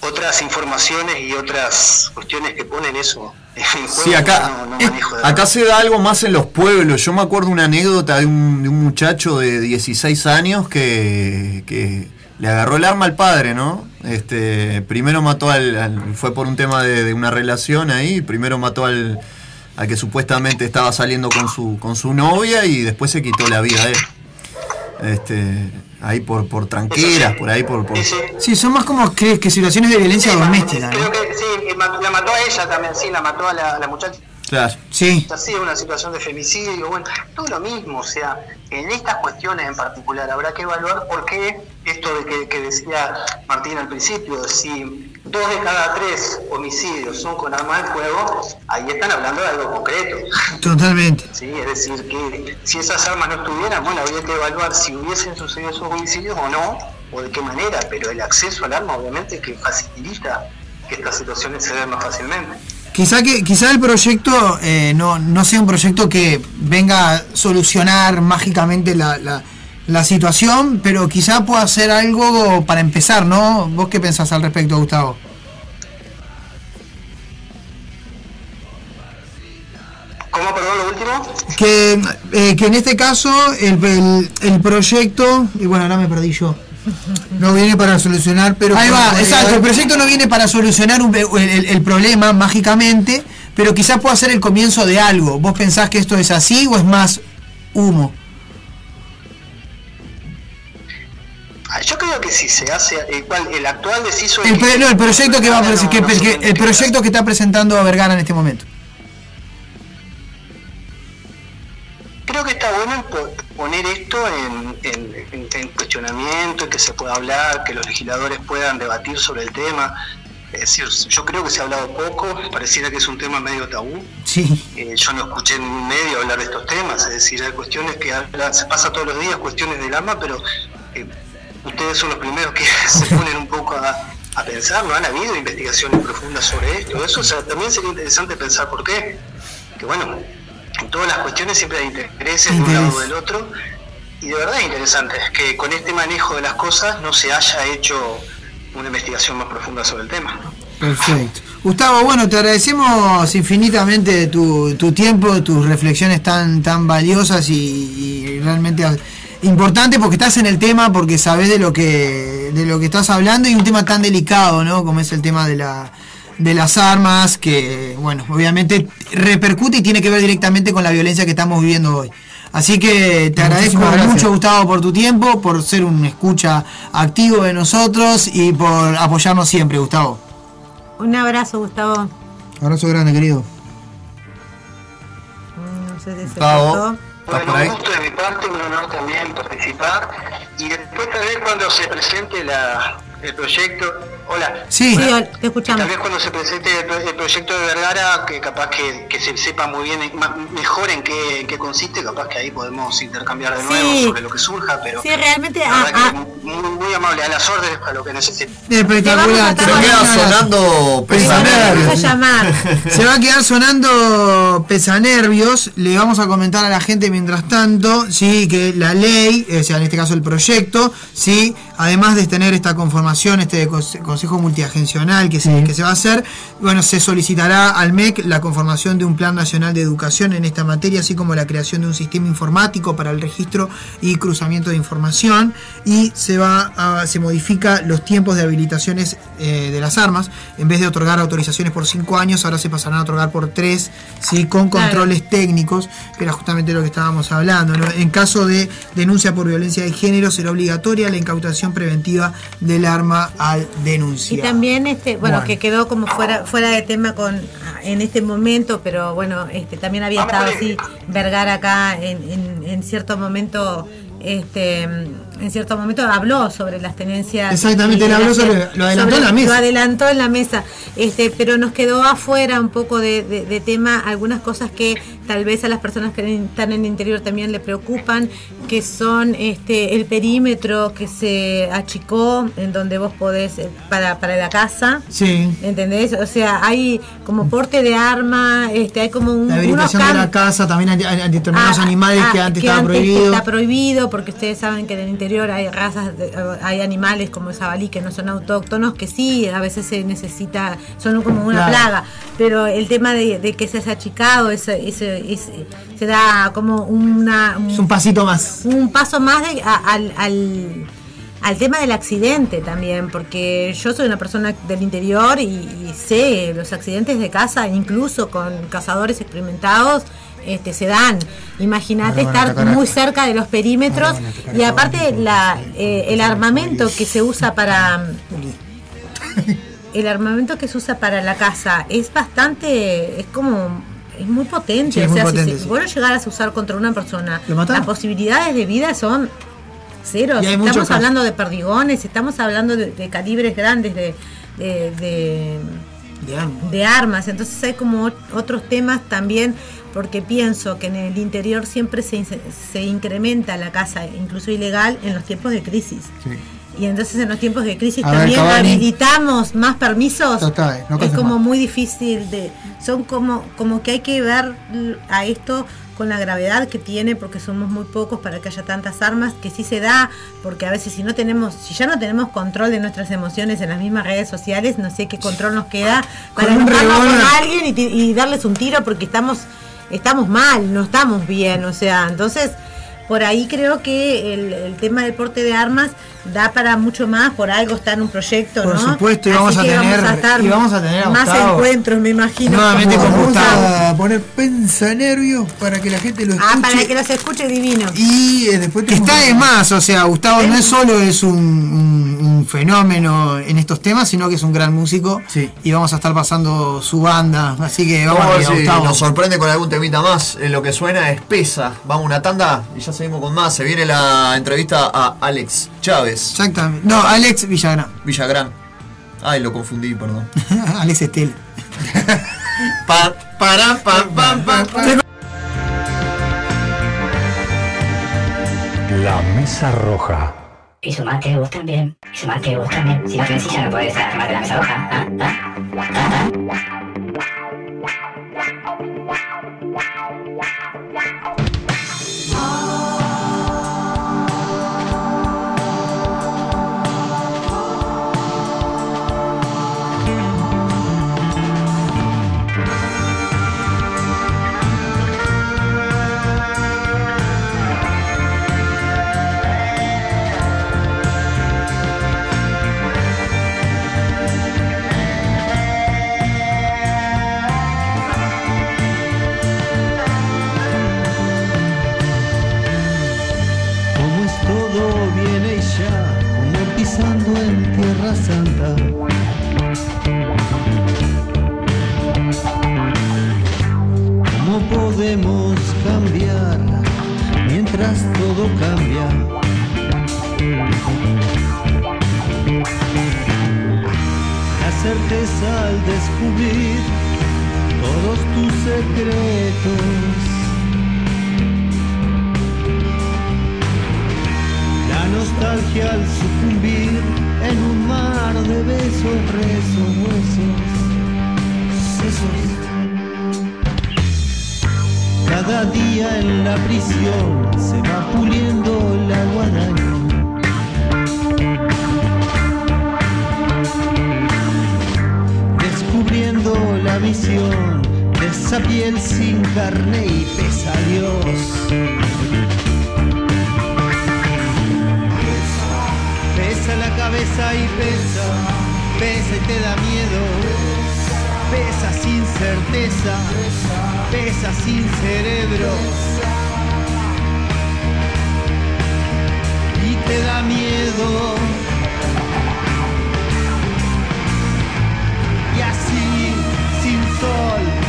otras informaciones y otras cuestiones que ponen eso en juego. Sí, acá, no- acá se da algo más en los pueblos. Yo me acuerdo una anécdota de un, de un muchacho de 16 años que, que le agarró el arma al padre, ¿no? Este, primero mató al, al- fue por un tema de, de una relación ahí, primero mató al, al que supuestamente estaba saliendo con su, con su novia y después se quitó la vida a él. Este, ahí por, por tranqueras, por ahí por, por Sí, son más como que, que situaciones de violencia doméstica, ¿no? Creo que sí, la mató a ella también, sí, la mató a la, a la muchacha. Claro. Sí. Así, una situación de femicidio, bueno, todo lo mismo, o sea, en estas cuestiones en particular habrá que evaluar por qué esto de que, que decía Martín al principio, si dos de cada tres homicidios son con arma de fuego, ahí están hablando de algo concreto. Totalmente. Sí, es decir, que si esas armas no estuvieran, bueno, habría que evaluar si hubiesen sucedido esos homicidios o no, o de qué manera, pero el acceso al arma obviamente que facilita que estas situaciones se den más fácilmente. Quizá que quizá el proyecto eh, no, no sea un proyecto que venga a solucionar mágicamente la, la, la situación, pero quizá pueda ser algo para empezar, ¿no? ¿Vos qué pensás al respecto, Gustavo? ¿Cómo, perdón, lo último? Que, eh, que en este caso el, el, el proyecto, y bueno, ahora me perdí yo. No viene para solucionar, pero. Ahí va, exacto. El proyecto no viene para solucionar un- el, el- el problema mágicamente, pero quizás pueda ser el comienzo de algo. ¿Vos pensás que esto es así o es más humo? Yo creo que si se hace, el, cual, el actual deciso... El, no, el proyecto que va a prese- que- que- el proyecto que está presentando a Vergara en este momento. Creo que está bueno po- poner esto en, en- en- en cuestionamiento, que se pueda hablar, que los legisladores puedan debatir sobre el tema. Es decir, yo creo que se ha hablado poco, pareciera que es un tema medio tabú. Sí. Eh, yo no escuché en ningún medio hablar de estos temas, es decir, hay cuestiones que hablan- se pasa todos los días, cuestiones del arma, pero eh, ustedes son los primeros que se ponen un poco a, a pensar, no han habido investigaciones profundas sobre esto. Eso o sea, también sería interesante pensar por qué. Que bueno, en todas las cuestiones siempre hay intereses de un lado o del otro, y de verdad es interesante que con este manejo de las cosas no se haya hecho una investigación más profunda sobre el tema. Perfecto. Gustavo, bueno, te agradecemos infinitamente tu, tu tiempo, tus reflexiones tan, tan valiosas y, y realmente importantes porque estás en el tema, porque sabes de lo que de lo que estás hablando y un tema tan delicado, ¿no? Como es el tema de la de las armas, que bueno, obviamente repercute y tiene que ver directamente con la violencia que estamos viviendo hoy. Así que te agradezco Muchísimas mucho, Gustavo, por tu tiempo, por ser un escucha activo de nosotros y por apoyarnos siempre, Gustavo. Un abrazo, Gustavo. Abrazo grande, querido. No sé si se Gustavo. cortó. Bueno, un gusto de mi parte, un honor también participar. Y después tal vez cuando se presente la, el proyecto, hola. Sí. Sí, ol- te escuchamos. Tal vez cuando se presente el, pro- el proyecto de Vergara, que capaz que, que se sepa muy bien, mejor en qué, en qué consiste, capaz que ahí podemos intercambiar de nuevo Sí. sobre lo que surja, pero Sí, realmente, ah, ah. muy, muy amable, a las órdenes para lo que necesiten. Espectacular. Te queda sonando pesanervios. Se va a quedar sonando pesanervios. Le vamos a comentar a la gente mientras tanto, sí, que la ley, o sea, en este caso el proyecto, sí, además de tener esta conformación, este conse- consejo multiagencional que se, que se va a hacer, bueno, se solicitará al MEC la conformación de un plan nacional de educación en esta materia, así como la creación de un sistema informático para el registro y cruzamiento de información y se va a- se modifica los tiempos de habilitaciones eh, de las armas. En vez de otorgar autorizaciones por cinco años, ahora se pasarán a otorgar por tres, ¿sí? con Claro. controles técnicos, que era justamente lo que estábamos hablando. ¿no? En caso de denuncia por violencia de género, será obligatoria la incautación preventiva del arma al Y denunciar. también este, bueno, Bueno. que quedó como fuera fuera de tema con en este momento, pero bueno, este también había estado así Vergara acá en, en, en cierto momento este en cierto momento habló sobre las tenencias Exactamente, él habló sobre- lo adelantó en la mesa. lo adelantó en la mesa este pero nos quedó afuera un poco de, de- de tema algunas cosas que tal vez a las personas que están en el interior también le preocupan que son este el perímetro que se achicó en donde vos podés eh, para, para la casa Sí. ¿Entendés? O sea, hay como porte de arma, este, hay como un, La habilitación de la casa, también ante, ante determinados Ah, animales que ah, antes que estaba antes prohibido. Está prohibido porque ustedes saben que en el interior hay razas, de- hay animales como el jabalí que no son autóctonos, que sí, a veces se necesita, son como una Claro. plaga, pero el tema de, de que se haya achicado, se da como una... Es un pasito más. Un paso más de- a- al, al, al tema del accidente también, porque yo soy una persona del interior y, y sé los accidentes de casa, incluso con cazadores experimentados, este, se dan. Imagínate estar muy cerca de los perímetros y aparte la, eh, el armamento que se usa para el armamento que se usa para la casa es bastante, es como, es muy potente. Sí, es o muy sea, potente, si, sí. si vos lo llegaras a usar contra una persona, las posibilidades de vida son cero. Estamos hablando de perdigones, estamos hablando de, de calibres grandes de, de, de- De armas. Entonces hay como ot- otros temas también, porque pienso que en el interior siempre se, se incrementa la caza, incluso ilegal, en los tiempos de crisis. Y entonces en los tiempos de crisis A ver, también Cavani. habilitamos más permisos. Total, no es como más. muy difícil de. Son como, como que hay que ver a esto con la gravedad que tiene, porque somos muy pocos para que haya tantas armas, que sí se da, porque a veces si no tenemos, si ya no tenemos control de nuestras emociones en las mismas redes sociales, no sé qué control nos queda para Con un con alguien y, y darles un tiro porque estamos, estamos mal, no estamos bien, o sea, entonces por ahí creo que el, el tema del porte de armas da para mucho más, por algo está en un proyecto, Por ¿no? supuesto, y Así vamos a tener- estar y vamos a tener a más Gustavo. encuentros, me imagino. Nuevamente con Vamos Gustavo. a poner pensa nervios para que la gente lo escuche. Ah, para que los escuche divino. Y eh, después Que está de más, o sea, Gustavo no es solo es un, un- un fenómeno en estos temas, sino que es un gran músico. Y vamos a estar pasando su banda, así que vamos, Vamos a ver a si Gustavo. nos sorprende con algún temita más. Eh, lo que suena es pesa. Vamos a una tanda y ya seguimos con más. Se viene la entrevista a Alex Chávez. Exactamente. No, Alex Villagrán. Villagrán. Ay, lo confundí, perdón. Alex Estela. Pa, para, pam, pam. La Mesa Roja. Y sumate vos también. Y sumate vos también. Si no tenés silla no podés armar de la mesa roja. ¿Ah? ¿Ah? ¿Ah? ¿Cómo podemos cambiar mientras todo cambia? La certeza al descubrir todos tus secretos. La nostalgia al sucumbir en un mar de besos, rezos, huesos, Cada día en la prisión se va puliendo la guadaña. Descubriendo la visión de esa piel sin carne y pesa a Dios. pesa la cabeza y pesa, pesa y te da miedo. Pesa sin certeza, pesa sin cerebro. Y te da miedo. Y así, sin sol,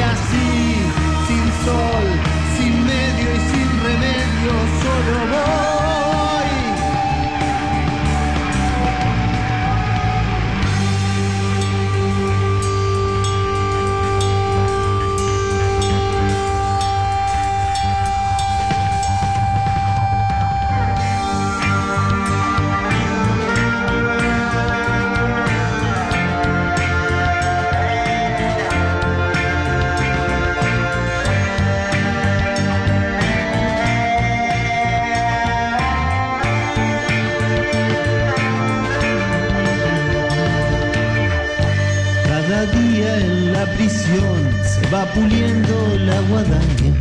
Y así, sin sol, sin medio y sin remedio, solo voy. Puliendo la guadaña.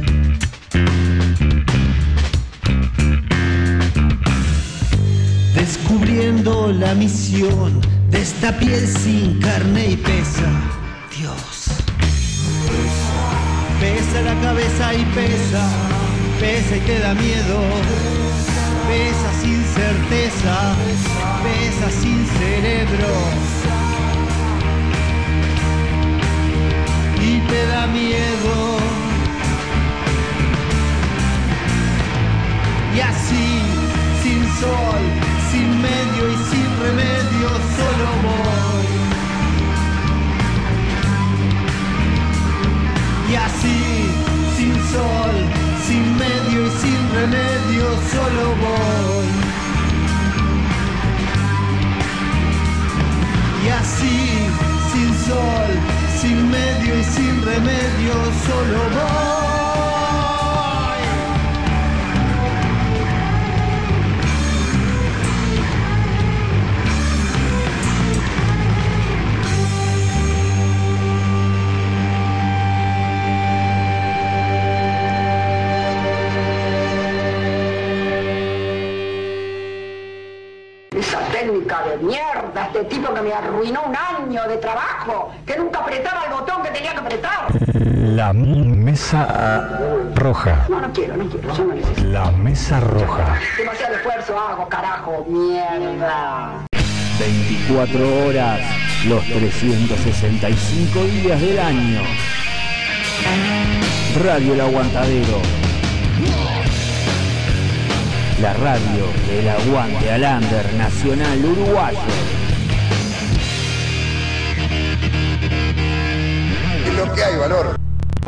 Descubriendo la misión de esta piel mesa roja. No, no quiero, no quiero, yo no necesito. La mesa roja. Demasiado esfuerzo hago, carajo, mierda. 24 horas, los 365 días del año. Radio El Aguantadero. La radio del aguante al under nacional uruguayo. Es lo que hay, valor.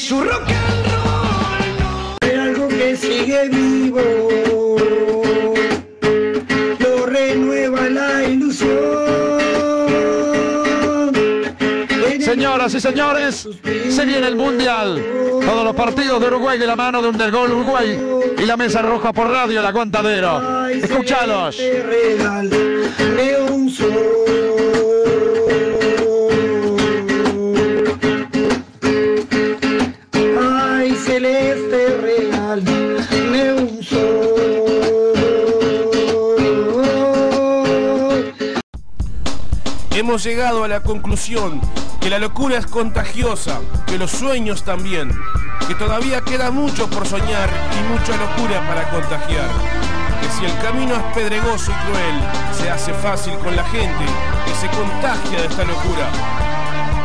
Su rock and roll. sigue vivo, lo renueva la ilusión. Señoras y señores, se viene el Mundial. Todos los partidos de Uruguay de la mano de un del gol Uruguay y la mesa roja por radio, el aguantadero. Escuchalos. Un sol. Hemos llegado a la conclusión que la locura es contagiosa, que los sueños también, que todavía queda mucho por soñar y mucha locura para contagiar. Que si el camino es pedregoso y cruel, se hace fácil con la gente que se contagia de esta locura.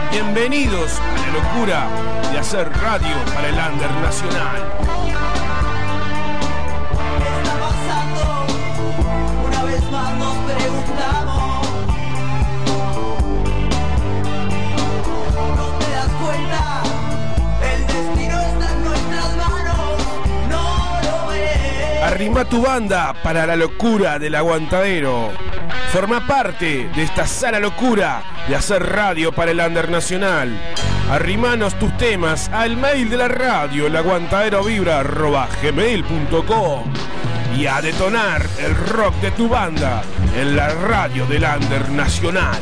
Bienvenidos a la locura de hacer radio para el under nacional. Arrima tu banda para la locura del aguantadero. Forma parte de esta sana locura de hacer radio para el under nacional. Arrimanos tus temas al mail de la radio, gmail.com y a detonar el rock de tu banda en la radio del under nacional.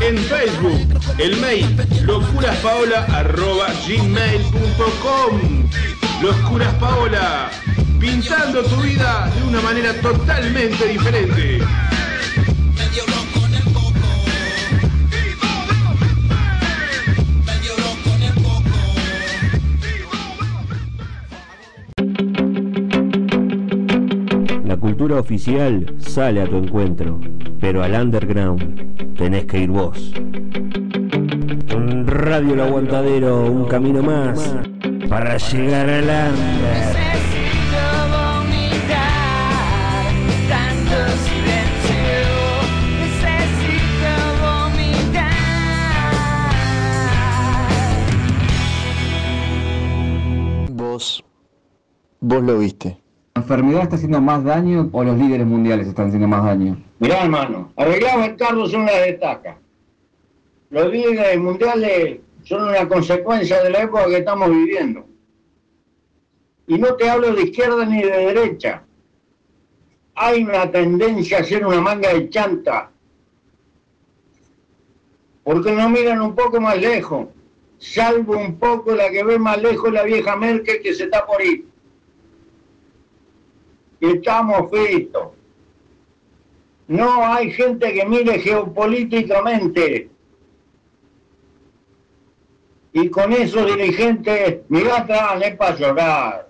En Facebook, el mail locuraspaola.gmail.com Locuras Paola, pintando tu vida de una manera totalmente diferente. La cultura oficial sale a tu encuentro, pero al underground tenés que ir vos. Radio El Aguantadero, un camino más para llegar al under. Tanto silencio Necesito vomitar Vos, vos lo viste. ¿La enfermedad está haciendo más daño o los líderes mundiales están haciendo más daño? Mirá, hermano, arreglado el carro son las destacas. Los líderes mundiales son una consecuencia de la época que estamos viviendo. Y no te hablo de izquierda ni de derecha. Hay una tendencia a ser una manga de chanta. Porque no miran un poco más lejos. Salvo un poco la que ve más lejos la vieja Merkel que se está por ir. Estamos fritos. No hay gente que mire geopolíticamente. Y con esos dirigentes, mirá atrás, es para llorar.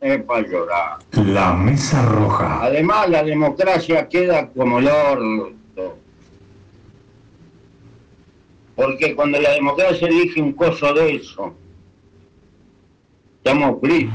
Es para llorar. La Mesa Roja. Además, la democracia queda como el orto. Porque cuando la democracia elige un coso de eso, estamos fritos.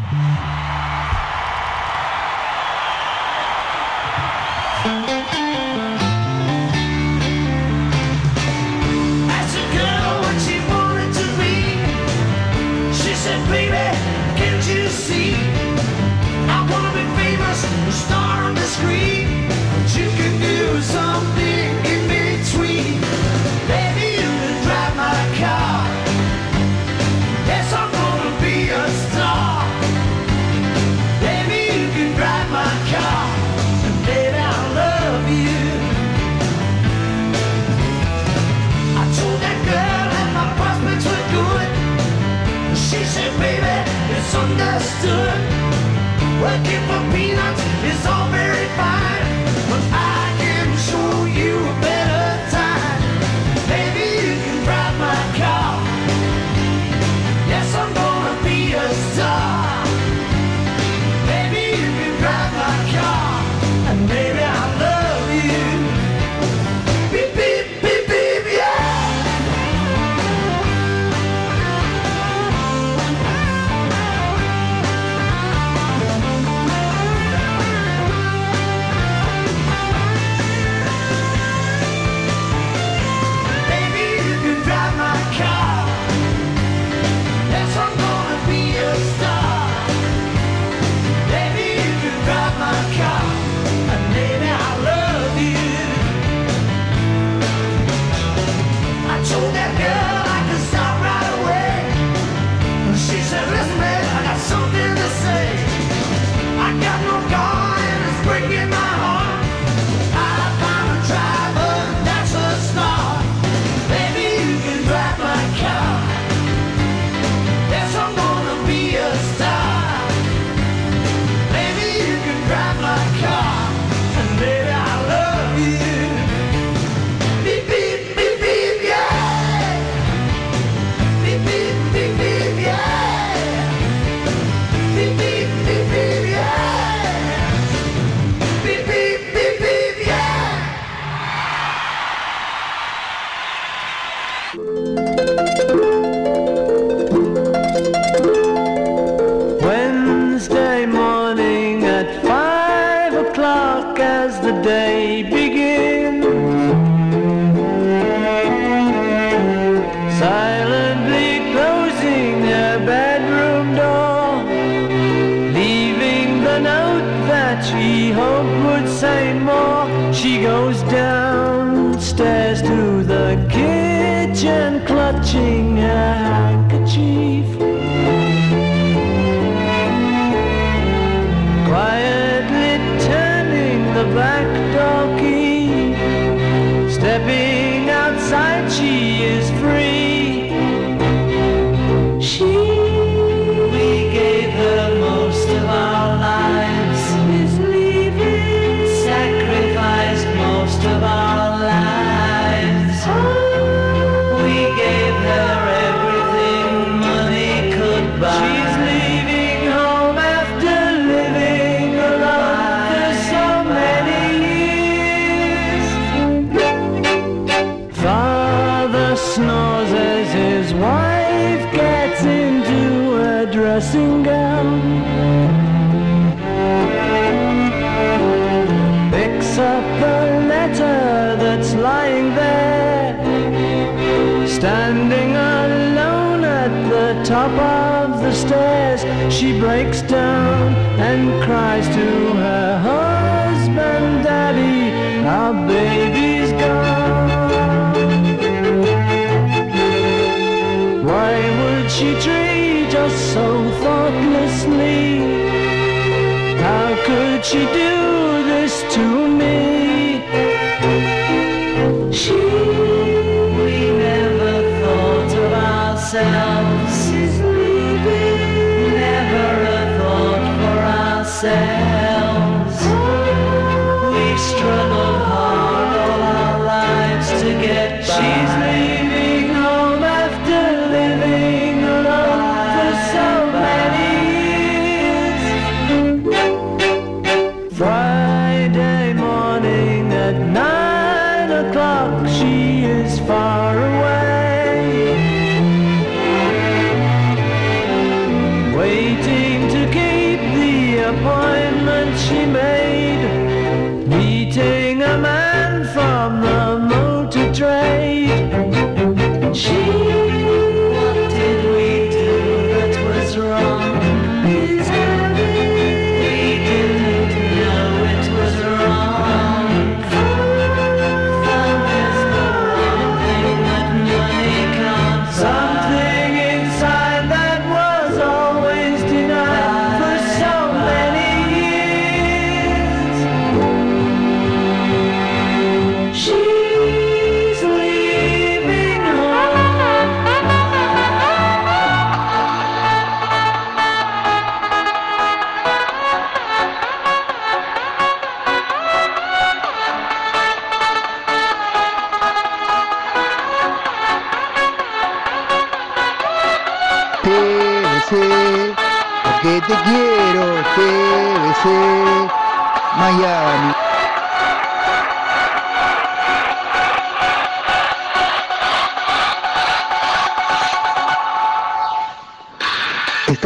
Standing alone at the top of the stairs, she breaks down and cries to her husband, Daddy, our baby's gone. Why would she treat us so thoughtlessly? How could she do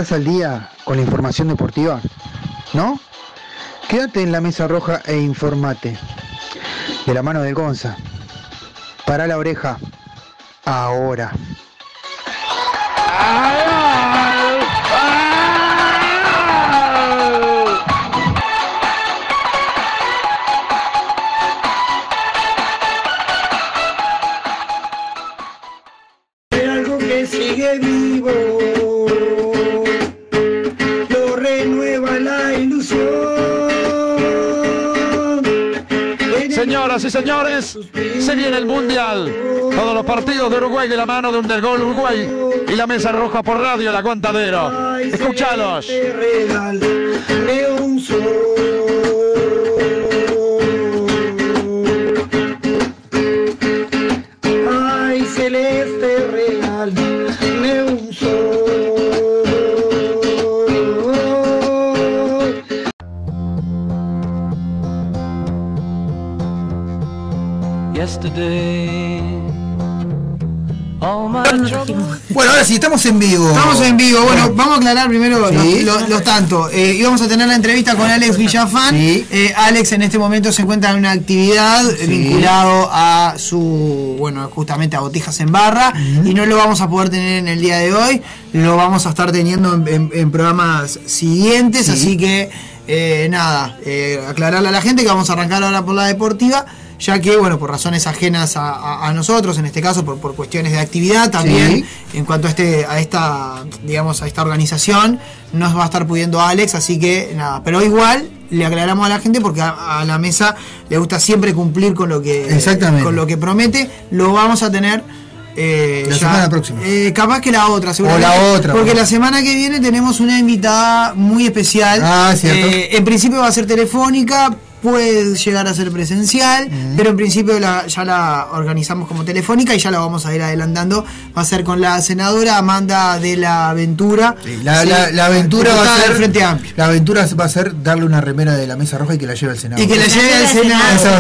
¿Estás al día con la información deportiva? ¿No? Quédate en la mesa roja e informate. De la mano del Gonza. Para la oreja. Ahora. Señores, se viene el Mundial. Todos los partidos de Uruguay de la mano de un del gol Uruguay y la mesa roja por radio, el aguantadero. Escuchalos. Estamos en vivo. Estamos en vivo. Bueno, vamos a aclarar primero Sí. los, los- los tantos. Eh, íbamos a tener la entrevista con Alex Villafán. Eh, Alex en este momento se encuentra en una actividad eh, vinculado a su, bueno, justamente a Botijas en Barra. Y no lo vamos a poder tener en el día de hoy. Lo vamos a estar teniendo en, en- en programas siguientes. Sí. Así que, eh, nada, eh, aclararle a la gente que vamos a arrancar ahora por la deportiva. Ya que, bueno, por razones ajenas a, a- a nosotros, en este caso por, por cuestiones de actividad también, Sí. en cuanto a este a esta digamos a esta organización nos va a estar pudiendo Alex así que nada pero igual le aclaramos a la gente porque a, a la mesa le gusta siempre cumplir con lo que Exactamente. con lo que promete lo vamos a tener eh, La ya- semana próxima. eh, capaz que la otra seguramente. O la otra, porque bueno. la semana que viene tenemos una invitada muy especial Ah, cierto. Eh, en principio va a ser telefónica puede llegar a ser presencial, pero en principio la- ya la organizamos como telefónica y ya la vamos a ir adelantando. Va a ser con la senadora Amanda de la Aventura. La, Sí, la- la aventura va a del ser. Frente Amplio. La aventura va a ser darle una remera de la mesa roja y que la lleve al Senado. Y que la lleve al Senado.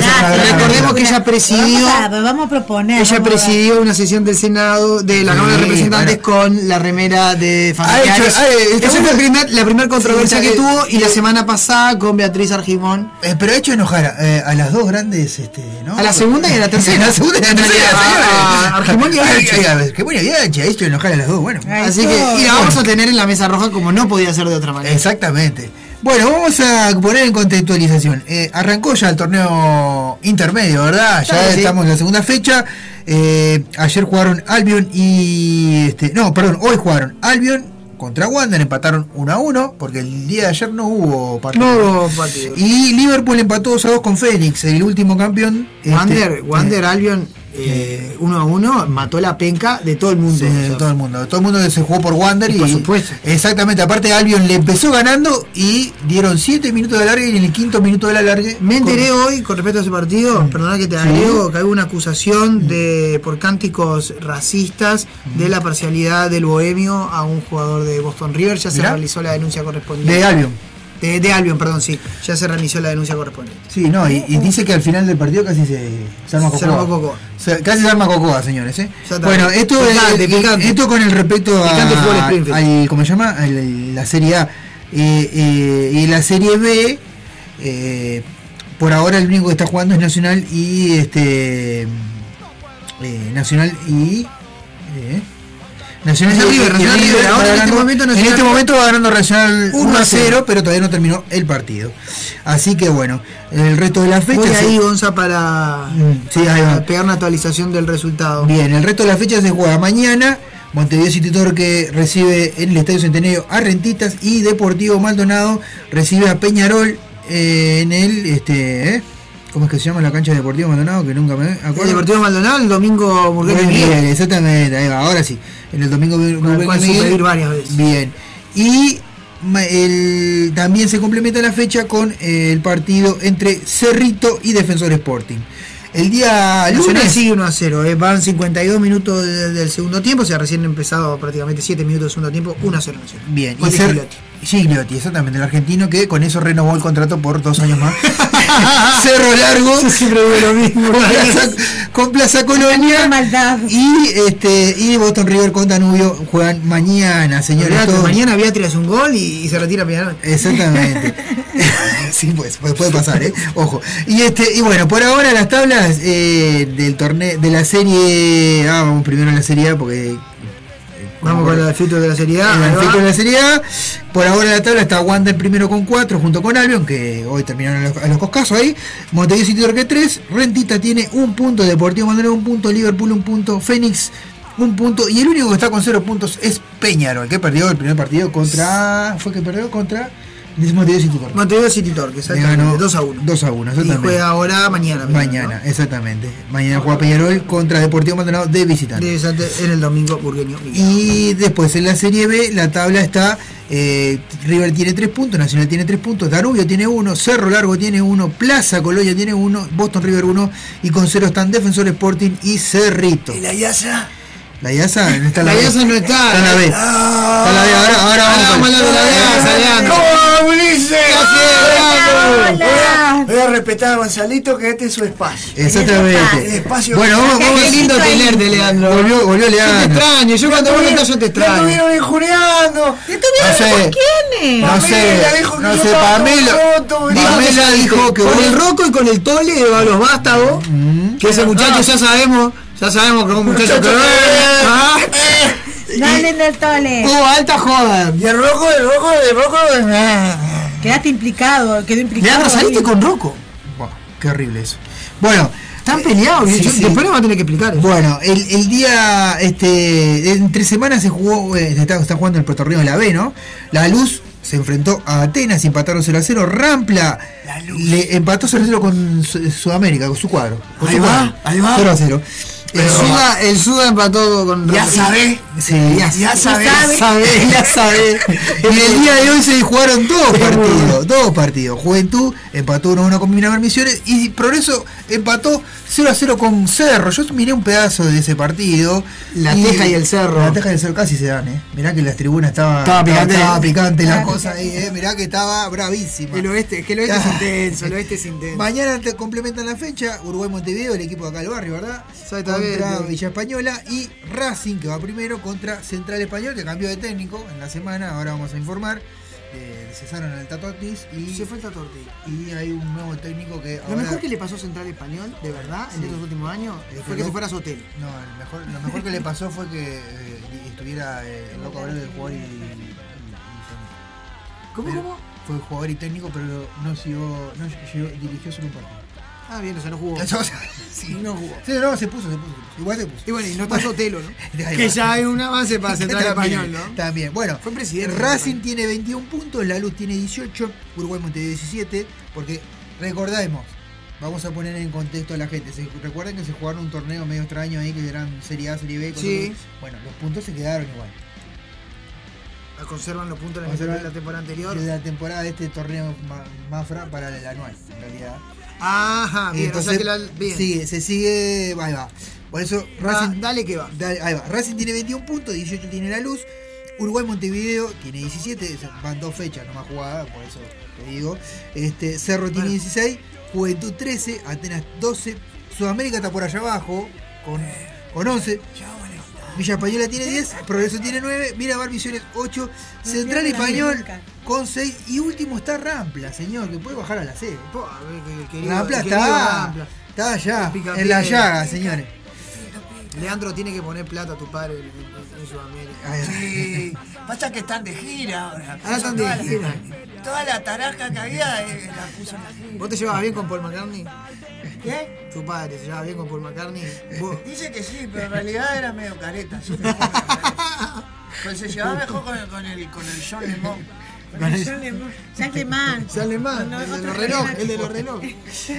Recordemos que ella presidió. Vamos a, vamos a proponer. Ella vamos a ver. presidió una sesión del Senado de la Sí, Cámara de Representantes con la remera de familiares. Esa fue la primera controversia Sí, que tuvo y la semana pasada con Beatriz Argimón. Eh, pero ha hecho enojar a, eh, a las dos grandes, este, ¿no? A la segunda y a la tercera. A la segunda y a la tercera, A- señores. a Argimón y ha hecho enojar a las dos, bueno. Así que, y la vamos a tener en la mesa roja como no podía ser de otra manera. Exactamente. Bueno, vamos a poner en contextualización. Eh, arrancó ya el torneo intermedio, ¿verdad? Ya Claro, sí. estamos en la segunda fecha. Eh, ayer jugaron Albion y. Este, no, perdón, hoy jugaron Albion contra Wander, empataron 1 a 1, porque el día de ayer no hubo partido. No hubo partido. Y Liverpool empató 2 a 2 con Fénix, el último campeón. Wander, este, Wander Albion eh, uno a uno mató la penca de todo el mundo. Sí, de todo el mundo. de Todo el mundo que se jugó por Wander y. Por supuesto. Exactamente. Aparte, Albion le empezó ganando y dieron 7 minutos de alargue y en el quinto minuto del alargue. Me enteré hoy con respecto a ese partido, perdona que te Sí. agrego, que hay una acusación de por cánticos racistas de la parcialidad del bohemio a un jugador de Boston River. Ya se Mirá. realizó la denuncia correspondiente. De Albion. De, de Albion, perdón, sí. Ya se realizó la denuncia correspondiente. Sí, no, y, y dice que al final del partido casi se, se arma Se cocoa. armó cocoa. Se- casi se arma cocoa, señores. ¿eh? Bueno, esto, Picante, eh, picante. esto con el respecto a, al, ¿cómo se llama? La Serie A eh, eh, y la Serie B. por ahora el único que está jugando es Nacional y este Nacional y Nacional y- River, Nacional River River. va Ahora en este momento en Nacional este River momento va ganando Nacional 1 1 a a 0, pero todavía no terminó el partido. Así que bueno, el resto de la fecha Voy ahí, Gonza, para, sí, para pegar una actualización del resultado. Bien, el resto de la fecha se juega mañana. Montevideo City Torque recibe en el Estadio Centenario a Rentitas y Deportivo Maldonado recibe a Peñarol eh, en el este ¿eh? ¿Cómo es que se llama la cancha de Deportivo Maldonado? Que nunca me acuerdo. El Deportivo Maldonado, el domingo Burgués Miguel. Exactamente, ahí va, ahora sí. En el domingo cual Miguel. varias veces. Bien. Y el, también se complementa la fecha con eh, el partido entre Cerrito y Defensor Sporting. El día lunes. sigue 1 a 0, eh, van 52 minutos de- del segundo tiempo, o sea, recién empezado prácticamente 7 minutos del segundo tiempo, 1 a 0 Nacional. Bien, y Cer- Gigliotti. Exactamente, el argentino que con eso renovó el contrato por dos años más. Cerro Largo. siempre digo lo mismo. Con Plaza, con Plaza Colonia. Y este y Boston River con Danubio juegan mañana, señores. Todos. mañana Beatriz hace un gol y, y se retira Peñarol. Exactamente. sí, pues, puede, puede pasar, ¿eh? Ojo. Y este y bueno, por ahora las tablas eh, del torneo de la serie ah, vamos primero a la serie A porque Vamos con el filtro de la Serie A. en el de la Serie A. Por ahora la tabla está Wander primero con 4 junto con Albion, que hoy terminaron a los, a los coscasos ahí. Montevideo City Torque 3. Rentita tiene un punto, Deportivo Maldonado un punto, Liverpool un punto, Fénix un punto. Y el único que está con 0 puntos es Peñarol, que perdió el primer partido contra. ¿Fue que perdió? Contra Montevideo City Torque. Montevideo City Torque, exactamente. ganó 2 a 1. 2 a 1, Y exactamente. juega ahora mañana. Mañana, exactamente. Mañana juega Peñarol contra Deportivo Maldonado de visitante. De visitante en el domingo burgueño. Y después en la Serie B la tabla está, eh, River tiene 3 puntos, Nacional tiene 3 puntos, Danubio tiene 1, Cerro Largo tiene 1, Plaza Colonia tiene 1, Boston River 1 y con 0 están Defensor Sporting y Cerrito. ¿Y la IASA? La IASA no está la, La. IASA no está. Está la B. Está en la B. Ahora, ahora vamos. Ahora vamos a hablar de la IASA, Leandro. ¿Cómo, Ulises? Hola. Voy a respetar a Gonzalito que este es su espacio. Exactamente. El espacio Bueno, vamos, vamos. Qué lindo tenerte, Leandro. Volvió, volvió Yo te Leandro. extraño, yo cuando vos no estás yo te Me extraño. estuvieron injuriando. No sé. ¿Quiénes? No sé, no sé, Pamela, dijo que con el Rocco y con el Tole de los vástagos, que ese muchacho ya sabemos, ya sabemos que es un muchacho que Ah, Dale del tole. Hubo alta joda. Y el rojo, el rojo, el rojo. Quedaste implicado, quedó implicado. Leandro, saliste con Rocco. Buah, qué horrible eso. Bueno, Están peleados, Sí, yo- sí. después nos va a tener que explicar. eso. Bueno, el, el día, este, entre semanas se jugó, eh, está, está jugando el Puerto Rico en la B, ¿no? La Luz se enfrentó a Atenas y empataron 0 a 0. Rampla le empató 0 a 0 con Su- Sudamérica, con su cuadro. Con Ahí su va, cuadro. ahí va. 0 a 0. El Suda, el Suda empató con Ya sabés. Sí, Ya sabés. Ya sabés, ya sabés. Y el día de hoy se jugaron dos partidos, dos partidos. Juventud empató 1-1 con Miramar Misiones y Progreso empató 0 a 0 con Cerro. Yo miré un pedazo de ese partido. La Teja y el Cerro. La Teja y el Cerro casi se dan, eh. Mirá que las tribunas estaban Estaba picante. estaba picante la cosa ahí, eh. Mirá que estaba bravísima. El oeste, es que el oeste es intenso, el oeste es intenso. Mañana te complementan la fecha, Uruguay Montevideo, el equipo de acá del barrio, ¿verdad? Contra Villa Española y Racing, que va primero, contra Central Español, que cambió de técnico en la semana, ahora vamos a informar. Eh, cesaron al Tato Ortiz y, Se fue el Tato Ortiz. y hay un nuevo técnico que Lo mejor que le pasó a Central Español, de verdad, en estos últimos años, fue que se fuera a su hotel. No, el mejor, lo mejor que le pasó fue que eh, estuviera eh, el loco Abreu de jugador y, y-. ¿Cómo, Pero cómo? Fue jugador y técnico, pero no siguió, no llegó- dirigió solo un partido. Ah, bien, o sea, no jugó. Sí. No jugó. Sí, no, se puso, se puso. Igual se puso. Y bueno, y no está Sotelo, ¿no? Que ya hay un avance para Central Español, ¿no? También. Bueno, Fue presidente. Racing tiene 21 puntos, La Luz tiene 18, Uruguay Montevideo 17, porque recordemos, vamos a poner en contexto a la gente. Se, recuerden que se jugaron un torneo medio extraño ahí que eran Serie A, Serie B. Sí. Bueno, los puntos se quedaron igual. Conservan los puntos de la, temporada anterior. De la temporada de este torneo ma- Mafra para el anual, en realidad. Ajá, bien, o sea que la. Bien. Sigue, se sigue, ahí va. Por eso Va, Racing, dale que va. dale, ahí va. Racing tiene 21 puntos, 18 tiene la luz. Uruguay Montevideo tiene 17, van dos fechas nomás jugadas, por eso te digo. Este, Cerro tiene 16, Juventud 13, Atenas 12, Sudamérica está por allá abajo con, con 11. Villa Española tiene 10, Progreso tiene 9, Miramar Misiones 8, Central Español nunca. con 6 y último está Rampla, señor, que puede bajar a la C. Rampla está, está allá, en la llaga, señores. Leandro tiene que poner plata a tu padre en, en- en Sudamérica. Sí, pasa que están de gira ahora. Ahora están Toda de la- gira. Toda la taraja que había eh, la puso en la gira. ¿Vos te llevas bien con Paul McCartney? ¿Qué? Tu padre se lleva bien con Paul McCartney. Vos- Dice que sí, pero en realidad era medio careta. Pues se llevaba mejor con el, con el, con el John Lemon. Sale mal. Sale mal, No, el de otro los relojes, reloj. el de los relojes.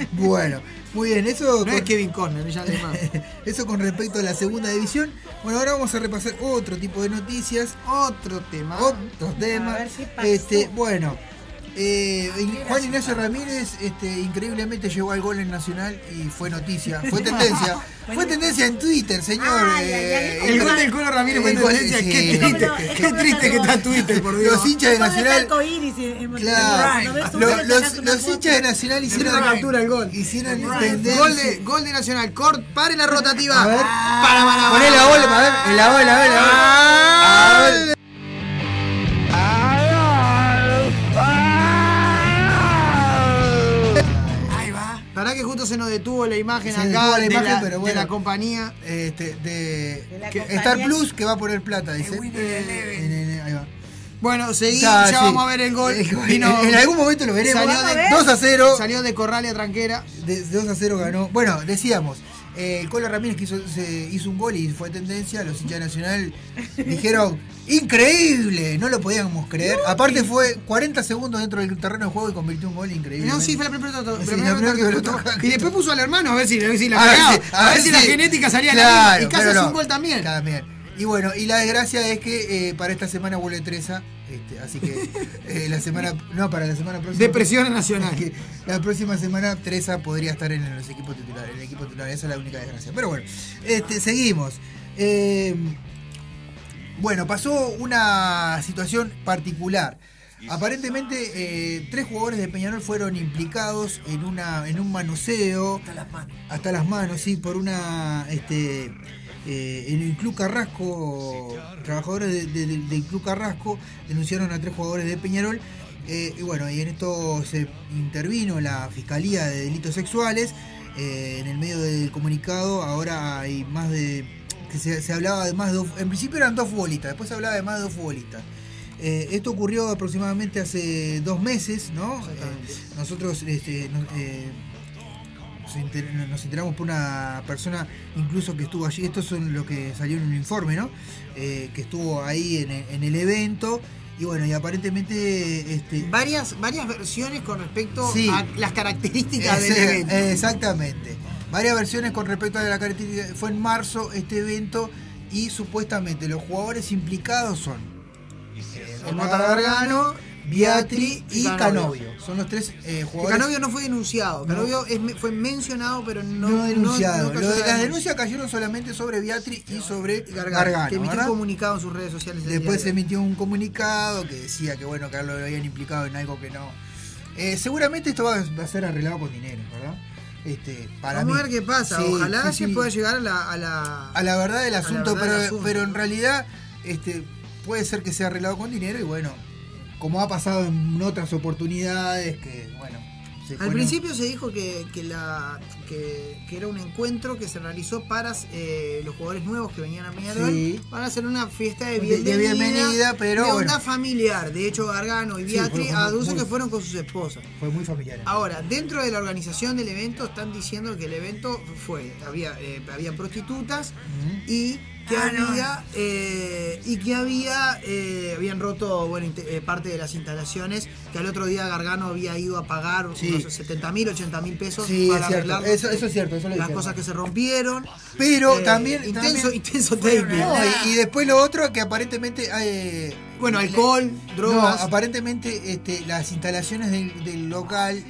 Bueno, muy bien, eso No es Kevin Costner, ya de más. eso con respecto a la segunda división. Bueno, ahora vamos a repasar otro tipo de noticias, Otro tema. otros temas. ver si pasó. Este, bueno, Eh, Juan Ignacio Ramírez este, increíblemente llegó al gol en Nacional y fue noticia, fue tendencia. fue tendencia en Twitter, señor. eh, El gol del Colo Ramírez fue tendencia. sí. Qué triste, qué triste que está Twitter, por Dios. Los hinchas de Nacional. Claro, los, una hinchas de Nacional hicieron Hicieron captura el gol. Hicieron Gol de, gol de Nacional. Cort, pare la rotativa. A ver. Para, para, Poné la bola, a ver, en la bola, a ver, a ver. Para que justo se nos detuvo la imagen Se acá la de, imagen, la, pero de bueno. la compañía. Este, de, De la que- compañía. Star Plus que va a poner plata, dice. En- ahí va. Bueno, seguí, Ya, ya sí. vamos a ver el gol. Gol. Vino- en algún momento lo veremos. Salió Vamos a de, ver. 2 a 0. salió de Corralia Tranquera. De 2 a 0 ganó. Bueno, decíamos, eh, el Colo Ramírez que hizo, se hizo un gol y fue tendencia. Los hinchas de Nacional dijeron, increíble, no lo podíamos creer. Aparte fue 40 segundos dentro del terreno de juego y convirtió un gol increíble. No, sí, fue la primera pelota- Sí, la Y después puso al hermano a ver si, a ver si la A ver si- A ver si la genética salía la Claro, misma. Y hace no. un gol también. También. Y bueno, y la desgracia es que eh, para esta semana vuelve Treza. Este, así que eh, la semana. No, para la semana próxima. Depresión nacional. que La próxima semana Treza podría estar en los equipos titulares. En el equipo titular, esa es la única desgracia. Pero bueno, este, seguimos. Eh, bueno, pasó una situación particular. Aparentemente, eh, tres jugadores de Peñarol fueron implicados en una en un manoseo. Hasta las manos. Hasta las manos, sí, por una. Este, eh, en el Club Carrasco, trabajadores de- de- de- del Club Carrasco denunciaron a tres jugadores de Peñarol. eh, y bueno, y en esto se intervino la Fiscalía de Delitos Sexuales. eh, en el medio del comunicado, ahora hay más de. que se, se hablaba de más de dos. En principio eran dos futbolistas, después se hablaba de más de dos futbolistas. Eh, esto ocurrió aproximadamente hace dos meses, ¿no? Eh, nosotros este, nos, eh, nos enter- nos enteramos por una persona incluso que estuvo allí, esto es lo que salió en un informe, ¿no? Eh, que estuvo ahí en, el- en el evento y bueno, y aparentemente... Este, Varias, varias versiones con respecto Sí. a las características del Ese- evento. Exactamente. Varias versiones con respecto a la característica. Fue en marzo este evento y supuestamente los jugadores implicados son eh, El Mota Gargano, Beatri y Canovio. Son los tres eh, jugadores. Canovio no fue denunciado. Canovio fue mencionado, pero no, no denunciado. no Lo de las denuncia. denuncias cayeron solamente sobre Beatri y sobre Gargano, Gargano. que emitió ¿verdad? un comunicado en sus redes sociales. Después se emitió un comunicado que decía que bueno, que lo habían implicado en algo que no. Eh, seguramente esto va, va a ser arreglado con dinero, ¿verdad? Este, para Vamos mí. a ver qué pasa. Sí, Ojalá sí, se sí. pueda llegar a la, a la, a la verdad del asunto, verdad del pero, asunto. pero en realidad este, puede ser que sea arreglado con dinero y bueno, como ha pasado en otras oportunidades, que bueno. se Al principio se dijo que, que la, que, que era un encuentro que se realizó para eh, los jugadores nuevos que venían a Peñarol Sí. para hacer una fiesta de bienvenida, de bienvenida, pero de bueno. onda familiar. De hecho, Gargano y Sí, Beatriz fue aducen que fueron con sus esposas. Fue muy familiar. Ahora, dentro de la organización del evento están diciendo que el evento fue, había, eh, había prostitutas y que Ah, había eh, y que había eh, habían roto bueno eh, parte de las instalaciones que al otro día Gargano había ido a pagar Sí. unos 70 mil 80 mil pesos Sí, para es arreglar Eso, eso es cierto, eso las cosas que se rompieron Pero Eh, también. intenso también- intenso taping No, y, y después lo otro que aparentemente hay. Bueno, alcohol, drogas. No, aparentemente este, las instalaciones del, del local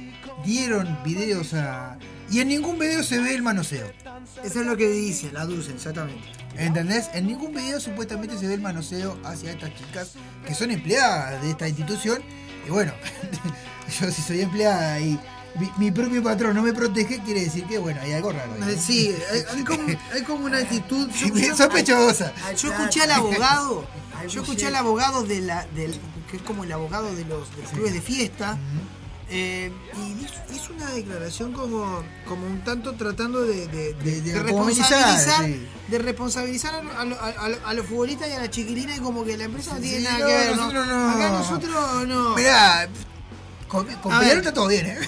dieron videos a. Y en ningún video se ve el manoseo. eso es lo que dicen aducen exactamente ¿Entendés? En ningún video supuestamente se ve el manoseo hacia estas chicas que son empleadas de esta institución. Y bueno, yo si soy empleada y mi, mi propio patrón no me protege, quiere decir que bueno, hay algo raro. ahí. Sí hay, hay como, hay como una actitud yo- Sospechosa. Yo escuché al abogado, yo escuché al abogado de la, del, que es como el abogado de los, de los clubes de fiesta, eh, y hizo, una declaración como, como un tanto tratando de, de- de- de responsabilizar, sí. de responsabilizar a, a a lo- a los futbolistas y a la chiquilina y como que la empresa no tiene Sí, nada no, que ver. ¿no? nosotros no. Acá nosotros no. Mirá, con, con Peñarol está todo bien, ¿eh?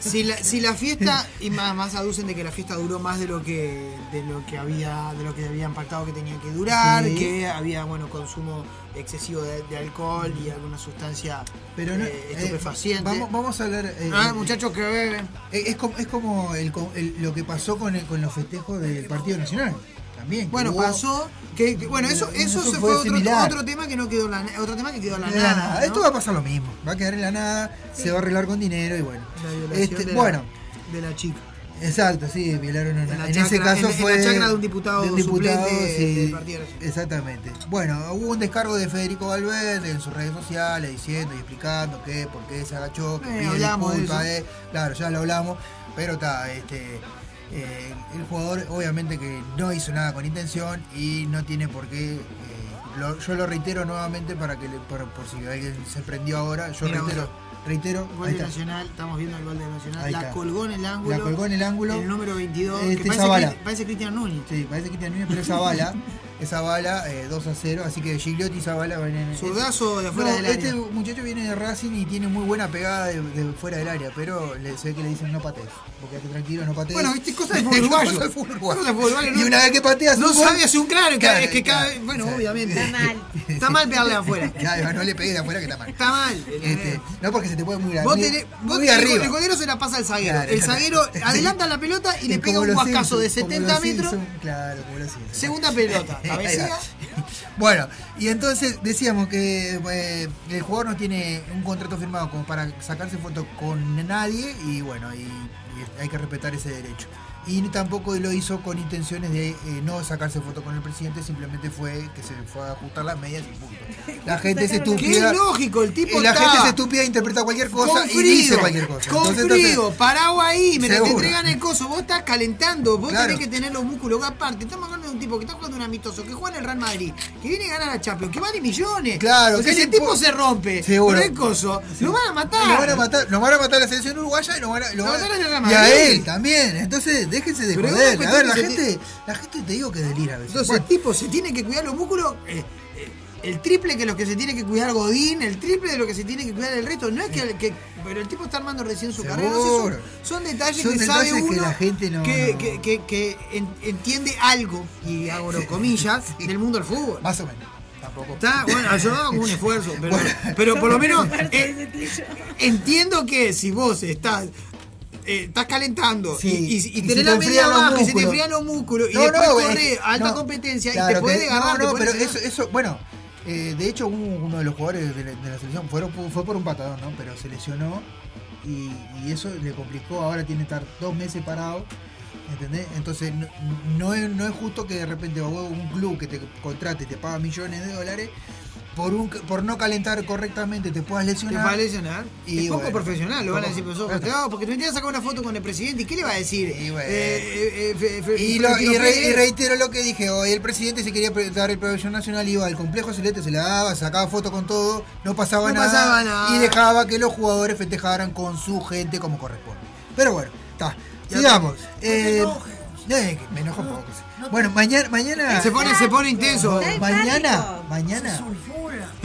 Si la, si la fiesta, y más, más aducen de que la fiesta duró más de lo que de lo que había de lo que habían pactado que tenía que durar, Sí. que había bueno consumo excesivo de, de alcohol y alguna sustancia Pero no, eh, eh, estupefaciente. vamos, vamos a hablar. eh, Ah, muchachos que beben. Es como, es como el el- lo que pasó con, el- con los festejos del Partido Nacional. También. Bueno, hubo- pasó que, que- bueno, eso, eso, Eso se fue fue otro, otro tema que no quedó en la otro tema que quedó en la de la nada. nada. ¿no? Esto va a pasar lo mismo. Va a quedar en la nada, se va a arreglar con dinero y bueno. La violación Este, de la- bueno, de la chica. exacto, sí, violaron una. En la En, ese caso en- en fue. la chacra de un diputado suplente sí, del Partido. Exactamente. Bueno, hubo un descargo de Federico Valverde en sus redes sociales diciendo y explicando que por qué se agachó, que Eh, pide hablamos de disculpas, eso. eh. Claro, ya lo hablamos, pero está, este. Eh, el jugador obviamente que no hizo nada con intención y no tiene por qué. eh, lo- yo lo reitero nuevamente para que le- por, por si alguien se prendió ahora, yo Mira, reitero, reitero, Gol de. Nacional, estamos viendo el gol de Nacional. La colgó en el ángulo. La colgó en el ángulo. El número 22. Este que parece, Cristian Núñez. Sí, parece que tiene pero esa bala, esa bala eh, 2 a 0, así que Gigliotti y Zavala van en Zurdazo de afuera No, del Este área. muchacho viene de Racing y tiene muy buena pegada de, de fuera del área, pero le, se ve que le dicen no patees, porque tranquilo, no patees. Bueno, viste, cosas fútbol uruguayo. Y una vez que pateas No sabe hacer un claro, Claro, es que cada vez, bueno, obviamente. Está mal. Está mal pegarle de afuera. Claro, no le pegues de afuera que está mal. Está mal. Este, no porque se te puede muy, Vos muy, tenés, vos tenés- arriba. el golero se la pasa al zaguero. Claro, el zaguero adelanta la pelota y le pega un guascazo de Simpsons, como 70 los metros. Claro, como Simpsons. Segunda pelota. Cabecea. Bueno, y entonces decíamos que eh, el jugador no tiene un contrato firmado como para sacarse foto con nadie y bueno, y, y hay que respetar ese derecho. Y tampoco lo hizo con intenciones de eh, no sacarse foto con el presidente, simplemente fue que se fue a ajustar las medias y punto. La gente se Qué estúpida. lógico, el tipo y la está gente se estúpida interpreta cualquier cosa con y dice cualquier cosa. Con Entonces, frío, entonces- parado ahí, me te entregan el coso, vos estás calentando, vos Claro. tenés que tener los músculos. Aparte, estamos hablando de un tipo que está jugando un amistoso, que juega en el Real Madrid, que viene a ganar a Champions, que vale millones. Claro, o sea, le tipo po- se rompe Seguro. por el coso, lo van a matar. Lo van a matar, lo van a matar a la selección uruguaya y lo van a, lo Lo van a- en el Real y a él también. Entonces, déjense de Pero joder. A ver, la que gente, la gente te digo que delira a veces. Entonces el tipo se tiene que cuidar los músculos. eh, eh, el triple que lo que se tiene que cuidar Godín, el triple de lo que se tiene que cuidar el resto. No es que, que- pero el tipo está armando recién su carrera. no sé, son, son detalles Son que sabe detalles que uno la gente no- que, no- que- que- que en- entiende algo y hago comillas del mundo del fútbol. Más o menos. Tampoco. Está, bueno, yo hago un esfuerzo, pero, pero por lo menos eh, entiendo que si vos estás eh, estás calentando Sí, y, y- y y tenés te la media baja y se te enfrían los músculos y No, después no, corre eh, alta no, competencia y te puede que- agarrar. No, pero eso, eso, bueno, eh, de hecho uno, de los jugadores de la, de la selección fueron, fue por un patadón, ¿no? Pero se lesionó y, y eso le complicó, ahora tiene que estar dos meses parado. ¿Entendés? Entonces no, no es, no es justo que de repente vos, un club que te contrate y te paga millones de dólares por un por no calentar correctamente te puedas Te lesionar. va a lesionar. Y es poco bueno, profesional, lo van a decir, pero sos festeado, porque te metías a sacar una foto con el presidente y ¿qué le va a decir? Y bueno. Eh, eh, eh, fe- fe- Y, lo- y Florentino re- Pérez. y reitero lo que dije hoy, el presidente se quería dar el pabellón nacional, iba al complejo celeste, se la daba, sacaba foto con todo, no pasaba, No nada, pasaba nada. y dejaba que los jugadores festejaran con su gente como corresponde. Pero bueno, está. Sigamos. te- Eh, me enojo un poco. Bueno, mañana, mañana. Se pone, se pone intenso. No, mañana, mañana.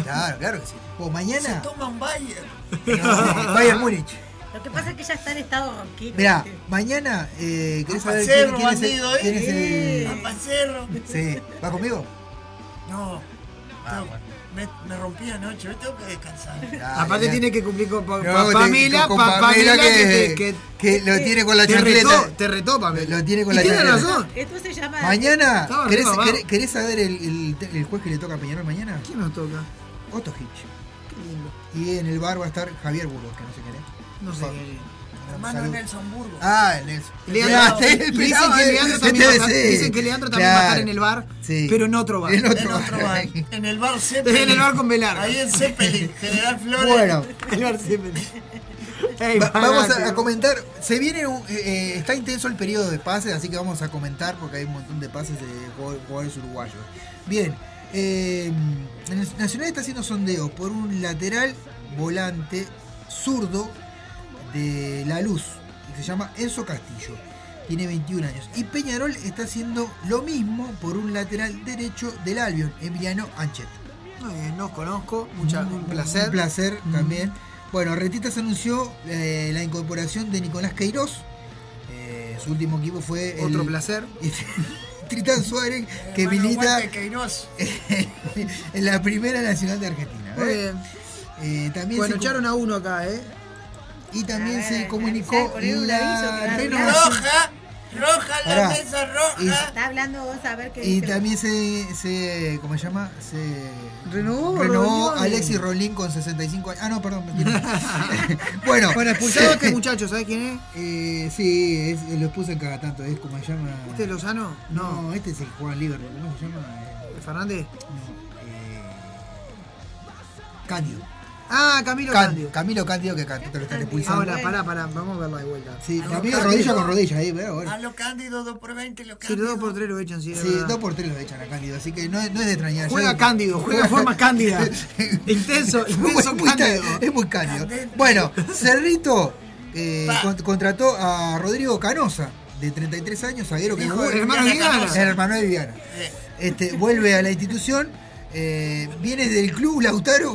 Claro, claro que sí. O Se mañana. toman Bayer. No, Bayern Múnich. Lo que pasa es que ya está en estado ronquito. Mirá, mañana, eh, ¿querés saber quién, quién es el, bandido, ¿eh? quién es el-. Sí, ¿va conmigo? No. Ah, me, me rompí anoche, hoy tengo que descansar. Aparte ya. tiene que cumplir con pa- No, pa- Pamela, con pa- Pamela Pamela que- que, que lo tiene con la te retó, te retó, Pamela. Lo tiene con Y la tiene razón. Esto se llama. Mañana, ¿querés, querés- querés saber el, el- el juez que le toca a Peñarol mañana? ¿Quién nos toca? Otto Hitch. Qué lindo. Y en el bar va a estar Javier Burgos, que no sé quién es. No sé. Hermano Salud. Nelson Burgos. Ah, el Nelson. Leandro- dicen que Leandro también, va a estar, TBC. dicen que Leandro también va a estar Claro. en el bar, Sí. pero en otro bar. En otro En otro bar. bar. En el bar Zeppelin. En el bar con Velar. Ahí en Zeppelin, General Flores. Bueno, El bar Va- vamos a, comentar. Se viene un- eh, eh, está intenso el periodo de pases, así que vamos a comentar porque hay un montón de pases de jugadores uruguayos. Bien, eh, Nacional está haciendo sondeos por un lateral volante zurdo de La Luz, que se llama Enzo Castillo. Tiene 21 años. Y Peñarol está haciendo lo mismo por un lateral derecho del Albion, Emiliano Anchet. Muy bien, no conozco, mucha, un placer. Un placer también. Bueno, Retitas anunció eh, la incorporación de Nicolás Queiroz. Eh, su último equipo fue el- Otro placer. Tritán Suárez, que Hermano, milita en la Primera Nacional de Argentina. Muy ¿eh? bien. Eh, también Bueno, se, echaron a uno acá, ¿eh? y también ver, se comunicó que la renovación. Roja. Roja la Pará. mesa roja. Está hablando vos a ver qué Y dice. también se, se. ¿Cómo se llama? Se. Renovó, Renovó Rodrigo. Alexis Rolín con 65 años. Ah, no, perdón, mentira. bueno. Bueno, expulsado a este muchacho, ¿sabes quién es? Eh, sí, es, lo expulsan cada tanto. Es como se llama. ¿Este es Lozano? No, este es el que juega en Liverpool. ¿Cómo se llama? Eh, ¿Fernández? Cándido. Ah, Camilo Can- Cándido. Camilo Cándido que Cándido lo están expulsando. Ahora, pará, pará, vamos a verla de vuelta. Sí, Camilo rodilla con rodilla ahí, pero bueno. A lo Cándido 2 por 20 lo Sí, Cándido. dos por tres lo echan, sí. Sí, verdad. dos por tres lo echan a Cándido, así que no, es- no es de extrañar. Juega Ya- Cándido, juega de forma cándida. Intenso, intenso muy, Cándido. es muy cándido. Bueno, Cerrito eh, con- contrató a Rodrigo Canosa, de 33 años, zaguero que jugó- de hermano Viviana. El hermano de Viviana. Este, vuelve a la institución. Eh, viene del club Lautaro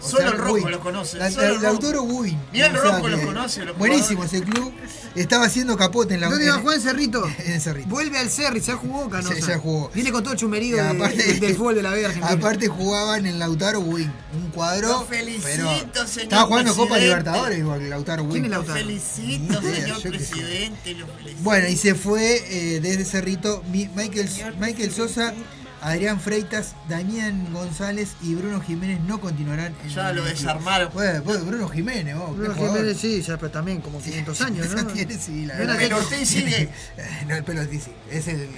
o Solo sea, el Rocco lo conoce, La- la- Lautaro Buin. Ni el O sea Rocco lo que- conoce, los Buenísimo ese club. Estaba haciendo capote en la ¿Dónde iba a jugar en Cerrito? En Cerrito. Vuelve al Cerri, ya jugó Canosa. Sí, ya jugó. Viene con todo de- aparte- de- del fútbol de la B Argentina. Aparte jugaban en Lautaro Buin, un cuadro. Lo felicito, pero señor Estaba jugando Copa presidente. Libertadores igual que Lautaro Buin. ¿Quién es Lo Lautaro? felicito, señor presidente. Lo felicito. Bueno, y se fue eh, desde Cerrito Mi- Michael, Michael Sosa, Adrián Freitas, Damián González y Bruno Jiménez no continuarán en Ya el lo desarmaron. Bueno, pues, Bruno Jiménez, vos, Bruno. Jiménez sí, ya pero también como 500 años, ¿no? tiene, sí, la Ven verdad. acá. El Ortiz sigue. No, el pelo Ortiz sí, es el, el-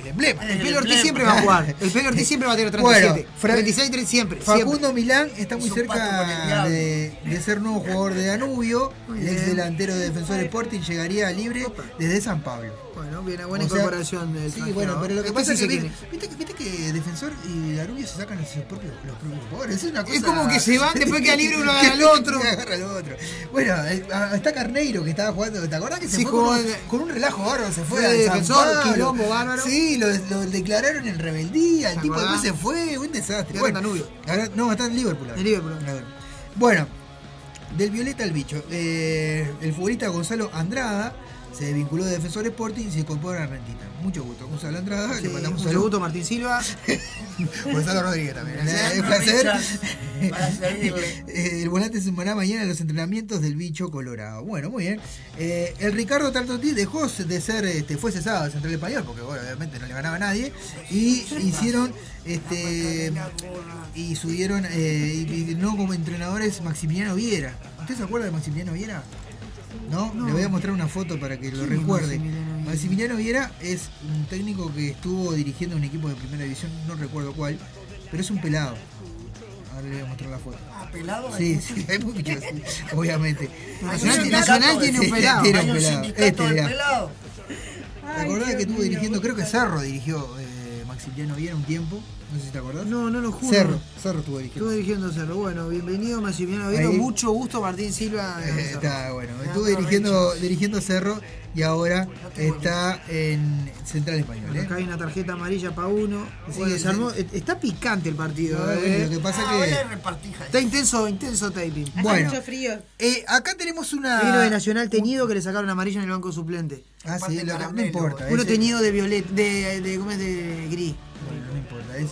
el emblema. El El Pelo Ortiz emblema. siempre va a jugar. El Pelo Ortiz siempre va a tener 37. Bueno, Fra- 36, 30, siempre. Facundo siempre. Milán está muy cerca de, de ser nuevo jugador de Danubio. El ex delantero de Defensor Sporting llegaría libre desde San Pablo. Bueno, bien, buena O sea, incorporación del Sí, bueno, pero lo que Este pasa sí es que viste, viste que- viste que Defensor y Danubio se sacan sus propios, los propios jugadores. Es, una cosa... Es como que se van, después queda libre uno agarra al otro. agarra al otro. Bueno, eh, ah, está Carneiro que estaba jugando. ¿Te acordás que se Sí, fue con un, en- con un relajo bárbaro? Se fue a San Defensor, quilombo bárbaro. Sí, lo, lo declararon en rebeldía. El ¿Te tipo después se fue. Un desastre. Bueno, en Danubio. no, está en Liverpool. En Liverpool. Bueno, del Violeta al bicho. Eh, el futbolista Gonzalo Andrada se vinculó de Defensor Sporting y se incorpora a Rentita. Mucho gusto, Gonzalo Andrada. Sí, le mandamos un mucho saludo. gusto, Martín Silva. Gonzalo Rodríguez también. Es un placer. Eh, El volante se sumará mañana a los entrenamientos del bicho colorado. Bueno, muy bien. Eh, el Ricardo Tartotti dejó de ser, este, fue cesado del Central Español, porque bueno, obviamente no le ganaba a nadie. Y hicieron, este, y subieron, eh, y, y no como entrenadores Maximiliano Viera. ¿Usted se acuerda de Maximiliano Viera? ¿No? Le voy a mostrar una foto para que lo ¿Quién es recuerde. Maximiliano Viera? Maximiliano Viera es un técnico que estuvo dirigiendo un equipo de primera división, no recuerdo cuál, pero es un pelado. Ahora le voy a mostrar la foto. Ah, pelado. Sí, sí, hay muchos, obviamente. Nacional- Nacional tiene un sí, pelado. tiene un Este, mirá. pelado. ¿Te acordás que estuvo dirigiendo? Creo que Cerro dirigió eh, Maximiliano Viera un tiempo. No sé si te acordás. No, no lo juro. Cerro, Cerro estuvo dirigiendo. Estuve dirigiendo Cerro. Bueno, bienvenido Maximiliano. Ahí. Mucho gusto, Martín Silva. Eh. Está bueno. Estuvo dirigiendo, dirigiendo Cerro y ahora está en Central Español. ¿eh? Acá hay una tarjeta amarilla para uno. Bueno, sí. armó- está picante el partido. No, eh. bueno, lo que pasa Ah, que. Está intenso, intenso taping. Bueno. mucho frío. Eh, acá tenemos una. Uno de Nacional teñido que le sacaron amarilla en el banco suplente. Ah, sí, lo no importa. Uno ese- teñido de violet, de, de, ¿cómo es? De gris. Bueno, no importa. Es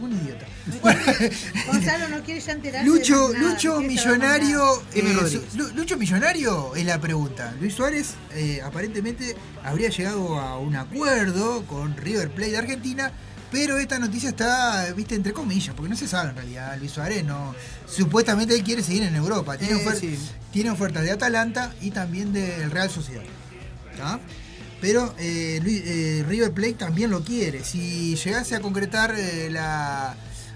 un idiota. Gonzalo no quiere ya enterarse. Lucho, de nada, Lucho no. Millonario. Eh, Lucho Millonario es la pregunta. Luis Suárez eh, aparentemente habría llegado a un acuerdo con River Plate de Argentina. Pero esta noticia está, viste, entre comillas, porque no se sabe en realidad. Luis Suárez no. Supuestamente él quiere seguir en Europa. Tiene, Eh, ofer- sí. tiene ofertas de Atalanta y también del Real Sociedad. Pero eh, Luis- eh, River Plate también lo quiere. Si llegase a concretar eh, la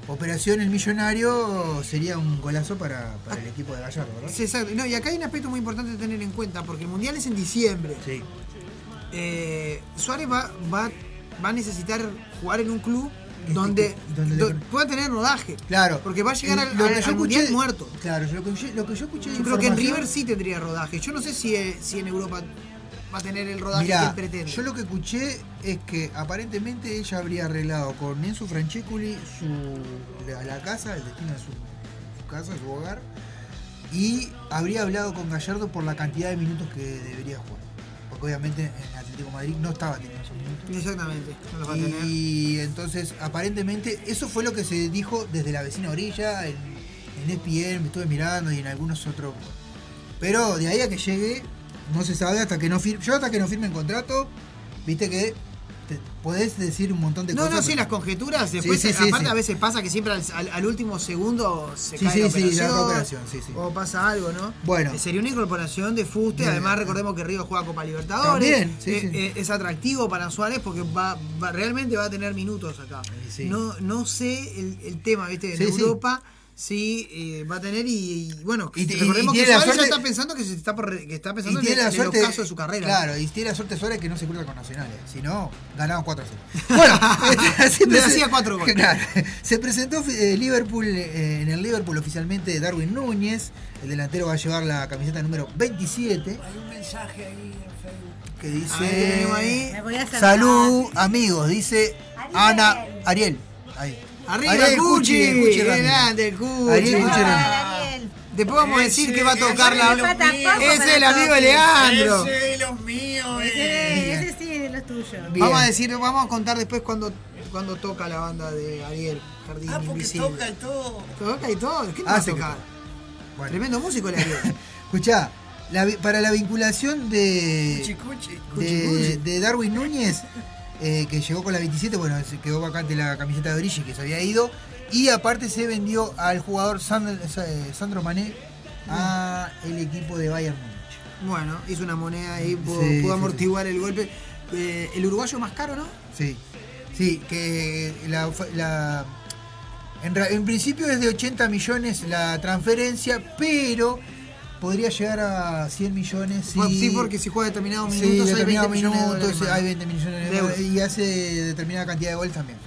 operación El Millonario, sería un golazo para, para el equipo de Gallardo, ¿verdad? Sí, exacto. No, y acá hay un aspecto muy importante a tener en cuenta, porque el Mundial es en diciembre. Sí. Suárez va, va, va a necesitar jugar en un club donde, donde do- pueda tener rodaje. Claro. Porque va a llegar al, lo al- que yo al Mundial escuché- muerto. Claro, lo que, yo, lo que yo escuché Yo creo que en River sí tendría rodaje. Yo no sé si, si en Europa va a tener el rodaje Mirá, que él pretende. yo lo que escuché es que aparentemente ella habría arreglado con Enzo Francescoli su, la, la casa, el destino de su, su casa, su hogar, y habría hablado con Gallardo por la cantidad de minutos que debería jugar. Porque obviamente en Atlético de Madrid no estaba teniendo esos minutos. Exactamente, no los va a tener. Y entonces, aparentemente, eso fue lo que se dijo desde la vecina orilla, en, en ESPN, me estuve mirando y en algunos otros. Pero de ahí a que llegue, no se sabe hasta que no firme. Yo hasta que no firme el contrato, viste que te- podés decir un montón de No, cosas. no, sí, pero- las conjeturas. Después, Sí, sí, sí, aparte, sí. a veces pasa que siempre al, al- al último segundo se Sí, cae sí, la sí, operación. la operación, sí, sí. O pasa algo, ¿no? Bueno. Eh, Sería una incorporación de fuste. Además, recordemos que Río juega Copa Libertadores. También, sí, Eh, sí. eh, es atractivo para Suárez porque va, va- realmente va a tener minutos acá. sí. No, no sé el, el tema, ¿viste? En Sí, sí. Europa. Sí, eh, va a tener y, y bueno, Y- y- recordemos y que tiene la Suárez ya suerte- está pensando que se está por que está Y pensando en, tiene el- la en suerte. el ocaso de su carrera. Claro, y tiene la suerte Suárez que no se cruza con Nacional. eh. Si no, ganaban 4 a 0. Bueno, se Le hacía cuatro goles. Claro. Se presentó eh, Liverpool eh, en el Liverpool oficialmente Darwin Núñez. El delantero va a llevar la camiseta número 27. Hay un mensaje ahí en Facebook. Que A ver, ¿qué dice. ahí? Me voy a acercar. Salud, amigos. Dice Ana. Ariel. Ahí. Arriba Ariel el Cuchi, el Cuchi grande el Cuchi. Ariel Cuchi. Después vamos a decir que va a tocar la. Ese es el amigo de Leandro. Ese de los míos. Ese, eh. ese sí es de los tuyos. Vamos a decir, vamos a contar después cuando, cuando toca la banda de Ariel, Jardín Ah, porque Invisible. toca y todo. Toca y todo. ¿Qué no Ah, tocar? Tremendo músico el Ariel. Escuchá, para la vinculación de. Cuchi, cuchi. de, de Darwin Núñez, eh, que llegó con la 27, bueno, se quedó vacante la camiseta de Origi que se había ido. Y aparte se vendió al jugador Sandro, eh, Sandro Mané a el equipo de Bayern Múnich. Bueno, hizo una moneda ahí, pudo, Sí, pudo sí, amortiguar el golpe. Eh, el uruguayo más caro, ¿no? Sí, sí, que la, la- en, ra- en principio es de 80 millones la transferencia, pero podría llegar a 100 millones. Bueno, Sí, porque si juega determinados Sí, minutos hay 20 determinados millones de minutos dólares más. hay 20 millones de euros y hace determinada cantidad de goles también.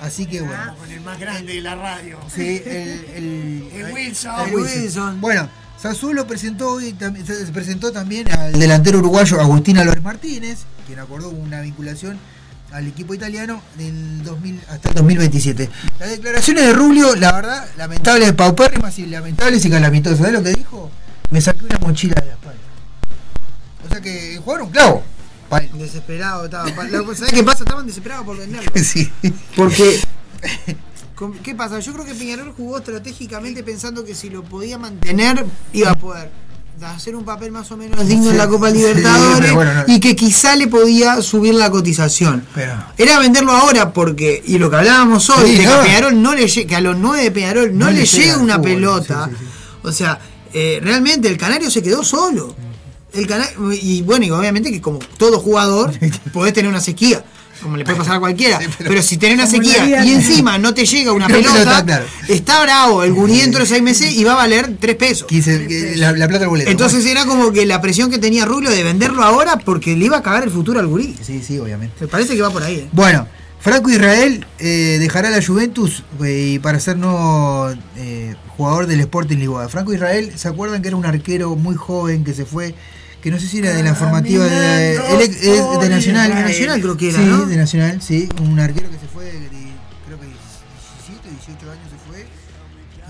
Así que bueno. Con el más grande de la radio. Sí, el, el, El Wilson. el Wilson. Bueno, Sassuolo presentó hoy, se presentó también al delantero uruguayo Agustín Álvarez Martínez, quien acordó una vinculación al equipo italiano del 2000 hasta el 2027. Las declaraciones de Rubio, la verdad, lamentables, paupérrimas y lamentables y calamitosas. ¿Sabes lo que dijo? Me saqué una mochila de la espalda. O sea que jugaron un clavo. Desesperado estaba. ¿Sabés qué pasa? Estaban desesperados por venderlo. Sí. Porque. ¿Qué pasa? Yo creo que Peñarol jugó estratégicamente pensando que si lo podía mantener, iba a poder hacer un papel más o menos digno en la Copa Libertadores pero bueno, no. y que quizá le podía subir la cotización. Pero, Era venderlo ahora porque, y lo que hablábamos hoy, Sí, de que, no. Peñarol no le que a los nueve de Peñarol no, No le, le llega una fútbol, pelota. sí, sí, O sea, eh, realmente el Canario se quedó solo. El cana y bueno, y obviamente que como todo jugador, podés tener una sequía. Como le puede pasar a cualquiera. pero, si tenés una sequía y encima no te llega una pelota, está bravo. El gurí dentro de seis meses y va a valer tres pesos. 15, que la, la plata del boleto. Entonces era como que la presión que tenía Rubio de venderlo ahora porque le iba a cagar el futuro al gurí. Sí, sí, obviamente. Me parece que va por ahí. ¿eh? Bueno, Franco Israel eh, dejará la Juventus eh, y para ser nuevo eh, jugador del Sporting Lisboa. Franco Israel, ¿se acuerdan que era un arquero muy joven que se fue? Que no sé si era de la formativa de, de Nacional. De Nacional creo que era, Sí, ¿no? de Nacional, sí. Un arquero que se fue, de, creo que 17, 18 años se fue.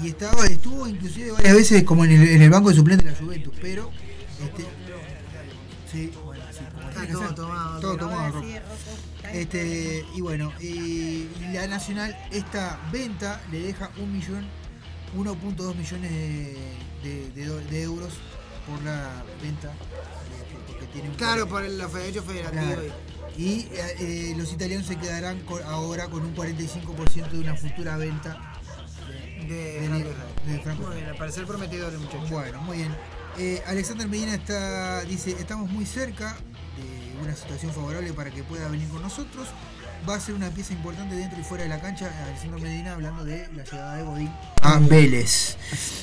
Y estaba, estuvo inclusive varias veces como en el, en el banco de suplentes de la Juventus, pero... Este, sí, bueno, sí, como tiene que todo ser. tomado, Todo tomado. Este, y bueno, y la Nacional, esta venta le deja un millón, 1.2 millones de, de- de do- de euros por la venta. de- porque tiene un Claro, por el derecho federativo. Claro. Y eh, eh, los italianos se quedarán ahora con un 45% de una futura venta De, de, de Israel. Franco Muy bien, al parecer prometedor el muchacho. bueno, muy bien. Eh, Alexander Medina está, dice, estamos muy cerca de una situación favorable para que pueda venir con nosotros. Va a ser una pieza importante dentro y fuera de la cancha. Alexander Medina hablando de la llegada de Godín a Vélez.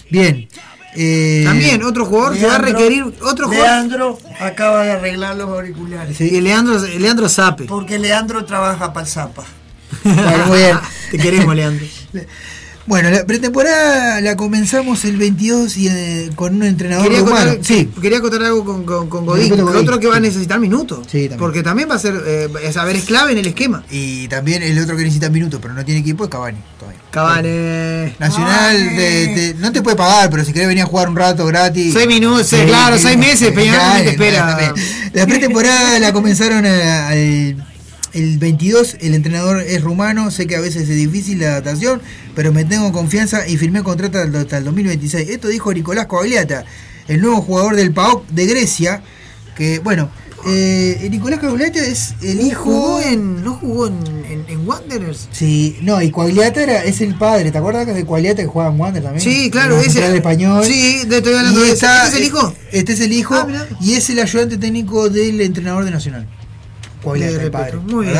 Bien. eh, También otro jugador que va a requerir otro jugador. Leandro acaba de arreglar los auriculares. Y Leandro, Leandro Zape. Porque Leandro trabaja para el Zapa. Bueno, muy bien. Te queremos, Leandro. Bueno, la pretemporada la comenzamos el 22 y eh, con un entrenador Quería rumano. contar, Sí, quería contar algo con, con, con Godín. Con Godín, otro que va a necesitar minutos. Sí, también. Porque también va a ser, eh, es, a ver, es clave en el esquema. y también el otro que necesita minutos, pero no tiene equipo es Cavani todavía. Cavani. Nacional te- te- no te puede pagar, pero si querés venir a jugar un rato gratis. Seis minutos, Sí, claro, seis meses, Peñarol también te espera. La pretemporada la comenzaron a- al- el 22, el entrenador es rumano, sé que a veces es difícil la adaptación, pero me tengo confianza y firmé contrato hasta el 2026. Esto dijo Nicolás Coagliata, el nuevo jugador del PAOK de Grecia, Que, bueno, eh, Nicolás Caguliata es el hijo. Jugó en, ¿No jugó en, en, en Wanderers? Sí, no, y Coagliata era, es el padre, ¿te acuerdas que de Coagliata que jugaba en Wander también? Sí, claro, ese- central español. sí, de- estoy hablando de está- ¿Este es el hijo? Este es el hijo Ah, y es el ayudante técnico del entrenador de Nacional. Coagliata, el padre. Muy bien.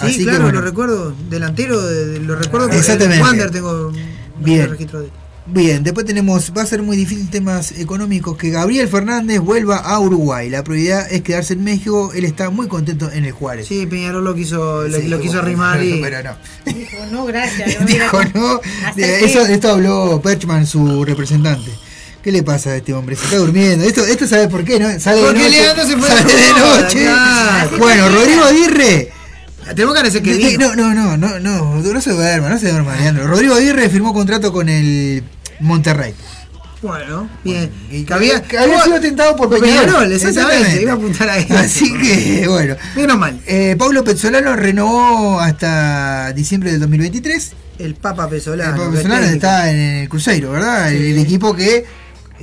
Sí, Así que, claro, bueno. lo recuerdo. Delantero, de- de- lo recuerdo que Exactamente. en Wander tengo Bien. el registro de él. Bien, después tenemos, va a ser muy difícil temas económicos, que Gabriel Fernández vuelva a Uruguay. La prioridad es quedarse en México, él está muy contento en el Juárez. Sí, Peñarol lo quiso, lo, Sí, lo quiso bueno, arrimar y. pero no. Dijo, no, gracias. no Dijo no, eso, esto habló Perchman, su representante. ¿Qué le pasa a este hombre? Se está durmiendo. Esto, esto sabe por qué, ¿no? Sale Porque de noche. Leandro se fue sale de noche. Bueno, Rodrigo Aguirre. Tenemos que que De- vino. No, no, no, no, no, no se duerma, no se duerma, Leandro. Rodrigo Aguirre firmó contrato con el Monterrey. Bueno, bien. Y Que había, que había sido tentado por Peñarol. Peñarol, exactamente. Iba a apuntar ahí. Así que, bueno. Menos mal. Eh, Pablo Pezzolano renovó hasta diciembre del 2023. El Papa Pesolano. El que Pezzolano está en el Cruzeiro, ¿verdad? El, el equipo que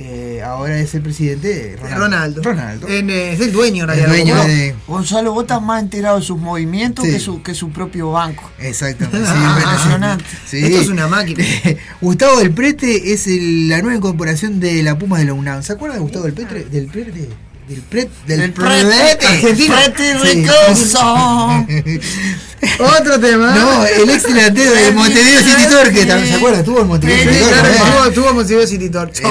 eh, ahora es el presidente Ronaldo. Ronaldo. Ronaldo. En, eh, es el dueño, en El realidad. dueño ¿no? de- Gonzalo, vos estás más enterado de sus movimientos Sí. que, su, que su propio banco. Exactamente. Sí, Ah, impresionante. sí. Esto es una máquina. Gustavo del Prete es el- la nueva incorporación de la Puma de la UNAM. ¿Se acuerdan de Gustavo del Prete? Del Prete. Del Prete. Del, Del Prete. Prete. Otro tema. No, el ex delantero de Montevideo City Torque. también, ¿Se acuerdan? Estuvo en Montevideo City Torque. tuvo, tuvo Montevideo City Torque.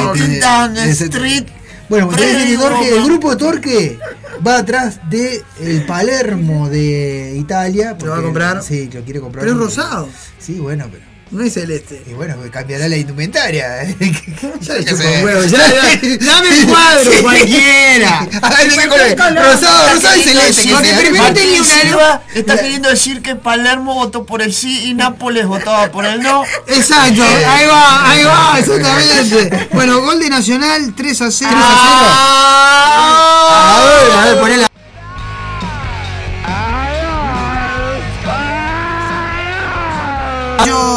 Bueno, Montevideo City. Torque, el grupo Torque va atrás de el Palermo de Italia. ¿Lo va a comprar? Sí, lo quiere comprar. Pero es rosado. Sí, bueno, pero. No es celeste. Y bueno, cambiará la indumentaria. Ya le un huevo. Ya, ya, dame un cuadro, Sí. cualquiera. Ah, ¿de qué color? Rosado, rosado y celeste. sea. primero Martín tenía Silva. Silva está queriendo decir que Palermo votó por el sí y Nápoles votaba por el no. Exacto, ahí va, ahí va, exactamente. Bueno, gol de Nacional 3 a 0. A ver, a ver, ponela. Yo.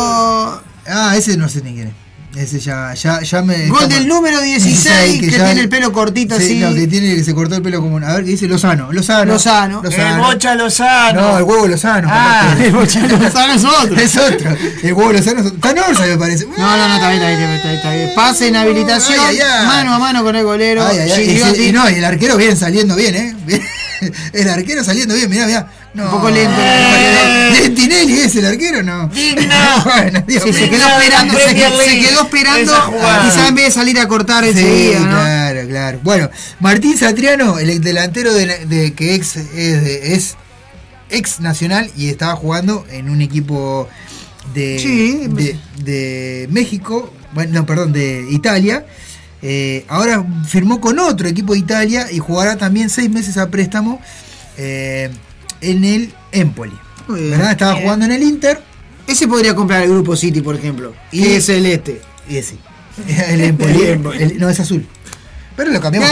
Ah, ese no sé ni quién es. Ese ya, ya, ya me. Gol del número 16, que ya- tiene el pelo cortito Sí, así. No, que tiene que se cortó el pelo como. A ver, ¿qué dice Lozano? Lozano. Lozano. El Bocha Lozano. No, el huevo Lozano. Ah, que- el Bocha Lozano es otro. Es otro. El huevo Lozano es otro. Orsa, me parece. No, no, no, está bien, está bien, está bien, está bien. Pase en habilitación, Ay, ay, ay. mano a mano con el golero. Y, y no, y el arquero bien saliendo bien, ¿eh? Bien. El arquero saliendo bien, mirá, mirá. No, Un poco lento. ¿Tinelli es el arquero no? Digno. bueno, Dios Sí, se quedó esperando, se, quedó esperando, quizá en vez de salir a cortar Sí, enseguida, ¿no? claro, claro. Bueno, Martín Satriano, el delantero de, de- que ex es, de- es ex nacional y estaba jugando en un equipo de, Sí. de, de México, bueno, no, perdón, de Italia. Eh, ahora firmó con otro equipo de Italia y jugará también seis meses a préstamo eh, en el Empoli. Estaba Bien. jugando en el Inter Ese podría comprar el grupo City, por ejemplo. Y- es el este. y ese. El Empoli. el- no, es azul. Pero lo cambiamos.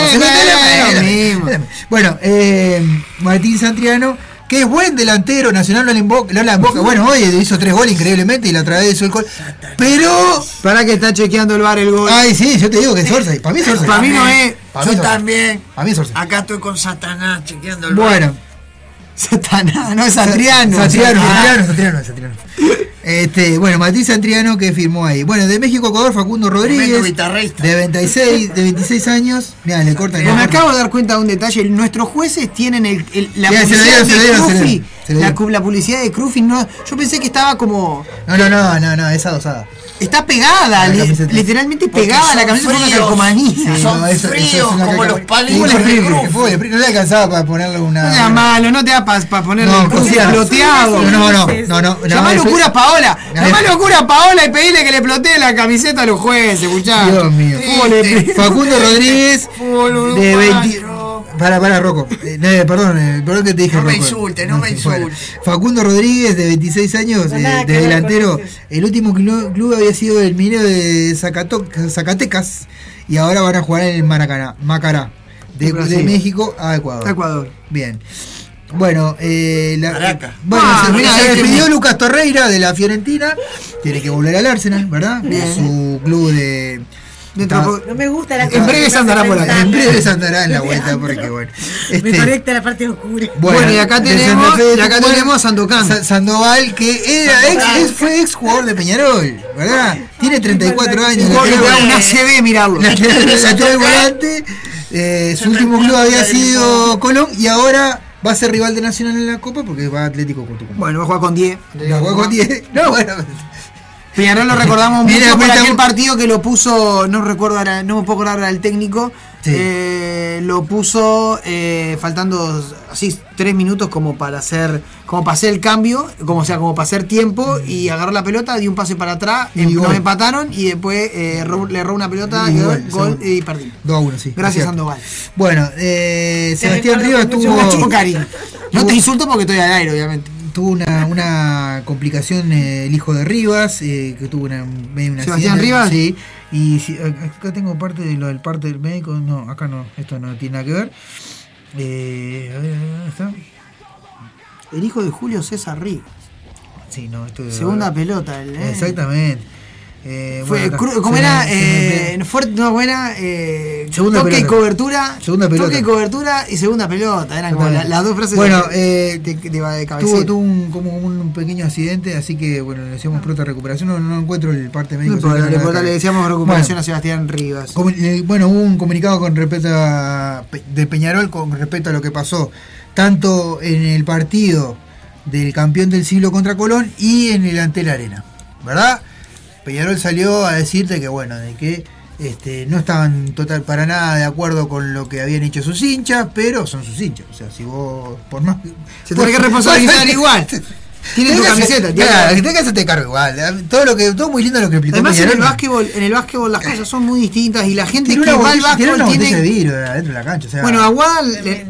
Bueno, eh, Martín Santriano, que es buen delantero, Nacional lo en Boca, lo en Boca. Bueno, hoy hizo tres goles increíblemente y la otra vez hizo el gol. Pero. Para que está chequeando el bar el gol. Ay, sí, yo te digo que es Orsay. Para mí es. Para mí no es. Para mí Yo es Orsay. también. Para mí es. Acá estoy con Satanás chequeando el Bueno. Satanás, no es Satriano. Satriano, Ah. Satriano, Satriano, Satriano. Este, bueno, Martín Santriano que firmó ahí. Bueno, de México Ecuador, Facundo Rodríguez. guitarrista. De 26, de 26 años. Mira, le cortan Pero el me acabo de dar cuenta de un detalle. Nuestros jueces tienen el, el- la publicidad dieron, de lo La, la publicidad de Crufi no. Yo pensé que estaba como. No, no, no, no, no, esa dosada. Está pegada, La li- camiseta. literalmente pegada a la camiseta por una fríos. calcomanía. Son fríos, como los palitos de de Cruz. No le alcanzaba para ponerle una. No malo, no te da para ponerle No, exploteado. No, no, no, no, no. Llamá no, locura a Paola. No, Llamá eso- locura a Paola y pedile que le explotee la camiseta a los jueces, muchachos. Dios mío. De- Facundo Rodríguez, de 20. Para, para, Rocco. Eh, no, perdón, eh, perdón que te dije No me insulte, no me Bueno, insulte. Facundo Rodríguez, de 26 años, No, eh, de delantero. El último club, club había sido el minero de Zacato- Zacatecas y ahora van a jugar en el Maracaná, Macará. De, De México a Ecuador. Ecuador. Bien. Bueno, eh, la- Caracas. bueno Ah, se, mirá, se este despidió. Lucas Torreira de la Fiorentina. Tiene que volver al Arsenal, ¿verdad? Bien. Su club de. Dentro No me gusta la En breve se andará por acá. En breve se andará en la vuelta porque bueno. Me Este, conecta la parte oscura. Bueno, y acá tenemos- Fe y acá tenemos a Sandokan. Sa- Sandoval, que era ex, ex- fue ex jugador de Peñarol, ¿verdad? Tiene 34 años. Porque te da una CB mirarlo. lateral, volante. eh, su último club había sido Colón y ahora va a ser rival de Nacional en la Copa porque va a Atlético con Tucumán. Bueno, va a jugar con 10. Va a jugar con 10. No, bueno. Peñarol lo recordamos Mira, mucho por aquel partido que lo puso, no recuerdo ahora, no me puedo acordar ahora del técnico, eh, lo puso eh, faltando así tres minutos como para hacer, como para hacer el cambio, como o sea, como para hacer tiempo y agarró la pelota, dio un pase para atrás, Y em- nos empataron y después eh, erró- le erró una pelota, Y gol, y perdimos. 2 a 1, sí. Gracias. Sandoval. Bueno, eh, Sebastián Rivas con tuvo. mucho- mucho cariño. No te insulto porque estoy al aire, obviamente. Tuvo una, una complicación eh, el hijo de Rivas, eh, que tuvo una, una ¿Sebastián Rivas? Sí. Y si- acá tengo parte de lo del parte del médico. No, acá no, esto no tiene nada que ver. Eh, a ver, ¿dónde está? El hijo de Julio César Rivas. Sí, no, esto Segunda pelota. el, eh. Exactamente. Eh, Fue, bueno, ¿Cómo se era? Eh, fuerte, no, buena. Eh, Segunda toque y cobertura. Segunda pelota. Toque y cobertura y segunda pelota. Eran como la- Exactamente. las dos frases Bueno, de, eh, de, de, de Tuvo, tuvo un, como un pequeño accidente, así que bueno, le decíamos pronta recuperación. No, no encuentro el parte médico. No le, decíamos recuperación Bueno, a Sebastián Rivas. Eh, Bueno, hubo un comunicado con respecto a, de Peñarol con respecto a lo que pasó tanto en el partido del campeón del siglo contra Colón y en el ante la arena, ¿verdad? Peñarol salió a decirte que bueno, de que este, no estaban total para nada de acuerdo con lo que habían hecho sus hinchas, pero son sus hinchas, o sea, si vos por más Se tiene que responsabilizar igual. Tiene tu camiseta. tiene- que hacerte cargo igual. Todo lo que todo muy lindo lo que explicó Además en el básquetbol, en el básquetbol las cosas son muy distintas y la gente Tiene que una va al botella- tiene una básquetbol tiene de vidrio adentro de la cancha. o sea, Bueno, Aguada,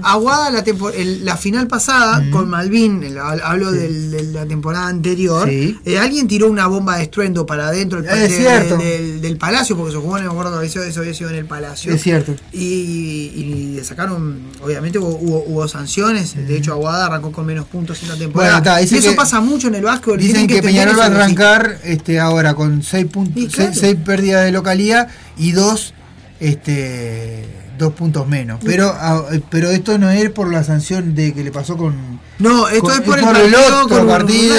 Aguada la, tempo- el- la final pasada con Malvin, el- hablo del- de la temporada anterior, Sí. eh, alguien tiró una bomba de estruendo para adentro del, es del- del palacio, porque se jugó, no me acuerdo eso, eso había sido en el palacio. Es cierto. Y, y le sacaron, obviamente hubo, hubo, hubo sanciones, de hecho Aguada arrancó con menos puntos en la temporada. Bueno, está, y eso que- pasa mucho en el básquetbol. Dicen que, Peñarol va a arrancar este, ahora con 6 puntos, claro. seis pérdidas de localidad y 2 este, dos puntos menos. Pero, ah, pero esto no es por la sanción de que le pasó con. No, esto con- es por el partido otro con partido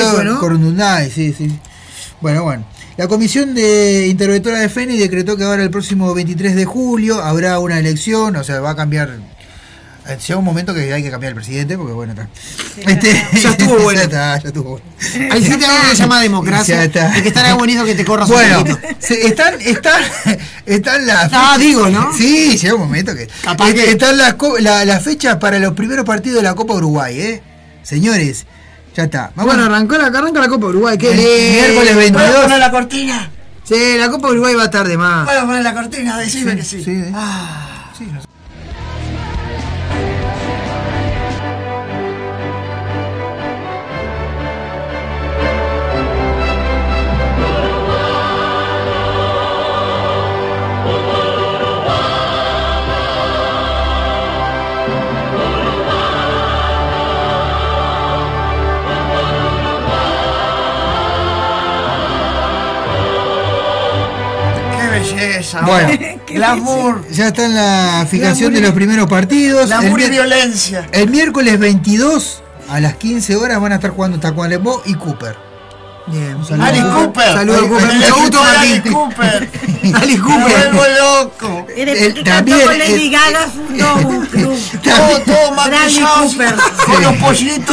sí, sí. Bueno, bueno. La comisión de interventora de FENI decretó que ahora el próximo 23 de julio habrá una elección, o sea, va a cambiar. Eh, Llega un momento que hay que cambiar el presidente, porque bueno, está. Este, Ya estuvo bueno. ya está, ya estuvo bueno. Hay gente algo que se llama democracia. Ya está. Y que estará bonito que te corras Bueno, un se- están, están, están las Ah, digo, ¿no? Sí, llega un momento que. Capaz que- Están las, la- las fechas para los primeros partidos de la Copa Uruguay, ¿eh? Señores, ya está. Vamos Bueno, arrancó la, arranca la Copa Uruguay. Qué miércoles 22. ¿Puedo poner la cortina? Sí, la Copa Uruguay va a estar de más. ¿Puedo poner la cortina? Decime que sí. sí, Ah, sí, no sé. Belleza. Bueno. glamour. Ya está en la fijación de los primeros partidos. El, Glamour y violencia. el miércoles 22 a las 15 horas van a estar jugando Tacuarembó y Cooper. Bien. Un saludo. Ali Cooper. Saludos, Ali- Cooper. Ali- Mucho gusto, Ali. Cooper. Ali Me Cooper. vuelvo loco. Eres- El- también con Lady Gaga fundó un club. Todo, todo Bradley maquillado. Cooper. Con los pollitos.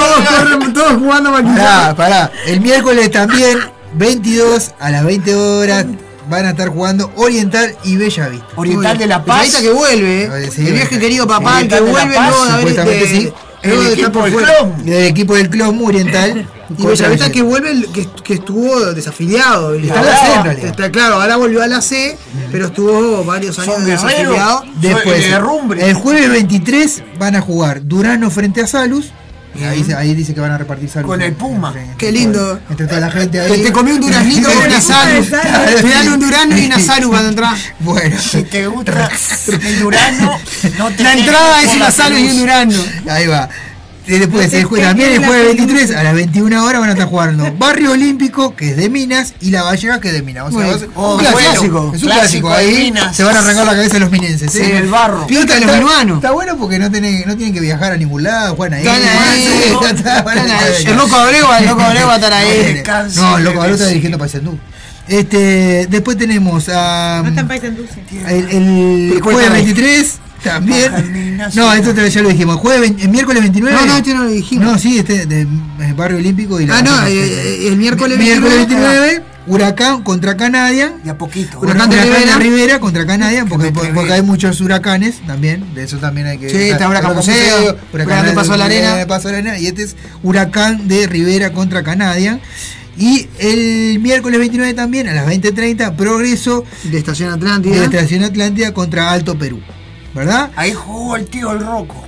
Todos, jugando maquillaje. Pará, pará. El miércoles también, 22 a las 20 horas, van a estar jugando Oriental y Bella Vista. Oriental de la Paz. Ahorita que vuelve, eh. Sí, el bueno. querido papá, el que Oriental La vuelve luego de haber sí. luego El de estar equipo por del fuera. Del equipo del Club Oriental. Y Bellavista que vuelve, el- que, que estuvo desafiliado. Está en la C. Está claro, ahora volvió a la C, pero estuvo varios años desafiliado. Después, de herrumbre. el jueves 23 van a jugar Durano frente a Salus. Y ahí, se- ahí dice que van a repartir Salus. Con el Puma. Entre- Qué lindo. Entre toda la gente ahí. Que te comí un duraznito con una salud. Te dan un durano y una salud cuando entras. Bueno, Si te gusta el Durano, no te La entrada es una salud y un durano. ahí va. Y Después, también el jueves 23 a las 21 horas van a estar jugando Barrio Olímpico, que es de Minas, y La Gallega, que es de Minas. O sea, Oh, un bueno, clásico. Es un clásico Ahí Minas. se van a arrancar la cabeza los minenses. Sí, ¿eh? el barro. De los está- minuanos. Está bueno porque no tienen, no tienen que viajar a ningún lado, juegan ahí. Están está- El Loco Abreu, el Loco Abreu va a estar ahí. No, el Loco Abreu está dirigiendo Paysandú. Este, después tenemos a. No están paisando. El, jueves cuéntame. 23 también. No, esto ya lo dijimos. Jueves, el miércoles 29. No, no, este no lo dijimos. No, sí, este de, eh, Barrio Olímpico y la Ah, no, eh, eh, el miércoles Miércoles 29, 29, Huracán contra Canadian. De a poquito. Huracán, de Rivera. contra Canadian, porque, porque hay muchos huracanes también. De eso también hay que. Sí, está Huracán Museo, Huracán de Paso la Arena. de Paso la Arena, Y este es Huracán de Rivera contra Canadian. Y el miércoles 29 también, a las 20.30, Progreso De Estación Atlántida. de Estación Atlántida contra Alto Perú. ¿Verdad? Ahí jugó el tío el Roco.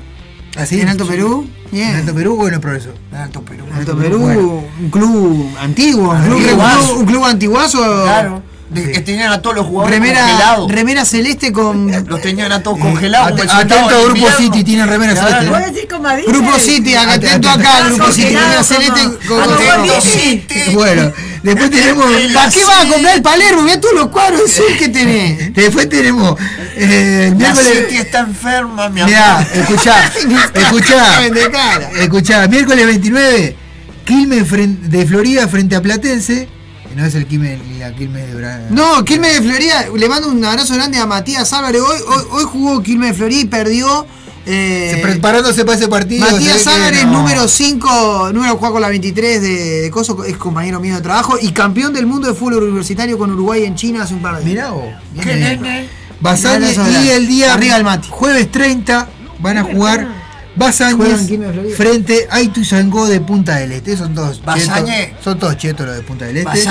Así. En Alto Perú. Bien. En Alto Perú, bueno, Progreso. Alto Perú. Alto Perú, Bueno. un club antiguo, Antiguazo. un club- un club antiguazo. Claro. De- que tenían a todos los jugadores Remera, congelados. remera celeste con. Los tenían a todos congelados. Atento del Grupo invierno. City, tienen remera Claro. celeste. Voy a decir como dice. Grupo City, acá, atento acá, Grupo City, remera celeste con. Atento City. Bueno, después tenemos. ¿Para qué vas a comprar el Palermo? Mirá todos los cuadros de sur que tenés. Después tenemos. Eh, La. City está enferma, mi amor. Mirá, escuchá, escuchá, escuchá, miércoles 29, Quilmes de Florida frente a Platense, no es el Quilmes, la Quilmes de Bra- No, Quilmes de Florida, le mando un abrazo grande a Matías Álvarez. Hoy, hoy, hoy jugó Quilmes de Florida y perdió. eh, Se- preparándose para ese partido. Matías Álvarez, no. número 5, número juega con la 23 de, de Coso, es compañero mío de trabajo y campeón del mundo de fútbol universitario con Uruguay en China hace un par de días. Mirá vos. ¿Qué nene? Y el día Arriba el Mati. jueves 30 van a jugar Florida. frente a Ituzaingó de Punta del Este. Son todos Basañez. chetos. Son todos chetos los de Punta del Este.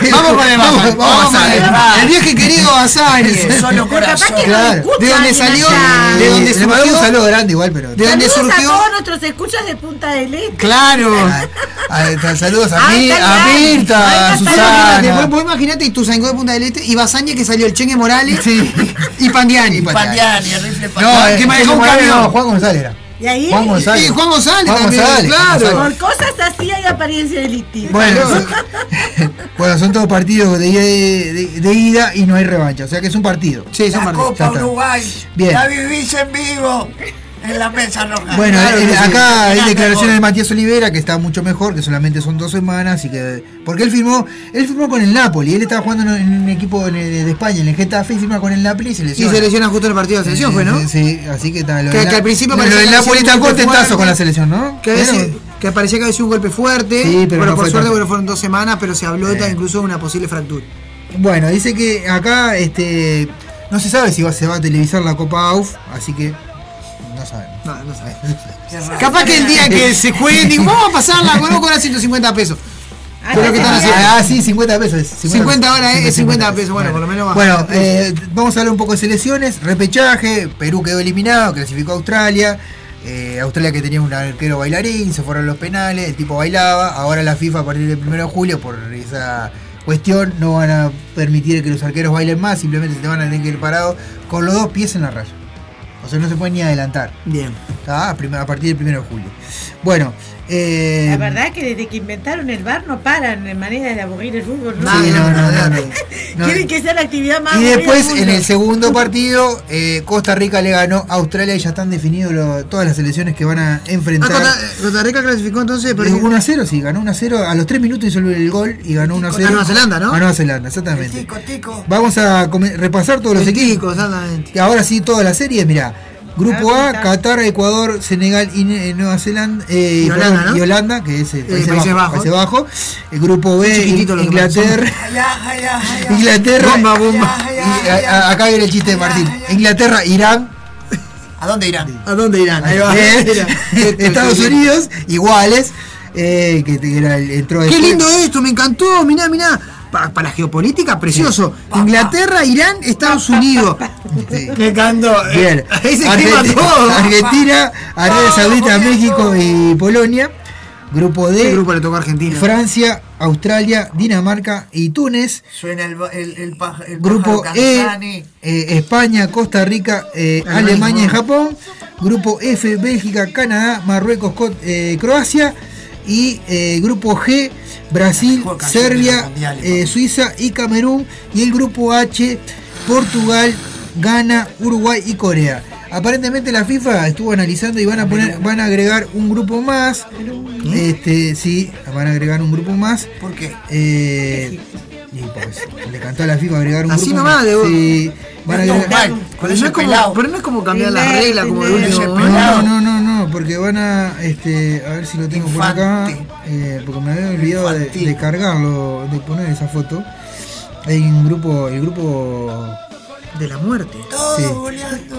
Que- Vamos con el vamos, Basañez. vamos a Vamos Basañez. con el- El viejo querido Basañez. Solo corazón. no Claro. De donde salió, allá. de donde Le mandamos un surgió. saludo grande igual, pero. De donde surgió. a todos nuestros escuchas de Punta del Este. Claro. Ah, ah, saludos a, Ah, mí, a. Mirta, a Susana. Después vos imaginate Ituzaingó de Punta del Este y Basañez que salió el Chengue Morales Sí. y Pandiani. Y Pandiani, el rifle No, Pandiani. eh, que manejó un camión. no, Juan González. Y ahí, Juan González. Y Juan González Juan también, González, claro. Por cosas así hay apariencia delictiva. Bueno, son, bueno, son todos partidos de, de- ida y no hay revancha. O sea que es un partido. Sí, son La partidos. Copa. Uruguay. Bien. La vivís en vivo. En la mesa roja. Bueno, Claro eh, acá hay declaraciones de Matías Olivera que está mucho mejor, que solamente son dos semanas y que porque él firmó, él firmó con el Napoli, él estaba jugando en un equipo el- de España, en el Getafe y firma con el Napoli y se Y lesiona. se lesiona justo en el partido de selección, fue, ¿no? Sí, sí, así que está. Lo Que- que al principio lo parecía del que Napoli está contentazo con la selección, ¿no? Que, que parecía que había sido un golpe fuerte, Sí, pero bueno, no por suerte bueno, fueron dos semanas, pero se habló de- incluso de una posible fractura. Bueno, dice que acá este no se sabe si va, se va a televisar la Copa AUF, así que no sabemos. No, no. Capaz que el día que se jueguen, digo, vamos a pasarla, bueno, cobrar 150 pesos. Pero que están haciendo. Ah, sí, 50 pesos. es 50 horas, eh, es 50 pesos, bueno, por lo menos baja. Bueno, eh, vamos a hablar un poco de selecciones. Repechaje, Perú quedó eliminado, clasificó a Australia. Eh, Australia que tenía un arquero bailarín, se fueron los penales, el tipo bailaba. Ahora la FIFA a partir del 1 de julio, por esa cuestión, no van a permitir que los arqueros bailen más, simplemente se van a tener que ir parados con los dos pies en la raya. O sea, no se pueden ni adelantar. Bien. a partir del 1 de julio. Bueno, eh, La verdad que desde que inventaron el bar no paran en manera de aburrir el fútbol. ¿no? Sí, no, no, no, no. No. Quieren que sea la actividad más Y después, del en el segundo partido, eh, Costa Rica le ganó a Australia y ya están definidos todas las selecciones que van a Ah, enfrentar. Costa, Costa Rica clasificó entonces, pero Eh, 1 a 0, sí, ganó 1 a 0. A los 3 minutos hizo el gol y ganó 1 a 0. A Nueva Zelanda, ¿no? A Nueva Zelanda, exactamente. Tico, tico. Vamos a repasar todos los El equipos. Tico, exactamente. Que ahora sí, todas las series, mirá. Grupo A. Qatar, Ecuador, Senegal y Ne- Nueva Zelanda. eh, Y Holanda, perdón, ¿no? y Holanda, que es el Países, Países Bajos. Países Bajos. El grupo B, Inglaterra. Inglaterra. Bomba, bomba. acá viene el chiste de Martín. Inglaterra, Irán. ¿A dónde irán? ¿A dónde irán? Ahí va. eh. Estados Unidos, iguales. eh, que era el- entró Qué después. lindo esto, me encantó, mirá, mirá. Pa- Para, la geopolítica, precioso. Inglaterra, Irán, Estados Unidos. Me. Bien. Ahí se quema Argentina, todo. Argentina, Arabia Saudita, México y Polonia. Grupo ¿Qué D. grupo le tocó a Argentina? Francia, Australia, Dinamarca y Túnez. Suena el, el, el, paja- el Grupo E, eh, España, Costa Rica, eh, Alemania, y Japón. Grupo F, Bélgica, Canadá, Marruecos, Co- eh, Croacia. Y eh, grupo G, Brasil, Serbia, eh, Suiza y Camerún. Y el grupo H, Portugal, Ghana, Uruguay y Corea. Aparentemente la FIFA estuvo analizando y van a poner, van a agregar un grupo más. Este, sí, van a agregar un grupo más. ¿Por qué? Eh, y pues, le cantó a la FIFA agregar un Así grupo nomás, más. de- Sí, van a. Pero no, es como, pero no es como cambiar las reglas como el último. No, no, no, no, porque van a, este, a ver si lo tengo por acá, eh, porque me había olvidado de, de cargarlo, de poner esa foto. Hay un grupo, el grupo De la muerte. Sí.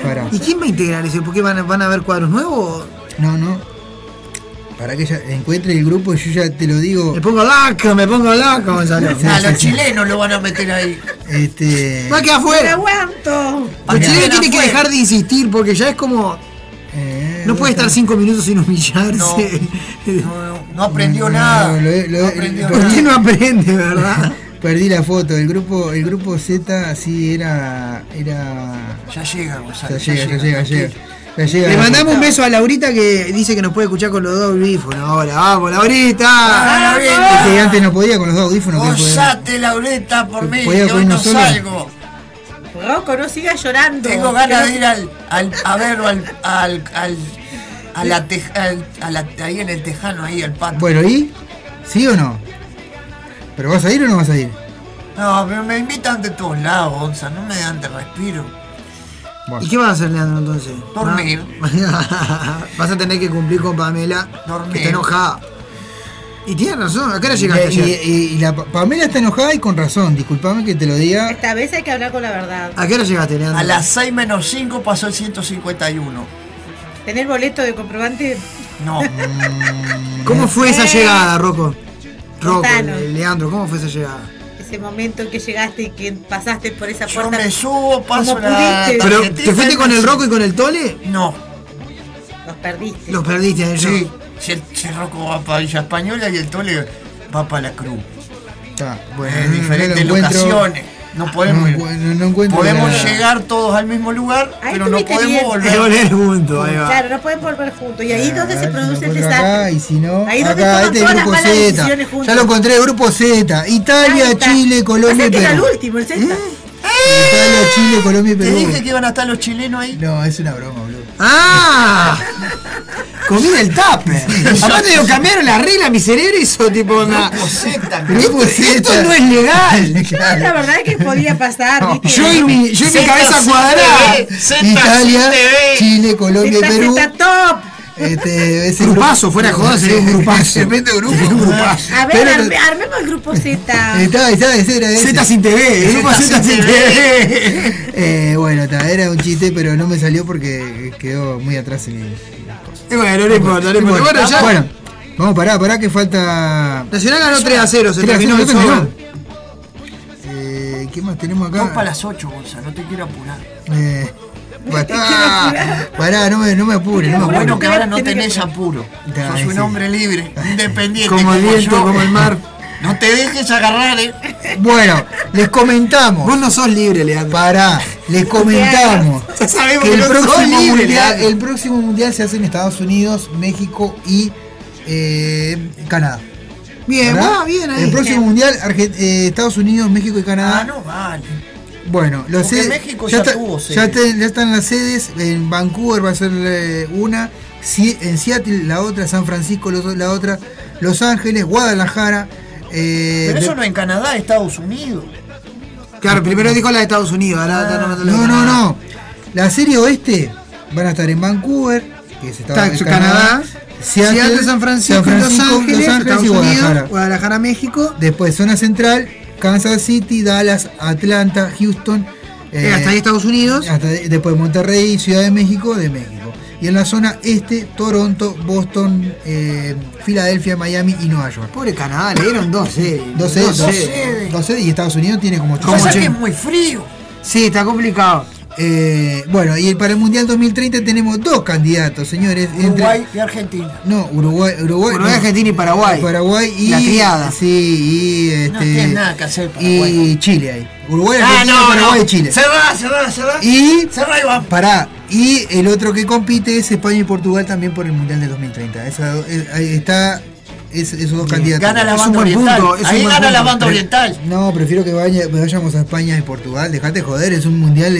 Para. ¿Y quién va a integrar ese? ¿Por qué van a, van a haber cuadros nuevos? No, no. Para que ya encuentre el grupo, yo ya te lo digo. Me pongo loco, me pongo loco, Gonzalo. A los chilenos lo van a meter ahí. Este. Va a quedar afuera. aguanto. El chileno tiene que dejar de insistir porque ya es como. no puede estar cinco minutos sin humillarse. No aprendió nada. No, lo he- lo he- aprendió ¿Por qué no aprende, verdad? Perdí la foto. El grupo, el grupo Z sí era. era. Ya llega, Gonzalo. Ya llega, ya llega, ya llega. Ya llega Le la mandamos un beso a Laurita que dice que nos puede escuchar con los dos audífonos. Ahora, vamos, Ah, Laurita. Es que antes no podía con los dos audífonos. Gozate, Laureta, por mí, Podía que hoy no solo. salgo. Rocco, no sigas llorando. Tengo ganas de ir al, al a ver al, al, al, a la tej- al- a la- ahí en el tejano, ahí al patio. Bueno, ¿y? ¿Sí o no? ¿Pero vas a ir o no vas a ir? No, pero me invitan de todos lados, Gonza, no me dan de respiro. ¿Y qué vas a hacer, Leandro, entonces? Dormir. Vas a tener que cumplir con Pamela, que está enojada. Y tiene razón, ¿a qué hora llegaste y, ayer? y- y la Pa- Pamela está enojada y con razón. Disculpame que te lo diga. Esta vez hay que hablar con la verdad. ¿A qué hora llegaste, Leandro? A las 6 menos 5 pasó el 151. ¿Tener boleto de comprobante? No. ¿Cómo fue esa Eh. llegada, Rocco? Rocco, Leandro, ¿cómo fue esa llegada? Ese momento en que llegaste y que pasaste por esa Yo puerta. me subo, paso. ¿Pero te fuiste con el. Rocco y con el Tole? No. Los perdiste. Los perdiste ellos. Sí, si el, si el Rocco va para Villa Española y el Tole va para la Cruz. Está, bueno, en diferentes locaciones. No podemos No no- no encuentro Podemos llegar todos al mismo lugar, Ahí pero no podemos volver. volver juntos, ahí va. Claro, no pueden volver juntos. Y ahí es donde se produce el desastre. y si no, Ahí donde acá, este es todas el grupo las malas Z. Ya lo encontré, grupo Z. Italia, está. Chile, Colombia y Pasa que era el Perú. último, el Z. Italia, Chile, Colombia y Te Perú. dije que iban a estar los chilenos ahí. No, es una broma, boludo. ¡Ah! Comí el tape. Aparte lo cambiaron la regla, mi cerebro hizo tipo una. Grupo Z, Grupo Esto, Z. esto no es legal. La verdad es que podía pasar. ¿viste? Yo y mi, yo y mi cabeza cuadrada. Z, Italia. Chile, Colombia y Perú. Z top. Este, ese Grupazo, fuera de joda, sería un grupazo. Grupo. Un grupazo. A ver, Pero- arme- armemos el grupo Z. Está, está, ese era ese. Z sin TV, el grupo Z sin TV. Eh, bueno, está, era un chiste, pero no me salió porque quedó muy atrás en el. Y bueno, no importa, no importa. Bueno, ya. Bueno, vamos, pará, pará, que falta. Nacional ganó 3 a 0, se 3 a terminó 0, el sol. Eh, ¿Qué más tenemos acá? Dos para las 8, Gonza, no te quiero apurar. Eh, pará, pará, no me, no me apure, no me apure. Bueno que ahora no tenés apuro. Sos un hombre libre, independiente. Como el viento, como el mar. No te dejes agarrar, eh. Bueno, les comentamos. Vos no sos libre, Leandro. Pará, les comentamos Ya sabemos que que el no sos próximo, libre, mundial, Leandro. el próximo mundial se hace en Estados Unidos, México y eh, Canadá. Bien, ¿Verdad? va, bien ahí. El próximo mundial, Arge- eh, Estados Unidos, México y Canadá. Ah, no vale. Bueno, los Porque sed- México ya está- tuvo ya, ya están las sedes. En Vancouver va a ser eh, una, en Seattle la otra, San Francisco los- la otra, Los Ángeles, Guadalajara. Eh, Pero de- eso no en Canadá, Estados Unidos. Claro, primero dijo la de Estados Unidos, ahora de No, no, Canadá. no. La serie oeste van a estar en Vancouver, que es Estados Está Canadá, Seattle, San Francisco, San Los Francisco, Ángeles, Los Estados Ángeles Guadalajara. Unidos, Guadalajara, México. Después zona central, Kansas City, Dallas, Atlanta, Houston. Eh, hasta ahí Estados Unidos. hasta después Monterrey, Ciudad de México, de México. Y en la zona este, Toronto, Boston, eh, Filadelfia, Miami y Nueva York. Pobre Canadá, le dieron dos sedes. 12, Dos 12, sedes. 12, y Estados Unidos tiene como Lo que pasa es que es 80. muy frío. Sí, está complicado. Eh, bueno, y para el Mundial 2030 tenemos dos candidatos, señores. entre- Uruguay y Argentina. no, Uruguay, Uruguay, Uruguay, no. Argentina y Paraguay. Paraguay y La triada. Sí, y este No tiene nada que hacer Paraguay. y Chile ahí. Uruguay, Ah, Argentina, no, Paraguay no. y Chile. Cerrá, cerrá, cerrá. Y Cerrá y vamos. Y el otro que compite es España y Portugal también por el Mundial del 2030. Esa- eh, ahí está es- esos dos candidatos. Gana la banda oriental. punto, Ahí gana la punto. banda Pre- oriental. No, prefiero que vaya- vayamos a España y Portugal. Dejate joder, es un mundial.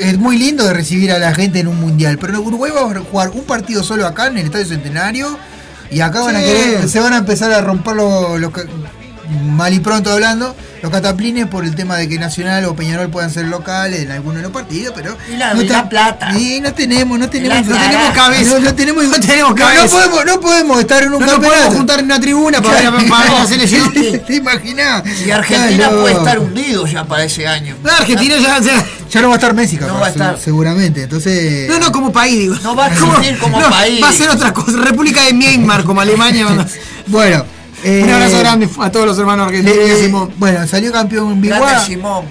Es muy lindo de recibir a la gente en un mundial, pero Uruguay va a jugar un partido solo acá en el Estadio Centenario y acá van a querer, se van a empezar a romper los, los mal y pronto hablando, los cataplines por el tema de que Nacional o Peñarol puedan ser locales en algunos de los partidos, pero Y la- no y la plata. Y no tenemos, no tenemos, la no tenemos cabeza, no, no tenemos, No tenemos no- cabeza. No, podemos, no podemos estar en un No campeonato. podemos juntar en una tribuna para ver a- para ver la selección. ¿Te imaginas? Y Argentina Claro. puede estar hundido ya para ese año. No, Argentina ya, ya- Ya no va a estar capaz, No va a estar. se- seguramente. Entonces. No, no, como país, digo. No va a existir como país. Va a ser otra cosa. República de Myanmar, como Alemania. Bueno. Eh, Un abrazo grande a todos los hermanos argentinos. le- bueno, salió campeón Grande Biguá.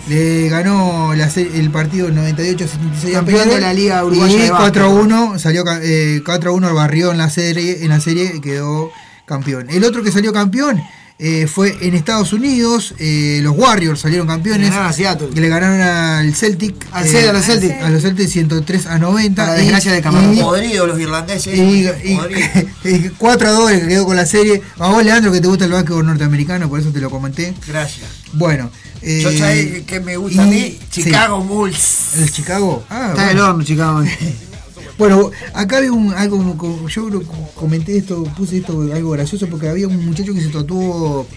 Le ganó la el partido 98-76 a Campeón de la Liga Uruguaya Y de Básquet. 4-1, salió ca- eh, 4-1 barrió en la serie, en la serie y quedó campeón. El otro que salió campeón eh, fue en Estados Unidos, eh, los Warriors salieron campeones. Ganaron a Seattle. Que le ganaron al Celtic. Al eh, Celtic, a los Celtic. A los Celtic 103 a 90. Para y- desgracia de Camarón. y- Podrido los irlandeses. y, y- podrido. y 4 a 2 que quedó con la serie. A vos, Leandro, que te gusta el básquetbol norteamericano, por eso te lo comenté. Gracias. Bueno. eh, Yo sabés que me gusta a mí, sí. Chicago Bulls. ¿El Chicago? Ah, Está bueno. el horno, Chicago. Bueno, acá había un, algo, como- yo comenté esto, puse esto algo gracioso porque había un muchacho que se tatuó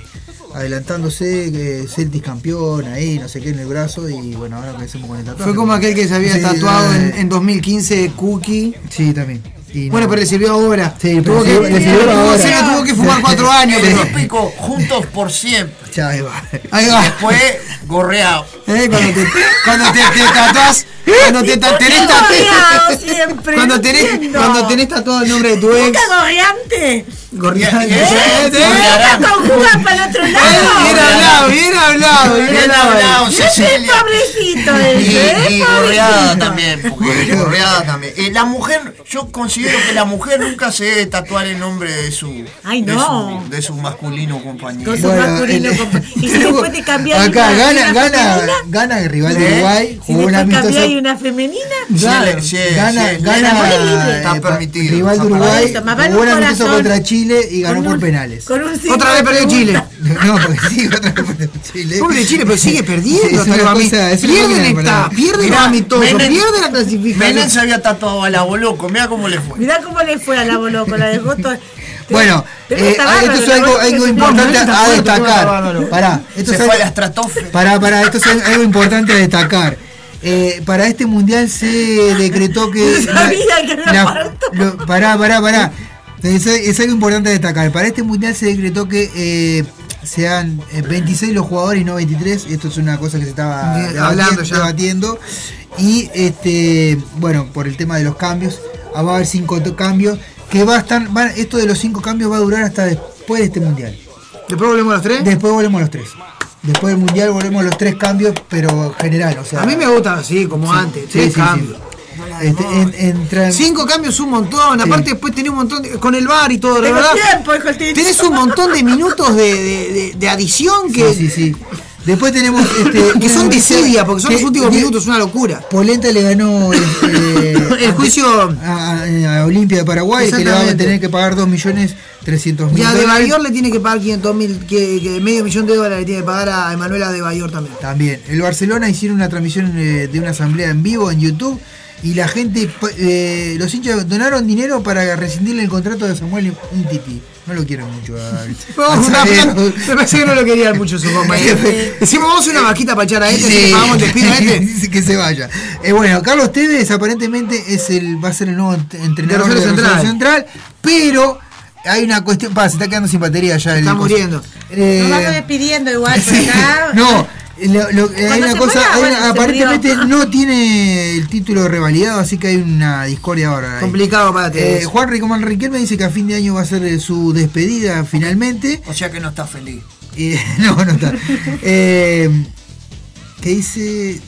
adelantándose, que Celtic campeón ahí, no sé qué en el brazo y bueno, ahora qué hacemos con el tatuaje. Fue como aquel que se había Sí, tatuado en, eh, en 2015, Cookie. Sí, también. Y Bueno, no. pero le sirvió ahora. Sí, tuvo pero que, le sirvió tuvo- ahora. que fumar cuatro años. Pero- típico, juntos por siempre. Ya, ahí va. Ahí va. Después, gorreado. Eh, Cuando te, cuando te, te tatuás, cuando te tenés tatuado, siempre. cuando tenés, entiendo. cuando tenés tatuado el nombre de tu ex, ¿Nunca gorreante? Gorrián. ¿Eh? Eh, eh, ¿Nunca conjuga para el otro Bien lado? hablado, bien hablado, bien hablado. Cecilia. pobrecito gorreada también, porque gorreada también. La mujer, yo considero que la mujer nunca se debe tatuar el nombre de su, Ay, de no. su, de su masculino compañero. Con su masculino. el- compa- Y si después te cambias Acá una- gana, una gana, femenina, gana el rival de ¿Eh? Uruguay, si jugó un después amistoso. cambias una femenina, Claro, Sí, sí, gana, sí, gana. Está eh, permitido, rival de Uruguay, jugó un corazón. contra Chile y ganó por penales. Otra vez perdió Chile. No, porque sí, otra vez perdió Chile. Pobre Chile, pero sigue perdiendo. Sí, es hasta una los ami- cosa- es una Pierden esta, pierden amistosos, Menem- pierden la clasificación. Menem se había tatuado a la boloco, mira cómo le fue. Mirá cómo le fue a la boloco, la dejó todo. Bueno, eh, bárbaro, esto es la algo, algo importante No, no a destacar. Pará, esto Se es fue a algo, la pará, pará, esto es algo importante a destacar. Eh, para este mundial se decretó que. No sabía que había la- lo- pará, pará, pará. Es, es algo importante a destacar. Para este mundial se decretó que eh, sean eh, 26 los jugadores y no 23. Esto es una cosa que se estaba hablando debatiendo. Y este, bueno, por el tema de los cambios, ah, va a haber cinco to- cambios. Que va a estar, esto de los cinco cambios va a durar hasta después de este mundial. Después volvemos a los tres. Después volvemos a los tres. Después del mundial volvemos a los tres cambios, pero general, o sea. A mí me gusta así, como Sí, antes. sí, tres sí, sí. cambios. Este, en- entra- Cinco cambios un montón. Aparte, después tenés un montón de- con el bar y todo, verdad. tiempo, hijo. Tenés un montón de minutos de, de, de- de adición que, Sí, sí, sí. Después tenemos este, que son desidia, porque son los últimos minutos, una locura. Polenta le ganó eh, El juicio a, a- a Olimpia de Paraguay, que le va a tener que pagar 2 millones 300 mil Y a De. Bayor le tiene que pagar 500 mil, que, que medio millón de dólares le tiene que pagar a Emanuela De Bayor también. También. El Barcelona hicieron una transmisión eh, de una asamblea en vivo en YouTube y la gente, eh, los hinchas donaron dinero para rescindirle el contrato de Samuel Umtiti. No lo quiero mucho. al- me parece que no lo querían mucho su compañero. Decimos, vamos una vaquita para echar a este, pagamos el despido a este. Dice que se vaya. Eh, bueno, Carlos Tevez aparentemente es el, va a ser el nuevo ent- entrenador de Rosario Central. Central, pero hay una cuestión. Pa, se está quedando sin batería ya. el Está muriendo. Eh, Nos vamos despidiendo igual por acá. no, lo- lo- hay una cosa, muera, hay bueno, una- se aparentemente murió. no tiene el título revalidado, así que hay una discordia ahora. ahí. Complicado para Eh, Tevez. Juan Ricoman Riquelme dice que a fin de año va a ser eh, su despedida finalmente. O sea que no está feliz. Eh, no, no está. Eh, que dice.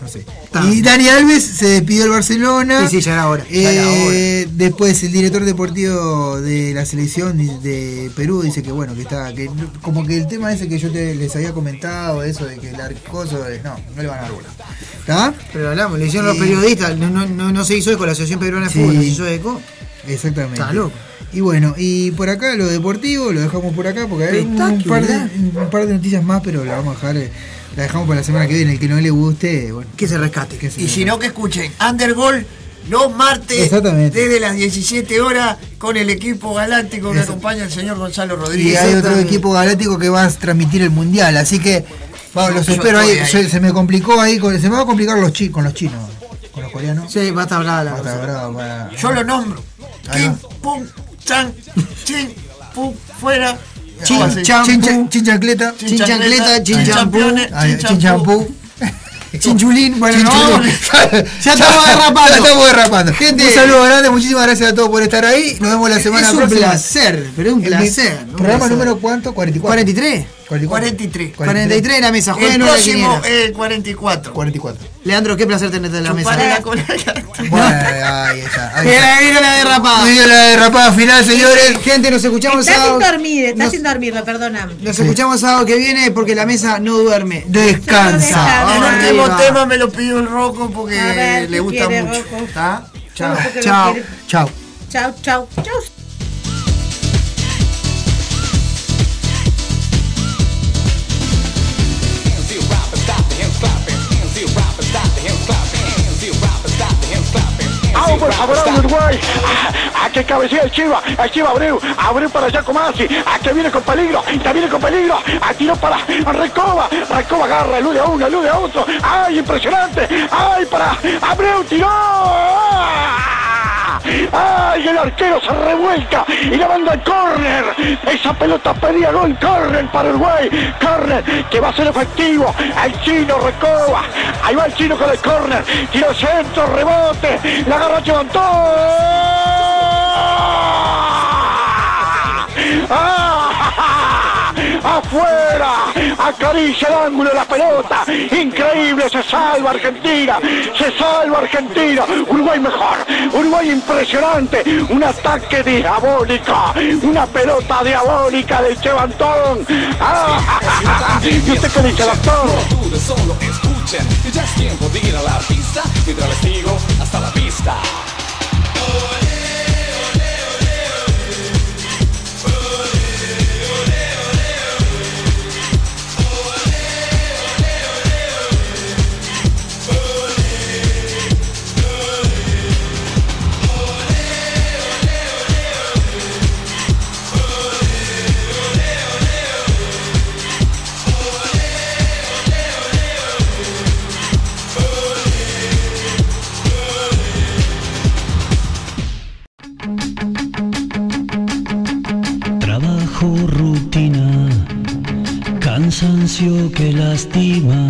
No sé. Y Dani Alves se despidió del Barcelona. Sí, sí, ya era hora, ya era Eh, Después el director deportivo de la selección de Perú dice que bueno, que está, que como que el tema ese que yo te- les había comentado, eso de que el arcoso, no, no le van a dar bola. ¿Está? Pero hablamos, le hicieron los periodistas, no, no, no, no se hizo eco, la Asociación Peruana de Sí. Fútbol no se hizo eco. Exactamente. Está loco. Y bueno, y por acá lo deportivo lo dejamos por acá porque hay un par, de, Espectacular. un par de noticias más, pero la vamos a dejar, eh, la dejamos para la semana que viene. El que no le guste, bueno. Que se rescate. Que se Y si no, que escuchen Undergol los martes Exactamente. desde las 17 horas con el equipo galáctico que Eso. acompaña el señor Gonzalo Y Rodríguez. hay otro equipo galáctico que va a transmitir el mundial, así que vamos, los espero ahí. Se, se me complicó ahí, con- se me va a complicar los chi, con los chinos, con los coreanos. Sí, va a estar brava la Va cosa. para- Yo lo nombro. Kim, pum, chan, chin, pum, fuera. Chin, Así. chin, chin, chancleta. Chin, chancleta, chin, champú. Ay, chin, Chin champú. Chinchulín, bueno, no, ya estamos derrapando. Ya estamos derrapando. Gente, un saludo grande, muchísimas gracias a todos por estar ahí. Nos vemos la semana es un próxima. placer, pero es un placer. ¿Programa número cuánto? 44. 43. 43. 43 de la mesa, El jueguen una próximo, eh, 44. 44. Leandro, qué placer tenerte en la mesa. La cola. Bueno, ahí está. ahí Mira, está. mira la derrapada. Mira la derrapada final, señores. Gente, nos escuchamos Está sin sábado. dormir, está Nos- sin dormirlo, perdóname. Nos escuchamos sábado que viene porque la mesa no duerme. Descansa. El último tema me lo pidió el Rocco porque ver, le ¿qué gusta quiere, mucho. ¿Está? Chao. ¿Cómo que lo Chao. Chao. Chao, chao, chao. ¡Vamos por favor a Uruguay! ¡A, a que cabecea el Chiva! ¡El Chiva Abreu! ¡Abreu para Giacomazzi! ¡A que viene con peligro! ¡Ya viene con peligro! ¡A tiro para Recoba! Recoba agarra, elude a uno, elude a otro. ¡Ay, impresionante! ¡Ay, para Abreu! ¡Tiró! ¡Ay, el arquero se revuelca! Y la manda al córner. Esa pelota pedía gol. Córner para Uruguay. Córner que va a ser efectivo. El chino Recoba. Ahí va el chino con el córner. Tiro centro, rebote. La agarra levantó. ¡Ah! ¡Afuera! Acaricia el ángulo de la pelota. Increíble, se salva Argentina. Se salva Argentina. Uruguay mejor. Uruguay impresionante. Un ataque diabólico. Una pelota diabólica del Chevantón. ¡Ah! ¿Y usted qué dice, doctor? de ir a la pista. Cansancio que lastima,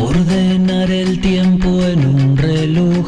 ordenar el tiempo en un reloj,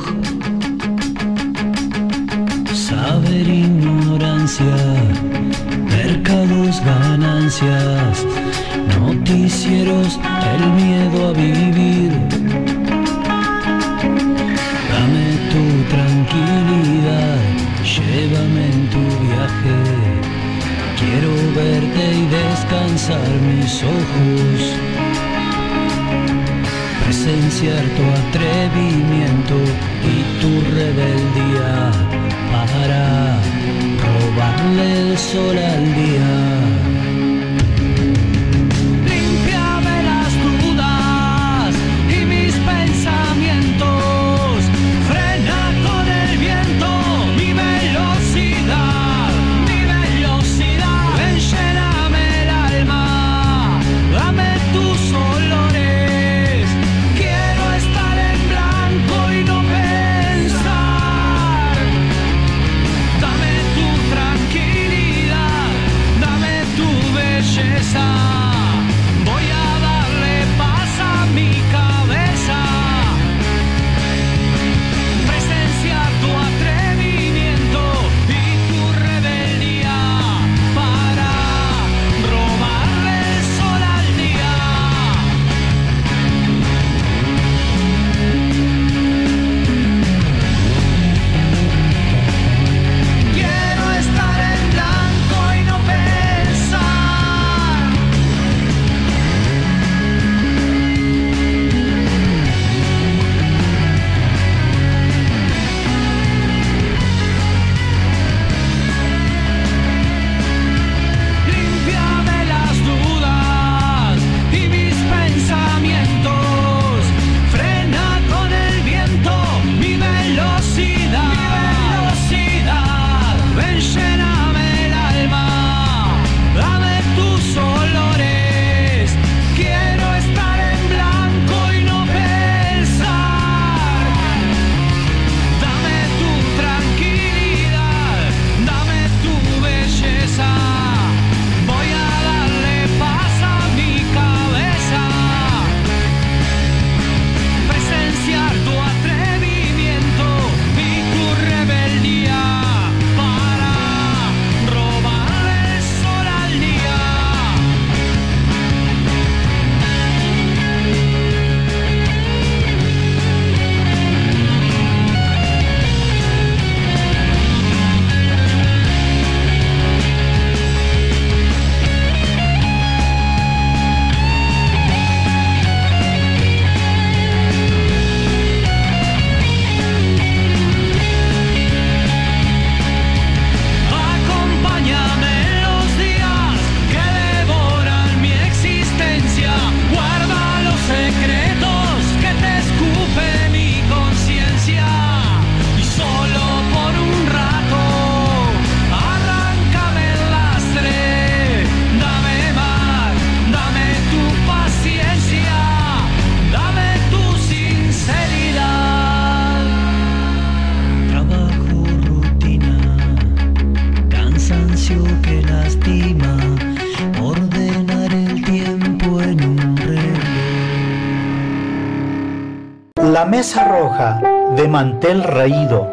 mantel raído,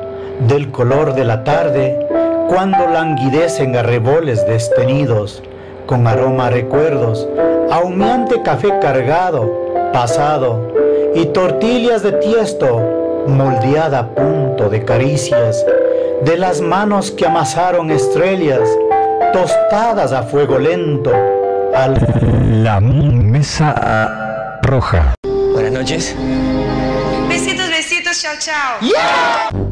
del color de la tarde, cuando languidecen arreboles destenidos, con aroma a recuerdos, a humeante café cargado, pasado, y tortillas de tiesto, moldeada a punto de caricias, de las manos que amasaron estrellas, tostadas a fuego lento, al... La mesa roja. Buenas noches. tchau. Yeah!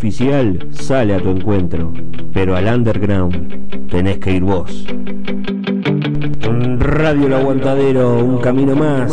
Oficial sale a tu encuentro, pero al underground tenés que ir vos. Radio El Aguantadero, un camino más.